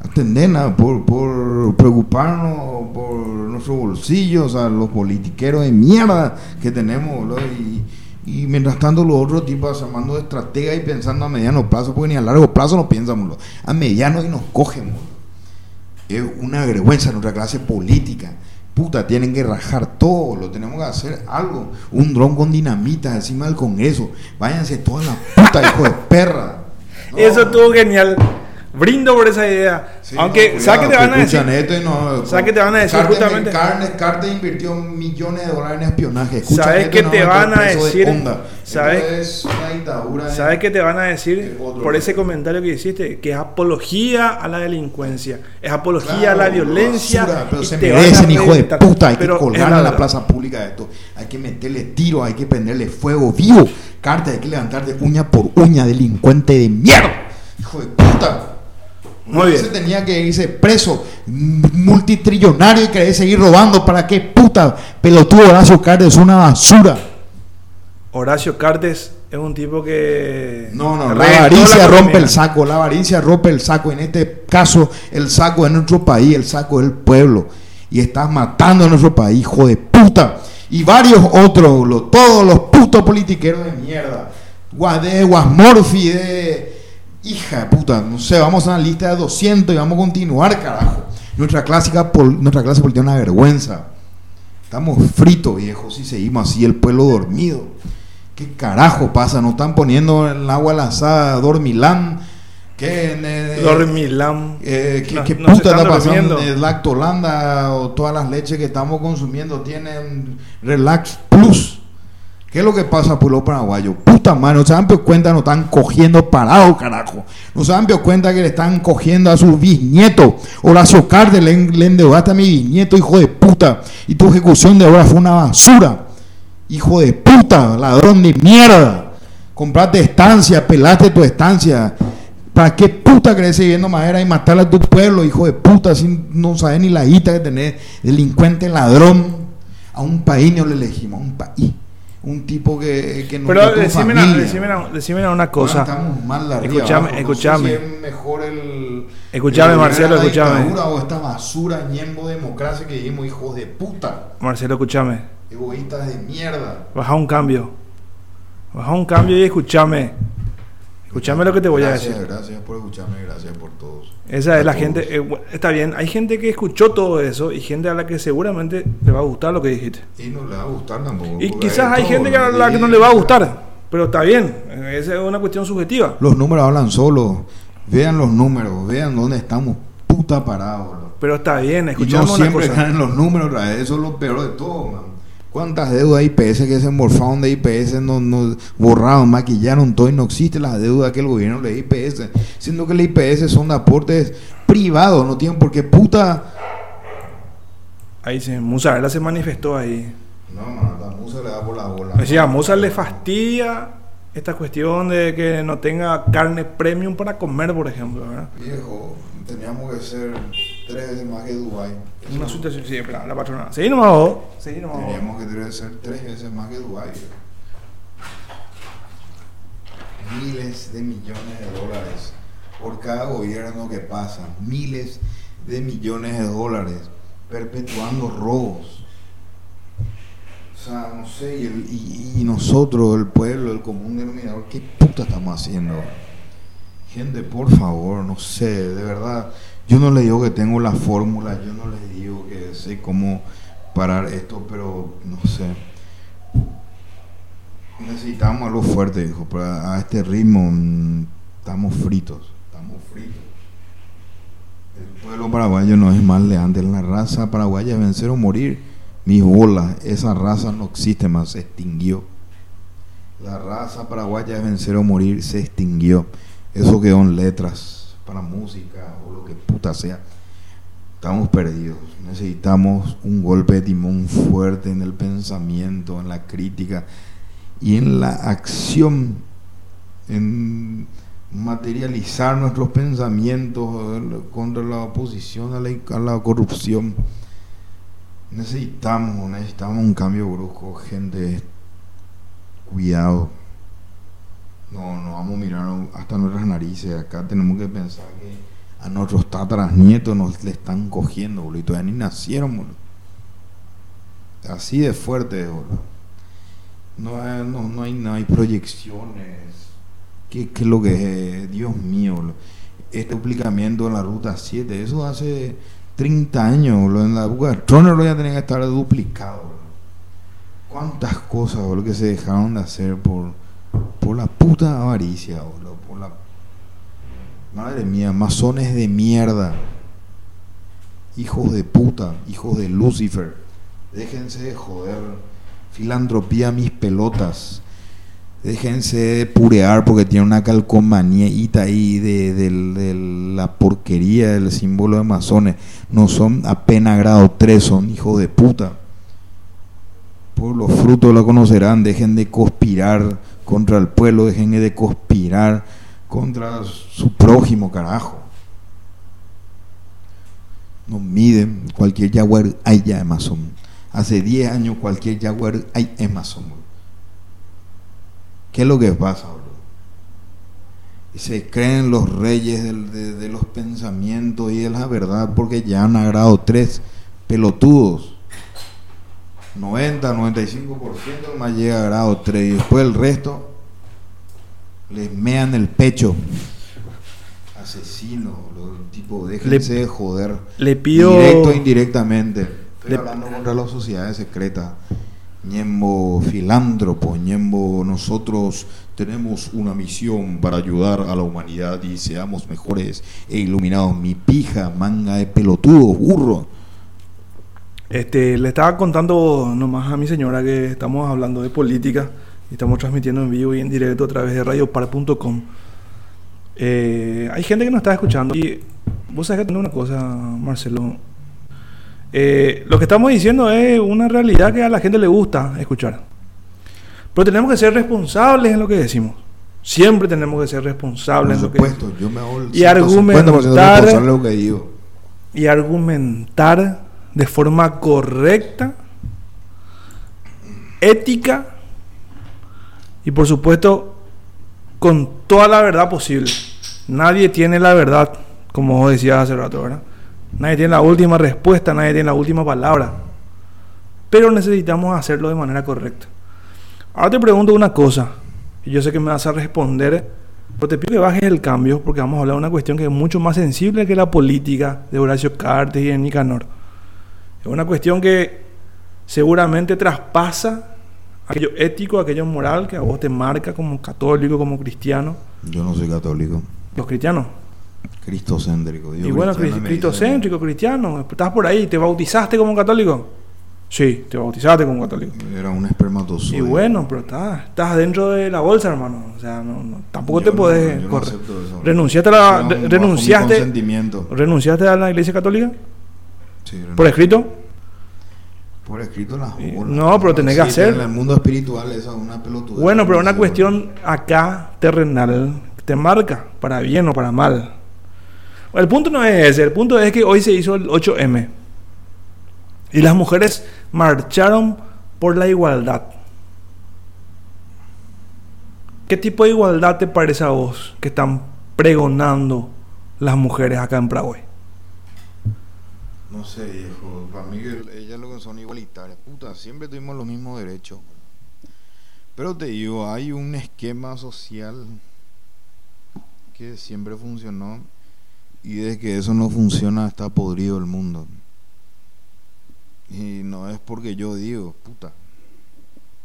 [SPEAKER 5] Atender nada, por, por preocuparnos por nuestros bolsillos, a los politiqueros de mierda que tenemos, boludo, y, y mientras tanto los otros tipos llamando de estratega y pensando a mediano plazo, porque ni a largo plazo no piensan, a mediano y nos cogen. Es una vergüenza nuestra clase política. Puta, tienen que rajar todo, lo tenemos que hacer algo. Un dron con dinamitas encima del Congreso. Váyanse toda la puta, hijo de perra. [LAUGHS] No.
[SPEAKER 1] Eso estuvo genial. Brindo por esa idea.
[SPEAKER 5] Sí,
[SPEAKER 1] Aunque,
[SPEAKER 5] no,
[SPEAKER 1] ¿sabes qué te van a decir?
[SPEAKER 5] y no-
[SPEAKER 1] ¿Sabes qué te van a decir
[SPEAKER 5] Carter,
[SPEAKER 1] justamente?
[SPEAKER 5] Carter, Carter invirtió millones de dólares en espionaje.
[SPEAKER 1] ¿Sabes qué
[SPEAKER 5] no
[SPEAKER 1] te
[SPEAKER 5] van
[SPEAKER 1] a
[SPEAKER 5] de
[SPEAKER 1] decir? ¿Sabes?
[SPEAKER 5] Esto es una dictadura.
[SPEAKER 1] ¿Sabes qué te van a decir por ese comentario que hiciste? Que es apología a la delincuencia, es apología a la violencia.
[SPEAKER 5] basura, pero se
[SPEAKER 1] a
[SPEAKER 5] merecen, hijo de puta. Hay que colgar en la plaza pública esto. Hay que meterle tiro, hay que prenderle fuego vivo. Carta, hay que levantarte uña por uña, delincuente de mierda. Hijo de puta.
[SPEAKER 1] Muy bien.
[SPEAKER 5] Se tenía que irse preso, multitrillonario y querer seguir robando. ¿Para qué puta? Pelotudo Horacio Cartes es una basura.
[SPEAKER 1] Horacio Cartes es un tipo que.
[SPEAKER 5] No, no, la avaricia
[SPEAKER 1] la
[SPEAKER 5] rompe el saco, la avaricia rompe el saco. En este caso, el saco es nuestro país, el saco es el pueblo. Y estás matando a nuestro país, hijo de puta. Y varios otros, lo- todos los putos politiqueros de mierda. De Guasmorfi, de. Hija de puta, no sé, vamos a una lista de 200 y vamos a continuar, carajo. Nuestra, clásica pol- nuestra clase política es una vergüenza. Estamos fritos, viejos, si seguimos así, el pueblo dormido. ¿Qué carajo pasa? Nos están poniendo el agua lanzada Dormilán. ¿Qué? eh,
[SPEAKER 1] Dormilán.
[SPEAKER 5] eh, ¿Qué,
[SPEAKER 1] No-
[SPEAKER 5] puta
[SPEAKER 1] están
[SPEAKER 5] está pasando?
[SPEAKER 1] durmiendo.
[SPEAKER 5] El Lactolanda o todas las leches que estamos consumiendo tienen Relax Plus. ¿Qué es lo que pasa, pueblo paraguayo? Puta madre, no se dan cuenta, nos están cogiendo parados, carajo. No se dan cuenta que le están cogiendo a sus bisnietos. Horacio Cardes le, le endeudaste a mi bisnieto, hijo de puta. Y tu ejecución de obra fue una basura. Hijo de puta, ladrón de mierda. Compraste estancia, pelaste tu estancia. ¿Para qué puta querés seguir viendo madera y matar a tu pueblo, hijo de puta? Si no sabes ni la guita que tenés, delincuente, ladrón. A un país no le elegimos, a un país. Un tipo que, que no
[SPEAKER 1] Pero decime una, decime una- decime una cosa.
[SPEAKER 5] Bueno, estamos mal arriba
[SPEAKER 1] escuchame.
[SPEAKER 5] No
[SPEAKER 1] escuchame.
[SPEAKER 5] si es mejor el.
[SPEAKER 1] Escuchame,
[SPEAKER 5] el-
[SPEAKER 1] Marcelo, escuchame.
[SPEAKER 5] O esta basura, ñembo democracia que vivimos, hijos de puta.
[SPEAKER 1] Marcelo, escúchame.
[SPEAKER 5] Egoístas de mierda.
[SPEAKER 1] Baja un cambio. Baja un cambio y escúchame. Escúchame lo que te voy a decir.
[SPEAKER 5] Gracias por escucharme, gracias por todos.
[SPEAKER 1] Esa
[SPEAKER 5] A
[SPEAKER 1] es la
[SPEAKER 5] todos.
[SPEAKER 1] gente. eh, bueno, está bien, hay gente que escuchó todo eso y gente a la que seguramente le va a gustar lo que dijiste.
[SPEAKER 5] Y no le va a gustar tampoco.
[SPEAKER 1] Y quizás hay gente que a la que no le va a gustar, pero está bien. Esa es una cuestión subjetiva.
[SPEAKER 5] Los números hablan solos. Vean los números, vean dónde estamos puta parados.
[SPEAKER 1] Pero está bien,
[SPEAKER 5] Y no
[SPEAKER 1] escuchamos una
[SPEAKER 5] siempre
[SPEAKER 1] cosa.
[SPEAKER 5] ganan los números, eso es lo peor de todo, man. ¿Cuántas deudas de IPS que se morfaron de IPS, no, no borraron, maquillaron todo y no existe la deuda que el gobierno le IPS? Siendo que el IPS son aportes privados, no tienen por qué puta.
[SPEAKER 1] Ahí se, Musarela se manifestó ahí.
[SPEAKER 5] No, man, la musa le da por la bola.
[SPEAKER 1] Decía, a Musa le fastidia esta cuestión de que no tenga carne premium para comer, por ejemplo. ¿verdad?
[SPEAKER 5] Viejo, teníamos que ser tres veces más que Dubai.
[SPEAKER 1] Una situación, sí, espera, la patrona. Sí, nomás vos. Sí, nomás.
[SPEAKER 5] Teníamos que tener- ser tres veces más que Dubai. Miles de millones de dólares por cada gobierno que pasa. Miles de millones de dólares perpetuando robos. O sea, no sé, y, el- y- y nosotros, el pueblo, el común denominador, ¿qué puta estamos haciendo? Gente, por favor, no sé, de verdad, yo no le digo que tengo la fórmula, yo no le digo que sé cómo parar esto, pero no sé. Necesitamos algo fuerte, hijo, pero a este ritmo mm, estamos fritos, estamos fritos. El pueblo paraguayo no es mal de antes, la raza paraguaya es vencer o morir. Mis bolas, esa raza no existe más, se extinguió. La raza paraguaya es vencer o morir, se extinguió. Eso quedó en letras, para música o lo que puta sea. Estamos perdidos. Necesitamos un golpe de timón fuerte en el pensamiento, en la crítica y en la acción, en materializar nuestros pensamientos eh, contra la oposición a la, la corrupción. Necesitamos, necesitamos un cambio brusco, gente. Cuidado. No, no vamos a mirar hasta nuestras narices. Acá tenemos que pensar que a nuestros tataras nietos nos le están cogiendo, boludo. Y todavía ni nacieron, boludo. Así de fuerte, boludo. No, hay- no, no hay, no hay proyecciones. ¿Qué, qué es lo que es? Dios mío, boludo. Este duplicamiento en la ruta 7, eso hace 30 años, boludo. En la época de Troner ya tenía que estar duplicado, boludo. ¿Cuántas cosas, boludo, que se dejaron de hacer por, por la puta avaricia, boludo? Por la... Madre mía, masones de mierda. Hijos de puta, hijos de Lucifer. Déjense de joder. Filantropía mis pelotas. Déjense de purear porque tiene una calcomaníita ahí de, de la porquería del símbolo de masones. No son apenas grado 3, son hijos de puta. Por los frutos lo conocerán. Dejen de conspirar contra el pueblo. Dejen de conspirar contra su prójimo, carajo. No miden. Cualquier jaguar hay ya masón. Hace 10 años cualquier jaguar hay bro. ¿Qué es lo que pasa, bro? Y se creen los reyes de, de los pensamientos y de la verdad porque ya han grado tres pelotudos. 90, 95% más llega a grado 3 y después el resto les mean el pecho. Asesinos, los tipos, déjense de joder.
[SPEAKER 1] le pido-
[SPEAKER 5] Directo e indirectamente. Estoy
[SPEAKER 1] Le-
[SPEAKER 5] hablando contra las sociedades secretas. Ñembo filántropo, Ñembo, nosotros tenemos una misión para ayudar a la humanidad y seamos mejores e iluminados. Mi pija, manga de pelotudo, burro.
[SPEAKER 1] Este, le estaba contando nomás a mi señora que estamos hablando de política y estamos transmitiendo en vivo y en directo a través de radiopar.com. Eh, hay gente que nos está escuchando y vos sabés que tengo una cosa, Marcelo. Eh, lo que estamos diciendo es una realidad que a la gente le gusta escuchar. Pero tenemos que ser responsables en lo que decimos. Siempre tenemos que ser responsables en
[SPEAKER 5] Por
[SPEAKER 1] lo que
[SPEAKER 5] supuesto, yo me hago el
[SPEAKER 1] y
[SPEAKER 5] 150%
[SPEAKER 1] argumentar
[SPEAKER 5] responsable de lo que digo.
[SPEAKER 1] y argumentar de forma correcta, ética y por supuesto con toda la verdad posible. Nadie tiene la verdad, como vos decías hace rato, ¿verdad? Nadie tiene la última respuesta, nadie tiene la última palabra. Pero necesitamos hacerlo de manera correcta. Ahora te pregunto una cosa, y yo sé que me vas a responder Pero te pido que bajes el cambio porque vamos a hablar de una cuestión que es mucho más sensible que la política de Horacio Cartes y de Nicanor. Es una cuestión que seguramente traspasa aquello ético, aquello moral que a vos te marca como católico, como cristiano.
[SPEAKER 5] Yo no soy católico.
[SPEAKER 1] Los cristianos.
[SPEAKER 5] Cristocéntrico. Digo
[SPEAKER 1] y bueno,
[SPEAKER 5] cristiano,
[SPEAKER 1] cristocéntrico, cristiano. Estás por ahí, ¿te bautizaste como católico? Sí, te bautizaste como católico.
[SPEAKER 5] Era un espermatozoide.
[SPEAKER 1] Y bueno, pero estás, estás dentro de la bolsa, hermano. O sea, no, no- tampoco
[SPEAKER 5] Yo
[SPEAKER 1] te
[SPEAKER 5] no-
[SPEAKER 1] podés
[SPEAKER 5] yo no
[SPEAKER 1] correr.
[SPEAKER 5] eso.
[SPEAKER 1] renunciaste a la, re- renunciaste, renunciaste a la iglesia católica
[SPEAKER 5] Sí,
[SPEAKER 1] por escrito.
[SPEAKER 5] Por escrito las
[SPEAKER 1] no, pero tenés que hacer.
[SPEAKER 5] En el mundo espiritual esa es una pelotuda.
[SPEAKER 1] Bueno, pero una cuestión acá terrenal te marca para bien o para mal. El punto no es ese, el punto es que hoy se hizo el 8M y las mujeres marcharon por la igualdad. ¿Qué tipo de igualdad te parece a vos que están pregonando las mujeres acá en Paraguay?
[SPEAKER 5] No sé, viejo. Para mí que ellas lo que son igualitarias. Puta, siempre tuvimos los mismos derechos. Pero te digo, hay un esquema social que siempre funcionó y desde que eso no funciona está podrido el mundo. Y no es porque yo digo, puta,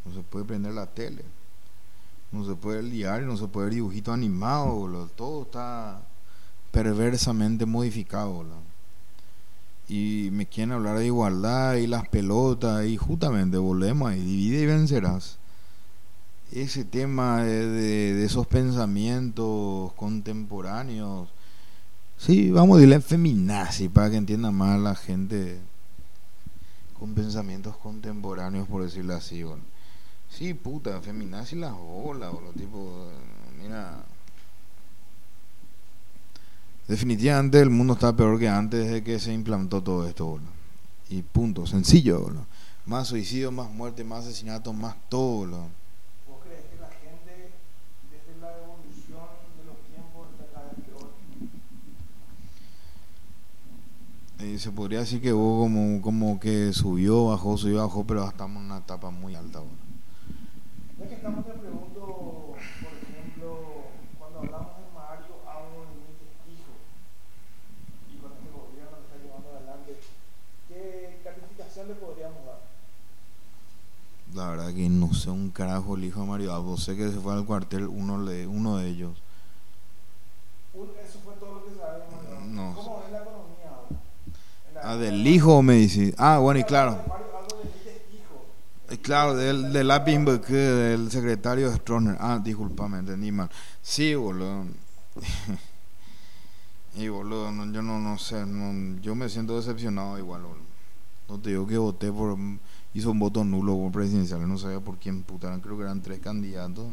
[SPEAKER 5] no se puede prender la tele, no se puede diario, no se puede ver dibujitos animados, boludo. todo está perversamente modificado. boludo y me quieren hablar de igualdad y las pelotas y justamente volvemos ahí, divide y vencerás. Ese tema de, esos pensamientos contemporáneos, sí, vamos a decirle feminazi para que entienda más la gente con pensamientos contemporáneos, por decirlo así. Sí, puta, feminazi las bolas, boludo, tipo, mira, Definitivamente el mundo está peor que antes de que se implantó todo esto, boludo. Y punto, sencillo, boludo. Más suicidio, más muerte, más asesinato, más todo, boludo.
[SPEAKER 1] ¿Vos crees que la gente desde la evolución de los tiempos está cada vez peor?
[SPEAKER 5] Eh, se podría decir que hubo como, como que subió, bajó, subió, bajó, pero estamos en una etapa muy alta, boludo.
[SPEAKER 1] Ya que estamos, te pregunto, por ejemplo, cuando hablamos de Mario, hablo de mi testigo y con este gobierno que está llevando adelante, ¿qué calificación le podríamos dar?
[SPEAKER 5] La verdad que no sé un carajo el hijo de Mario Abdo. Sé que se fue al cuartel uno, de, uno de ellos.
[SPEAKER 1] Eso fue todo lo que sabemos. ¿no?
[SPEAKER 5] No.
[SPEAKER 1] ¿Cómo es la economía ahora? La-
[SPEAKER 5] Ah, del hijo me dice. Ah, bueno, y claro. Eh, Claro, del, del que del secretario de Stroessner. Ah, disculpame, entendí mal. Sí, boludo. [LAUGHS] y boludo, no, yo no, no sé, no, yo me siento decepcionado igual, boludo. No te digo que voté por, hizo un voto nulo por presidencial, no sabía por quién puta, eran, creo que eran tres candidatos.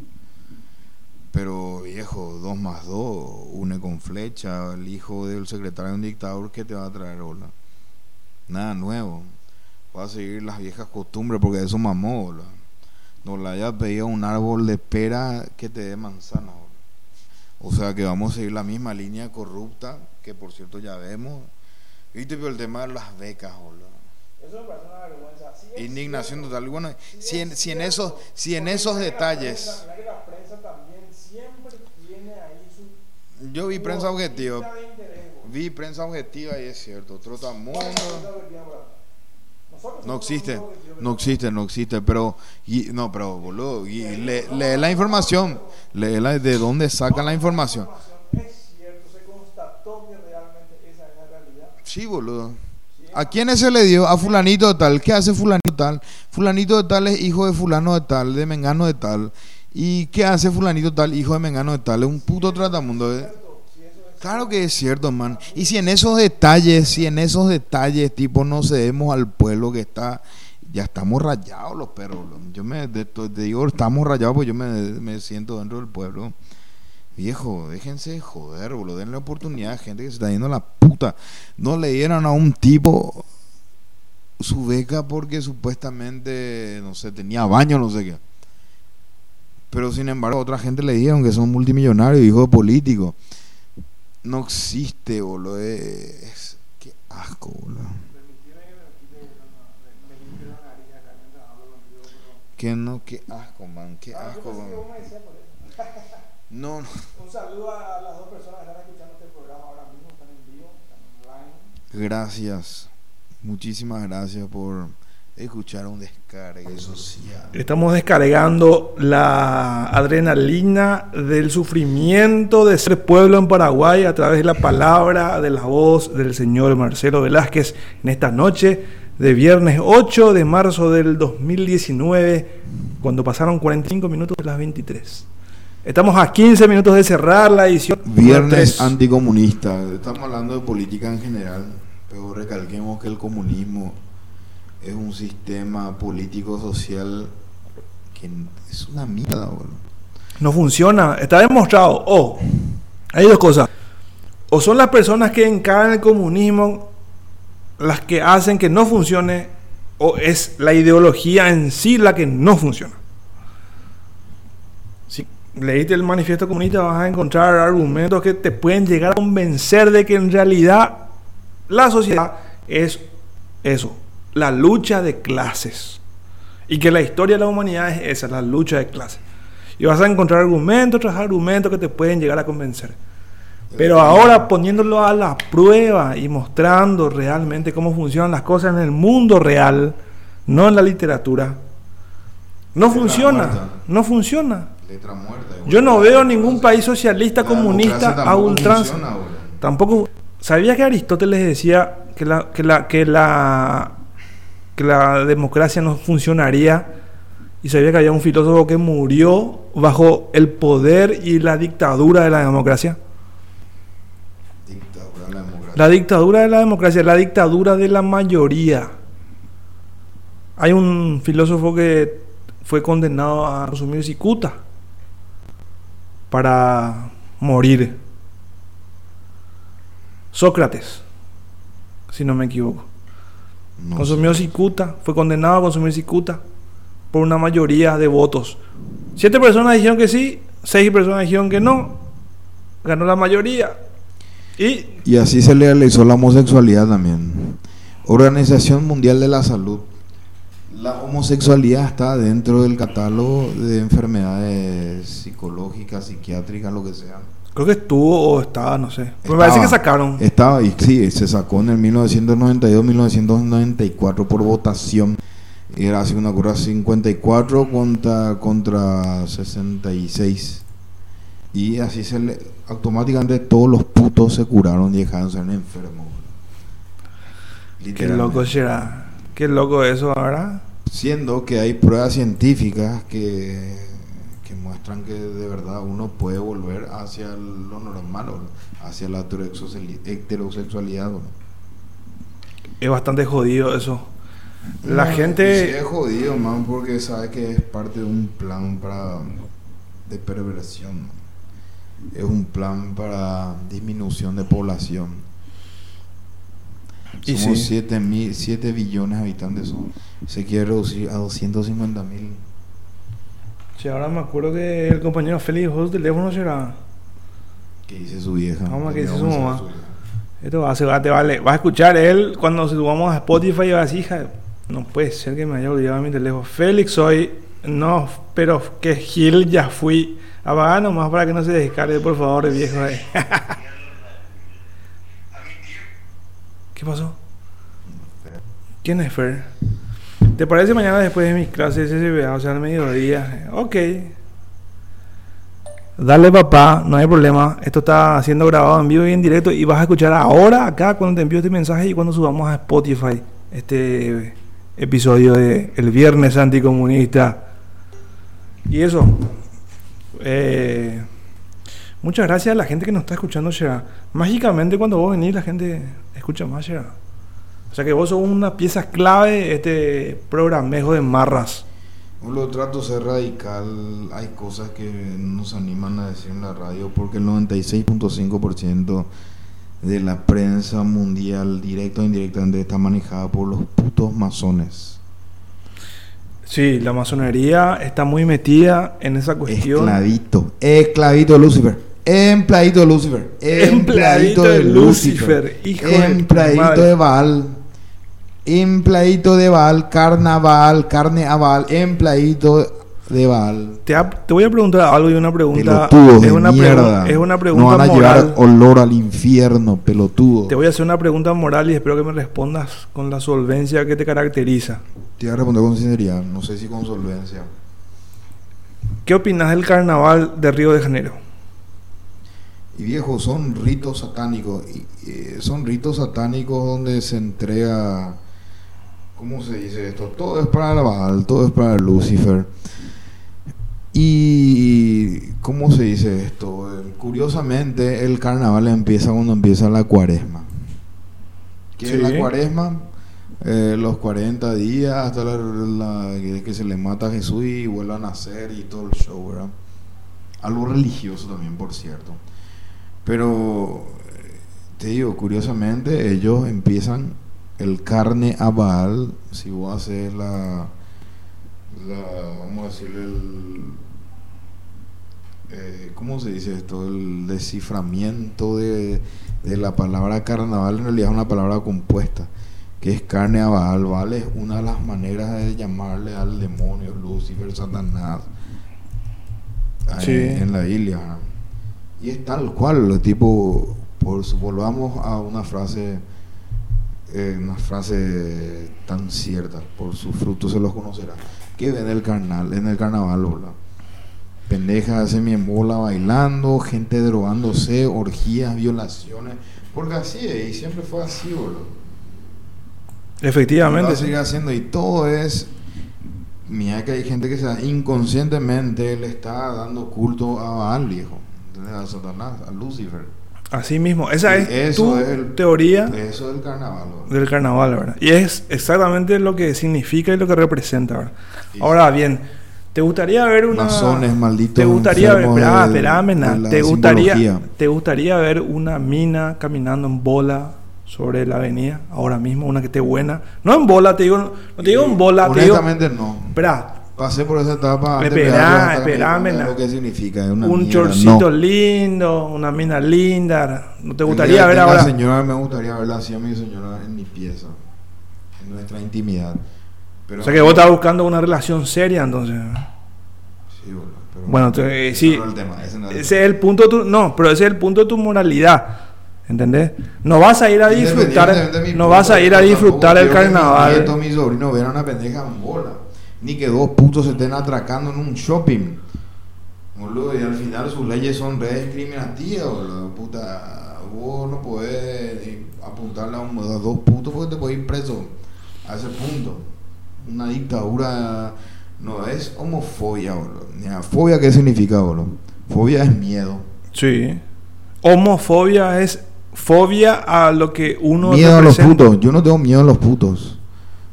[SPEAKER 5] Pero viejo, dos más dos, une con flecha, el hijo del secretario de un dictador, ¿qué te va a traer, boludo? Nada nuevo. Va a seguir las viejas costumbres porque eso mamó, boludo. No le haya pedido un árbol de pera que te dé manzana, boludo. O sea que vamos a seguir la misma línea corrupta, que por cierto ya vemos. Viste, pero el tema de las becas, boludo.
[SPEAKER 1] Eso me parece una vergüenza. Sí
[SPEAKER 5] Indignación total. Bueno,
[SPEAKER 1] sí
[SPEAKER 5] si en, si en esos, si en esos
[SPEAKER 1] que la
[SPEAKER 5] detalles.
[SPEAKER 1] prensa- la prensa también siempre tiene ahí su
[SPEAKER 5] Yo vi prensa objetiva. Vi prensa objetiva y es cierto. Trotamundo. No existe, no existe, no existe, pero no, pero boludo, y lee, lee la información, lee la, de dónde sacan la información.
[SPEAKER 1] Es cierto, se constató que realmente esa es la realidad.
[SPEAKER 5] Sí, boludo. ¿A quiénes se le dio? A fulanito de tal. ¿Qué hace fulanito de tal? Fulanito de tal es hijo de fulano de tal, de mengano de tal. ¿Y qué hace fulanito de tal, hijo de mengano de tal? Es un puto tratamundo. ¿eh? Claro que es cierto, man. Y si en esos detalles, si en esos detalles, tipo, no cedemos al pueblo que está, ya estamos rayados los perros. Yo me de- te digo, estamos rayados, pues yo me siento dentro del pueblo. Viejo, déjense de joder, boludo. Denle oportunidad a gente que se está yendo a la puta. No le dieron a un tipo su beca porque supuestamente, no sé, tenía baño, no sé qué. Pero sin embargo, otra gente le dieron que son multimillonarios, hijos de políticos. No existe, boludo. Es, qué asco, boludo. Que no, qué asco, man. Qué asco, man. No, no.
[SPEAKER 1] Un saludo a las dos personas que están escuchando este programa ahora mismo, están en vivo, están online.
[SPEAKER 5] Gracias. Muchísimas gracias por escuchar un descargue social.
[SPEAKER 1] Estamos descargando la adrenalina del sufrimiento de ser pueblo en Paraguay a través de la palabra, de la voz del señor Marcelo Velázquez en esta noche de viernes 8 de marzo del 2019, cuando pasaron 45 minutos de las 23. Estamos a 15 minutos de cerrar la edición.
[SPEAKER 5] Viernes anticomunista. Estamos hablando de política en general, pero recalquemos que el comunismo es un sistema político social que es una mierda, boludo.
[SPEAKER 1] No funciona, está demostrado. O hay dos cosas. O son las personas que encaran el comunismo las que hacen que no funcione, o es la ideología en sí la que no funciona. Leíste el manifiesto comunista vas a encontrar argumentos que te pueden llegar a convencer de que en realidad la sociedad es eso, la lucha de clases. Y que la historia de la humanidad es esa, la lucha de clases. Y vas a encontrar argumentos tras argumentos que te pueden llegar a convencer. Pero ahora poniéndolo a la prueba y mostrando realmente cómo funcionan las cosas en el mundo real, no en la literatura, no funciona, no funciona.
[SPEAKER 5] Letra muerta.
[SPEAKER 1] Yo no veo ningún país socialista
[SPEAKER 5] La
[SPEAKER 1] comunista a ultranza. Tampoco. ¿Sabías que Aristóteles decía que la, que la, que la, que la democracia no funcionaría? Y sabía que había un filósofo que murió bajo el poder y la dictadura de la democracia.
[SPEAKER 5] Dictadura de la democracia.
[SPEAKER 1] La dictadura de la democracia, la dictadura de la mayoría. Hay un filósofo que fue condenado a consumir cicuta para morir. Sócrates, si no me equivoco.
[SPEAKER 5] No
[SPEAKER 1] Consumió cicuta, fue condenado a consumir cicuta por una mayoría de votos. Siete personas dijeron que sí, seis personas dijeron que no. Ganó la mayoría. Y
[SPEAKER 5] Y así se legalizó la homosexualidad también. Organización Mundial de la Salud. La homosexualidad está dentro del catálogo de enfermedades psicológicas, psiquiátricas, lo que sea.
[SPEAKER 1] Creo que estuvo o estaba, no sé. Pues me parece que sacaron.
[SPEAKER 5] Estaba, y sí, se sacó en el 1992-1994 por votación. Era así una curva 54 contra, contra 66. Y así se le, automáticamente todos los putos se curaron y dejaron de ser enfermos.
[SPEAKER 1] Qué loco será. Qué loco eso ahora.
[SPEAKER 5] Siendo que hay pruebas científicas que, que muestran que de verdad uno puede volver hacia lo normal, o hacia la heterosexuali- heterosexualidad. o
[SPEAKER 1] Es bastante jodido eso. La
[SPEAKER 5] No,
[SPEAKER 1] gente.
[SPEAKER 5] sí es jodido, man, porque sabe que es parte de un plan para de perversión. man. Es un plan para disminución de población.
[SPEAKER 1] Y
[SPEAKER 5] Somos
[SPEAKER 1] sí.
[SPEAKER 5] 7, mil, 7 billones de habitantes. son. Se quiere reducir a 250 mil.
[SPEAKER 1] Sí, ahora me acuerdo que el compañero Félix dejó su teléfono será.
[SPEAKER 5] Que dice su vieja.
[SPEAKER 1] Vamos, que
[SPEAKER 5] Terminó
[SPEAKER 1] dice su mamá.
[SPEAKER 5] su.
[SPEAKER 1] Esto va a, ser- va- te vale. Vas a escuchar él cuando subamos a Spotify y vas a decir, hija, no puede ser que me haya olvidado mi teléfono. Félix, soy. No, pero que Gil ya fui. Apaga nomás para que no se descargue, por favor, viejo. ahí. [LAUGHS] [LAUGHS] ¿Qué pasó? ¿Quién es Fer? ¿Te parece mañana después de mis clases SBA, o sea, al mediodía? Ok. Dale papá, no hay problema. Esto está siendo grabado en vivo y en directo y vas a escuchar ahora acá cuando te envío este mensaje y cuando subamos a Spotify este episodio de El Viernes Anticomunista. Y eso. eh, muchas gracias a la gente que nos está escuchando, Shera. Mágicamente cuando vos venís la gente escucha más, Shera. O sea que vos sos una pieza clave de este programejo de marras.
[SPEAKER 5] Lo trato de ser radical. Hay cosas que nos animan a decir en la radio porque el 96.5% de la prensa mundial, directa o indirectamente, está manejada por los putos masones.
[SPEAKER 1] Sí, la masonería está muy metida en esa cuestión.
[SPEAKER 5] Esclavito. Esclavito de Lucifer. Empleadito de Lucifer.
[SPEAKER 1] Empleadito de Lucifer, hijo
[SPEAKER 5] Empleadito de Baal. Empleadito de Baal. Carnaval. Carne a Baal. Empleadito de Baal.
[SPEAKER 1] Te, ha- te voy a preguntar algo y una pregunta.
[SPEAKER 5] Pelotudos
[SPEAKER 1] es, una
[SPEAKER 5] mierda.
[SPEAKER 1] es una
[SPEAKER 5] no
[SPEAKER 1] pregunta
[SPEAKER 5] van a
[SPEAKER 1] moral.
[SPEAKER 5] llevar olor al infierno, pelotudo.
[SPEAKER 1] Te voy a hacer una pregunta moral y espero que me respondas con la solvencia que te caracteriza.
[SPEAKER 5] Te voy a responder con sinceridad, no sé si con solvencia.
[SPEAKER 1] ¿Qué opinas del carnaval de Río de Janeiro?
[SPEAKER 5] Y viejo, son ritos satánicos. Y, eh, son ritos satánicos donde se entrega. ¿Cómo se dice esto? Todo es para el Baal, todo es para Lucifer. Y. ¿Cómo se dice esto? Eh, Curiosamente, el carnaval empieza cuando empieza la cuaresma. ¿Qué
[SPEAKER 1] Sí.
[SPEAKER 5] es la cuaresma? Eh, los 40 días hasta la, que se le mata a Jesús y vuelve a nacer y todo el show, ¿verdad? Algo religioso también, por cierto. Pero, te digo, curiosamente, ellos empiezan el carne a Baal, si vos haces la, la vamos a decirle, el, eh, ¿cómo se dice esto? El desciframiento de, de la palabra carnaval, en realidad es una palabra compuesta, que es carne a Baal. Baal es una de las maneras de llamarle al demonio, Lucifer, Satanás,
[SPEAKER 1] Sí.
[SPEAKER 5] en la Biblia. Y es tal cual, tipo, por volvamos a una frase, eh, una frase tan cierta, por sus frutos se los conocerá. ¿Qué ven en el carnal, en el carnaval, ¿verdad? Pendejas semiembola bailando, gente drogándose, orgías, violaciones, porque así es, y siempre fue así, boludo.
[SPEAKER 1] Efectivamente.
[SPEAKER 5] Seguir haciendo y todo es mira que hay gente que se, inconscientemente le está dando culto a Baal viejo ¿entendés? a Satanás a Lucifer
[SPEAKER 1] Así mismo. Esa
[SPEAKER 5] Y
[SPEAKER 1] es tu
[SPEAKER 5] es el-
[SPEAKER 1] teoría
[SPEAKER 5] eso es el carnaval boludo.
[SPEAKER 1] del carnaval, ¿verdad? Y es exactamente lo que significa y lo que representa, ¿verdad? Ahora bien, ¿te gustaría ver una...
[SPEAKER 5] Masones, malditos
[SPEAKER 1] ¿Te gustaría ver... esperame, na.
[SPEAKER 5] de la
[SPEAKER 1] ¿Te gustaría. ¿Te gustaría ver una mina caminando en bola sobre la avenida ahora mismo? Una que esté buena. No en bola, te digo... No te digo en bola, te digo...
[SPEAKER 5] no
[SPEAKER 1] Esperá,
[SPEAKER 5] pasé por esa etapa
[SPEAKER 1] Esperá, na.
[SPEAKER 5] lo que significa una
[SPEAKER 1] un chorcito
[SPEAKER 5] No.
[SPEAKER 1] lindo, una mina linda. ¿No te gustaría ver ahora?
[SPEAKER 5] señora me gustaría verla así a mi señora en mi pieza en nuestra intimidad pero
[SPEAKER 1] O sea que vos estás buscando una relación seria, entonces.
[SPEAKER 5] Sí, boludo, pero
[SPEAKER 1] Bueno, te-
[SPEAKER 5] ese
[SPEAKER 1] sí.
[SPEAKER 5] no es el tema, ese no es el
[SPEAKER 1] Ese es el punto de tu, no, pero ese es el punto de tu moralidad. ¿Entendés? No vas a ir a disfrutar, no
[SPEAKER 5] punto,
[SPEAKER 1] vas a ir a disfrutar el
[SPEAKER 5] que Mi
[SPEAKER 1] carnaval.
[SPEAKER 5] nieto, mi sobrino una pendeja en bola. Ni que dos putos se estén atracando en un shopping. Boludo, y al final sus leyes son re discriminativas, boludo. Puta, vos no podés eh, apuntarle a, un- a dos putos porque te podés ir preso a ese punto. Una dictadura no es homofobia, boludo. ¿Fobia qué significa, boludo? Fobia es miedo.
[SPEAKER 1] Sí. Homofobia es fobia a lo que uno
[SPEAKER 5] Miedo a los putos. Yo no tengo miedo a los putos.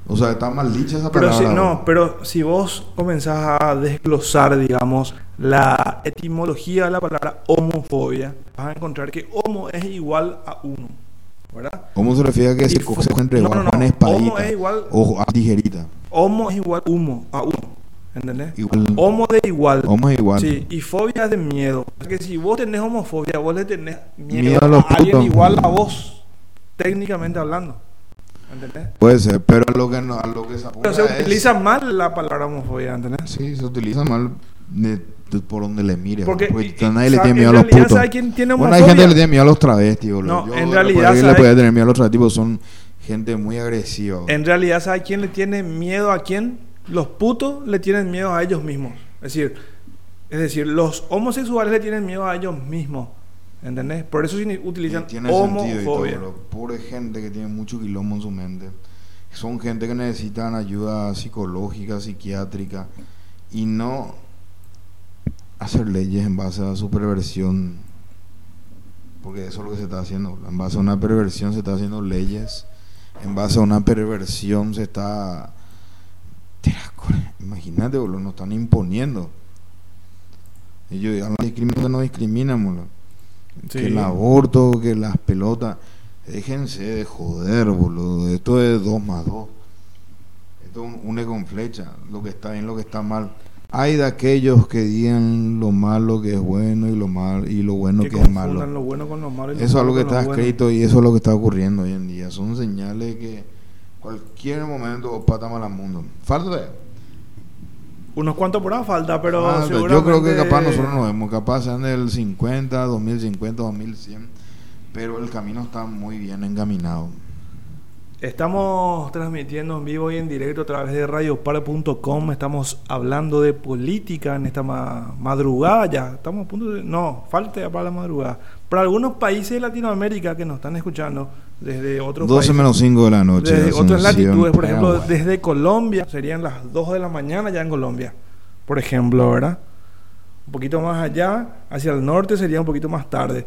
[SPEAKER 5] O sea, está mal dicha esa
[SPEAKER 1] Pero
[SPEAKER 5] palabra.
[SPEAKER 1] si, no, pero si vos comenzás a desglosar, digamos, la etimología de la palabra homofobia, vas a encontrar que homo es igual a uno. ¿Verdad?
[SPEAKER 5] ¿Cómo se refiere a que se coge entre
[SPEAKER 1] no, no, no. Homo es igual-
[SPEAKER 5] Ojo, a tijerita.
[SPEAKER 1] Homo es igual humo a uno. ¿Entendés?
[SPEAKER 5] Igual.
[SPEAKER 1] Homo de igual.
[SPEAKER 5] Homo es igual.
[SPEAKER 1] Sí, y fobia es de miedo. Que si vos tenés homofobia, vos le tenés miedo,
[SPEAKER 5] Miedo a
[SPEAKER 1] alguien igual a vos, técnicamente hablando. ¿Entendés?
[SPEAKER 5] Puede ser, pero a lo que, no, a lo que se
[SPEAKER 1] Pero se
[SPEAKER 5] apunta es-
[SPEAKER 1] utiliza mal la palabra homofobia, ¿entendés?
[SPEAKER 5] Sí, se utiliza mal de- de- por donde le mire.
[SPEAKER 1] Porque,
[SPEAKER 5] Porque,
[SPEAKER 1] y- y-
[SPEAKER 5] nadie le
[SPEAKER 1] sabe-
[SPEAKER 5] tiene
[SPEAKER 1] en
[SPEAKER 5] miedo a los putos.
[SPEAKER 1] ¿sabe quién tiene
[SPEAKER 5] bueno, hay gente que le tiene miedo a los travestis, boludo.
[SPEAKER 1] No,
[SPEAKER 5] Yo
[SPEAKER 1] en realidad,
[SPEAKER 5] le podía tener miedo a los travestis son gente muy agresiva.
[SPEAKER 1] En realidad, ¿sabe quién le tiene miedo a quién? Los putos le tienen miedo a ellos mismos. Es decir, es decir, los homosexuales le tienen miedo a ellos mismos. ¿Entendés? Por eso utilizan
[SPEAKER 5] Y tiene sentido y todo. Pobre gente que tiene mucho quilombo en su mente. Son gente que necesitan ayuda psicológica, psiquiátrica y no hacer leyes en base a su perversión. Porque eso es lo que se está haciendo. En base a una perversión se está haciendo leyes. En base a una perversión se está... Imagínate, boludo, nos están imponiendo. Ellos discriminan, no discriminan, boludo
[SPEAKER 1] Sí.
[SPEAKER 5] que el aborto, que las pelotas. Déjense de joder, boludo. Esto es 2 más 2. Esto es un une con flecha. Lo que está bien, lo que está mal. Hay de aquellos que digan lo malo que es bueno y lo mal y lo bueno que,
[SPEAKER 1] que
[SPEAKER 5] es malo.
[SPEAKER 1] confundan lo bueno con lo malo. y lo
[SPEAKER 5] Eso es lo que está
[SPEAKER 1] lo bueno.
[SPEAKER 5] escrito y eso es lo que está ocurriendo hoy en día. Son señales que cualquier momento pata mal al mundo. Falta de
[SPEAKER 1] Unos cuantos por falta, pero.
[SPEAKER 5] Ah, yo creo que capaz nosotros nos vemos, capaz sean del 50, 2050, 2100, pero el camino está muy bien encaminado.
[SPEAKER 1] Estamos transmitiendo en vivo y en directo a través de radiopar.com. Estamos hablando de política en esta ma- madrugada ya. Estamos a punto de. No, falta ya para la madrugada. Para algunos países de Latinoamérica que nos están escuchando desde otros
[SPEAKER 5] 12
[SPEAKER 1] países,
[SPEAKER 5] menos 5 de la noche.
[SPEAKER 1] desde otras latitudes, por ejemplo,
[SPEAKER 5] Paraguay.
[SPEAKER 1] desde Colombia, serían las 2 de la mañana ya en Colombia, por ejemplo, ¿verdad? Un poquito más allá, hacia el norte sería un poquito más tarde.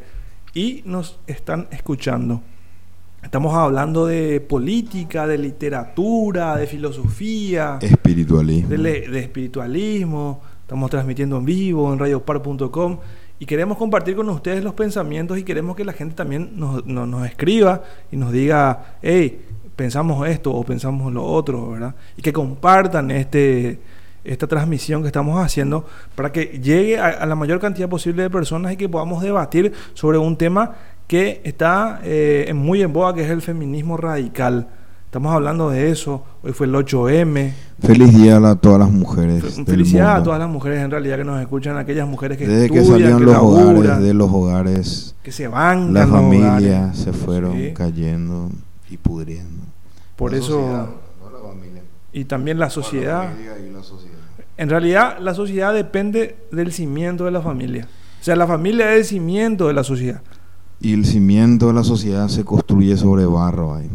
[SPEAKER 1] Y nos están escuchando. Estamos hablando de política, de literatura, de filosofía,
[SPEAKER 5] Espiritualismo.
[SPEAKER 1] de, de espiritualismo. Estamos transmitiendo en vivo en radiopar.com y queremos compartir con ustedes los pensamientos y queremos que la gente también nos, escriba y nos diga, hey, pensamos esto o pensamos lo otro, ¿verdad? Y que compartan este, esta transmisión que estamos haciendo para que llegue a, la mayor cantidad posible de personas y que podamos debatir sobre un tema que está eh, muy en boga, que es el feminismo radical. Estamos hablando de eso. Hoy fue el 8M.
[SPEAKER 5] Feliz día a todas las mujeres. del
[SPEAKER 1] Felicidades a todas las mujeres en realidad que nos escuchan, aquellas mujeres que
[SPEAKER 5] Desde que salieron
[SPEAKER 1] que
[SPEAKER 5] los
[SPEAKER 1] laburan,
[SPEAKER 5] hogares, de los hogares,
[SPEAKER 1] que se bancan
[SPEAKER 5] las familias se fueron
[SPEAKER 1] Sí.
[SPEAKER 5] cayendo y pudriendo.
[SPEAKER 1] Por
[SPEAKER 5] La
[SPEAKER 1] eso
[SPEAKER 5] sociedad, no la familia.
[SPEAKER 1] y también la sociedad.
[SPEAKER 5] Bueno, familia y la sociedad.
[SPEAKER 1] En realidad la sociedad depende del cimiento de la familia. O sea, la familia es el cimiento de la sociedad.
[SPEAKER 5] Y el cimiento de la sociedad se construye sobre barro ahí.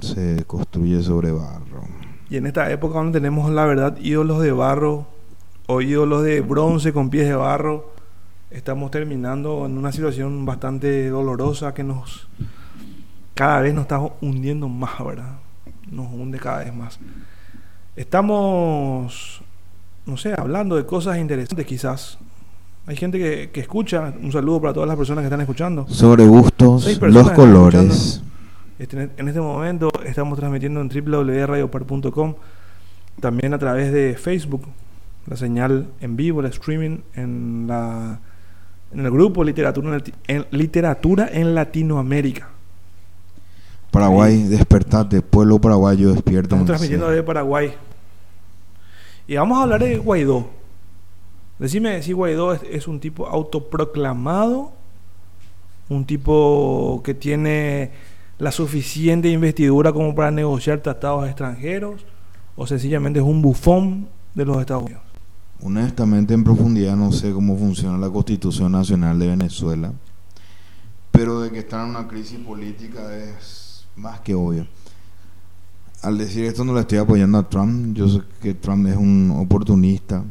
[SPEAKER 5] Se construye sobre barro.
[SPEAKER 1] Y en esta época donde tenemos la verdad ídolos de barro o ídolos de bronce con pies de barro, estamos terminando en una situación bastante dolorosa que nos cada vez nos está hundiendo más, ¿verdad? Nos hunde cada vez más. Estamos, no sé, hablando de cosas interesantes quizás. Hay gente que, que escucha. Un saludo para todas las personas que están escuchando.
[SPEAKER 5] Sobre gustos, los colores.
[SPEAKER 1] Este- en este momento estamos transmitiendo en www.radiopar.com, también a través de Facebook, la señal en vivo, el streaming en la en el grupo literatura en, literatura en Latinoamérica.
[SPEAKER 5] Paraguay, despertate, pueblo paraguayo, despierta.
[SPEAKER 1] Estamos transmitiendo desde Paraguay. Y vamos a hablar de Guaidó. Decime si Guaidó es, es un tipo autoproclamado, un tipo que tiene la suficiente investidura como para negociar tratados extranjeros, o sencillamente es un bufón de los Estados Unidos.
[SPEAKER 5] Honestamente, en profundidad no sé cómo funciona la Constitución Nacional de Venezuela, pero de que está en una crisis política es más que obvio. Al decir esto no le estoy apoyando a Trump, yo sé que Trump es un oportunista.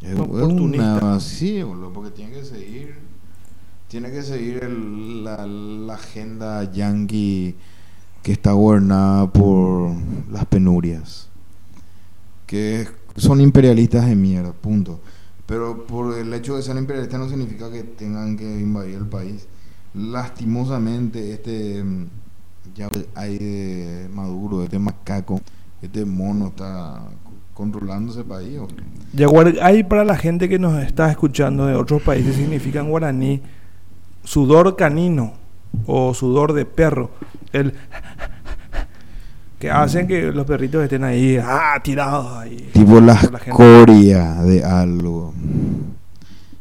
[SPEAKER 5] Es,
[SPEAKER 1] Oportunista.
[SPEAKER 5] una- sí, porque tiene que seguir, tiene que seguir el- la, agenda yankee que está gobernada por las penurias que son imperialistas de mierda, punto. Pero por el hecho de ser imperialistas no significa que tengan que invadir el país. Lastimosamente, este mm, ya hay de Maduro, este macaco, este mono está controlando ese país. ¿o?
[SPEAKER 1] Yaguargay para la gente que nos está escuchando de otros países significa en guaraní sudor canino o sudor de perro. El que hacen que los perritos estén ahí ah, tirados ahí.
[SPEAKER 5] Tipo la escoria de algo.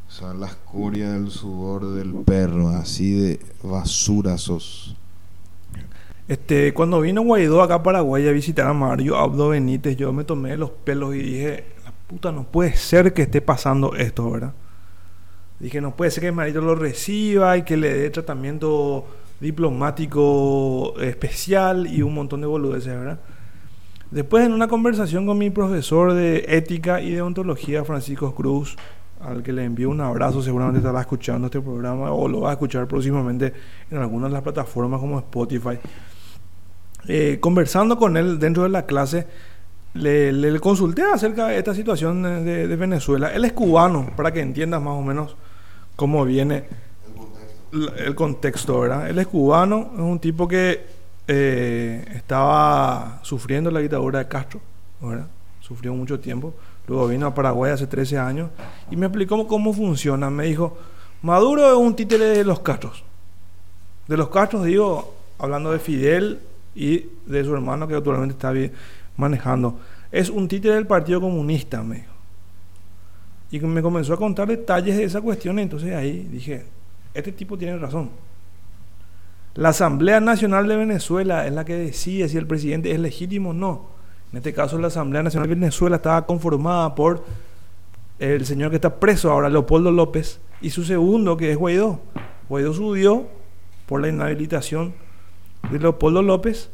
[SPEAKER 5] O sea, la escoria del sudor del perro, así de basura sos.
[SPEAKER 1] Este, cuando vino Guaidó acá a Paraguay a visitar a Mario Abdo Benítez, yo me tomé los pelos y dije, la puta, no puede ser que esté pasando esto, ¿verdad? Dije, no puede ser que Marito lo reciba y que le dé tratamiento diplomático especial y un montón de boludeces, ¿verdad? Después en una conversación con mi profesor de ética y de ontología, Francisco Cruz, al que le envío un abrazo, seguramente estará escuchando este programa o lo va a escuchar próximamente en algunas de las plataformas como Spotify. Eh, conversando con él dentro de la clase, le, consulté acerca de esta situación de Venezuela. Él es cubano, para que entiendas más o menos cómo viene el contexto, ¿verdad? Él es cubano, es un tipo que eh, estaba sufriendo la dictadura de Castro, ¿verdad? Sufrió mucho tiempo. Luego vino a Paraguay hace 13 años y me explicó cómo funciona. Me dijo, Maduro es un títere de los Castros. De los Castros, digo, hablando de Fidel y de su hermano que actualmente está manejando. es un títere del Partido Comunista, me dijo. Y me comenzó a contar detalles de esa cuestión, entonces ahí dije, este tipo tiene razón. La Asamblea Nacional de Venezuela es la que decide si el presidente es legítimo o no. En este caso, la Asamblea Nacional de Venezuela estaba conformada por el señor que está preso ahora, Leopoldo López, y su segundo, que es Guaidó. Guaidó subió por la inhabilitación de Leopoldo López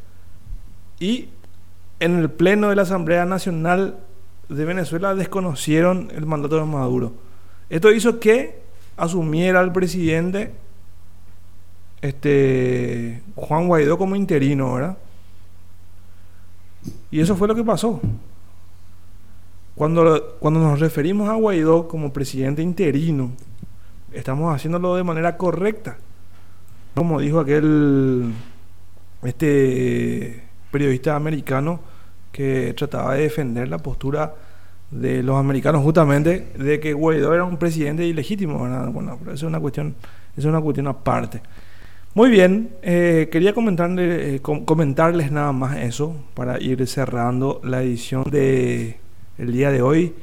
[SPEAKER 1] y en el pleno de la Asamblea Nacional de Venezuela desconocieron el mandato de Maduro. Esto hizo que asumiera el presidente este Juan Guaidó como interino, ¿verdad? Y eso fue lo que pasó. Cuando, cuando nos referimos a Guaidó como presidente interino, estamos haciéndolo de manera correcta. Como dijo aquel este periodista americano que trataba de defender la postura de los americanos justamente de que Guaidó era un presidente ilegítimo, ¿verdad? Bueno, pero eso es una cuestión, es una cuestión aparte. Muy bien, eh, quería comentarle, eh, com- comentarles nada más eso para ir cerrando la edición de el día de hoy,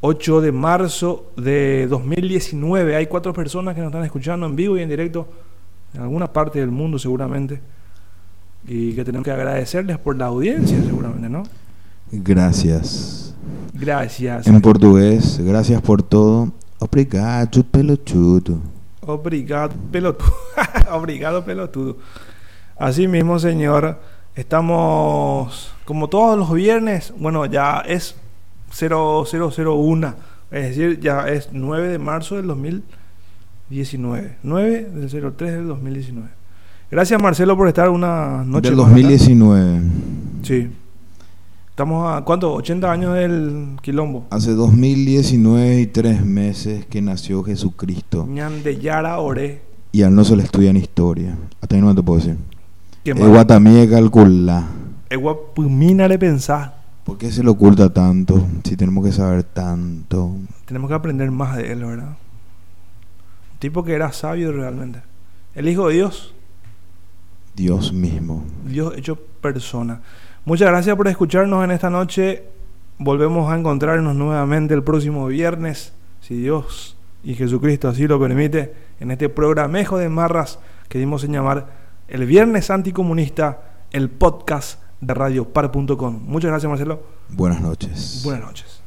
[SPEAKER 1] 8 de marzo de 2019. Hay cuatro personas que nos están escuchando en vivo y en directo en alguna parte del mundo seguramente y que tenemos que agradecerles por la audiencia seguramente, ¿no?
[SPEAKER 5] Gracias.
[SPEAKER 1] Gracias.
[SPEAKER 5] En portugués, gracias por todo. Obrigado, pelotudo.
[SPEAKER 1] Obrigado, pelotudo. [LAUGHS] Obrigado, pelotudo. Así mismo, señor. Estamos, como todos los viernes, bueno, ya es 0001, es decir, ya es 9 de marzo del 2019. 9 del 03 del 2019. Gracias, Marcelo, por estar una noche
[SPEAKER 5] Del
[SPEAKER 1] más acá.
[SPEAKER 5] 2019.
[SPEAKER 1] Sí. Estamos a, ¿cuánto? 80 años del quilombo.
[SPEAKER 5] Hace 2019 y tres meses que nació Jesucristo.
[SPEAKER 1] Ñandeyara Ore.
[SPEAKER 5] Y a él no se le estudia en historia. Hasta ahí no te puedo decir.
[SPEAKER 1] Mal.
[SPEAKER 5] guatamí calcula.
[SPEAKER 1] Eguapumina le pensá.
[SPEAKER 5] ¿Por qué se le oculta tanto? Si tenemos que saber tanto.
[SPEAKER 1] Tenemos que aprender más de él, ¿verdad? Un tipo que era sabio realmente. El Hijo de Dios,
[SPEAKER 5] Dios mismo.
[SPEAKER 1] Dios hecho persona. Muchas gracias por escucharnos en esta noche. Volvemos a encontrarnos nuevamente el próximo viernes, si Dios y Jesucristo así lo permite, en este programejo de marras que dimos en llamar el Viernes Anticomunista, el podcast de radiopar.com. Muchas gracias, Marcelo.
[SPEAKER 5] Buenas noches.
[SPEAKER 1] Buenas noches.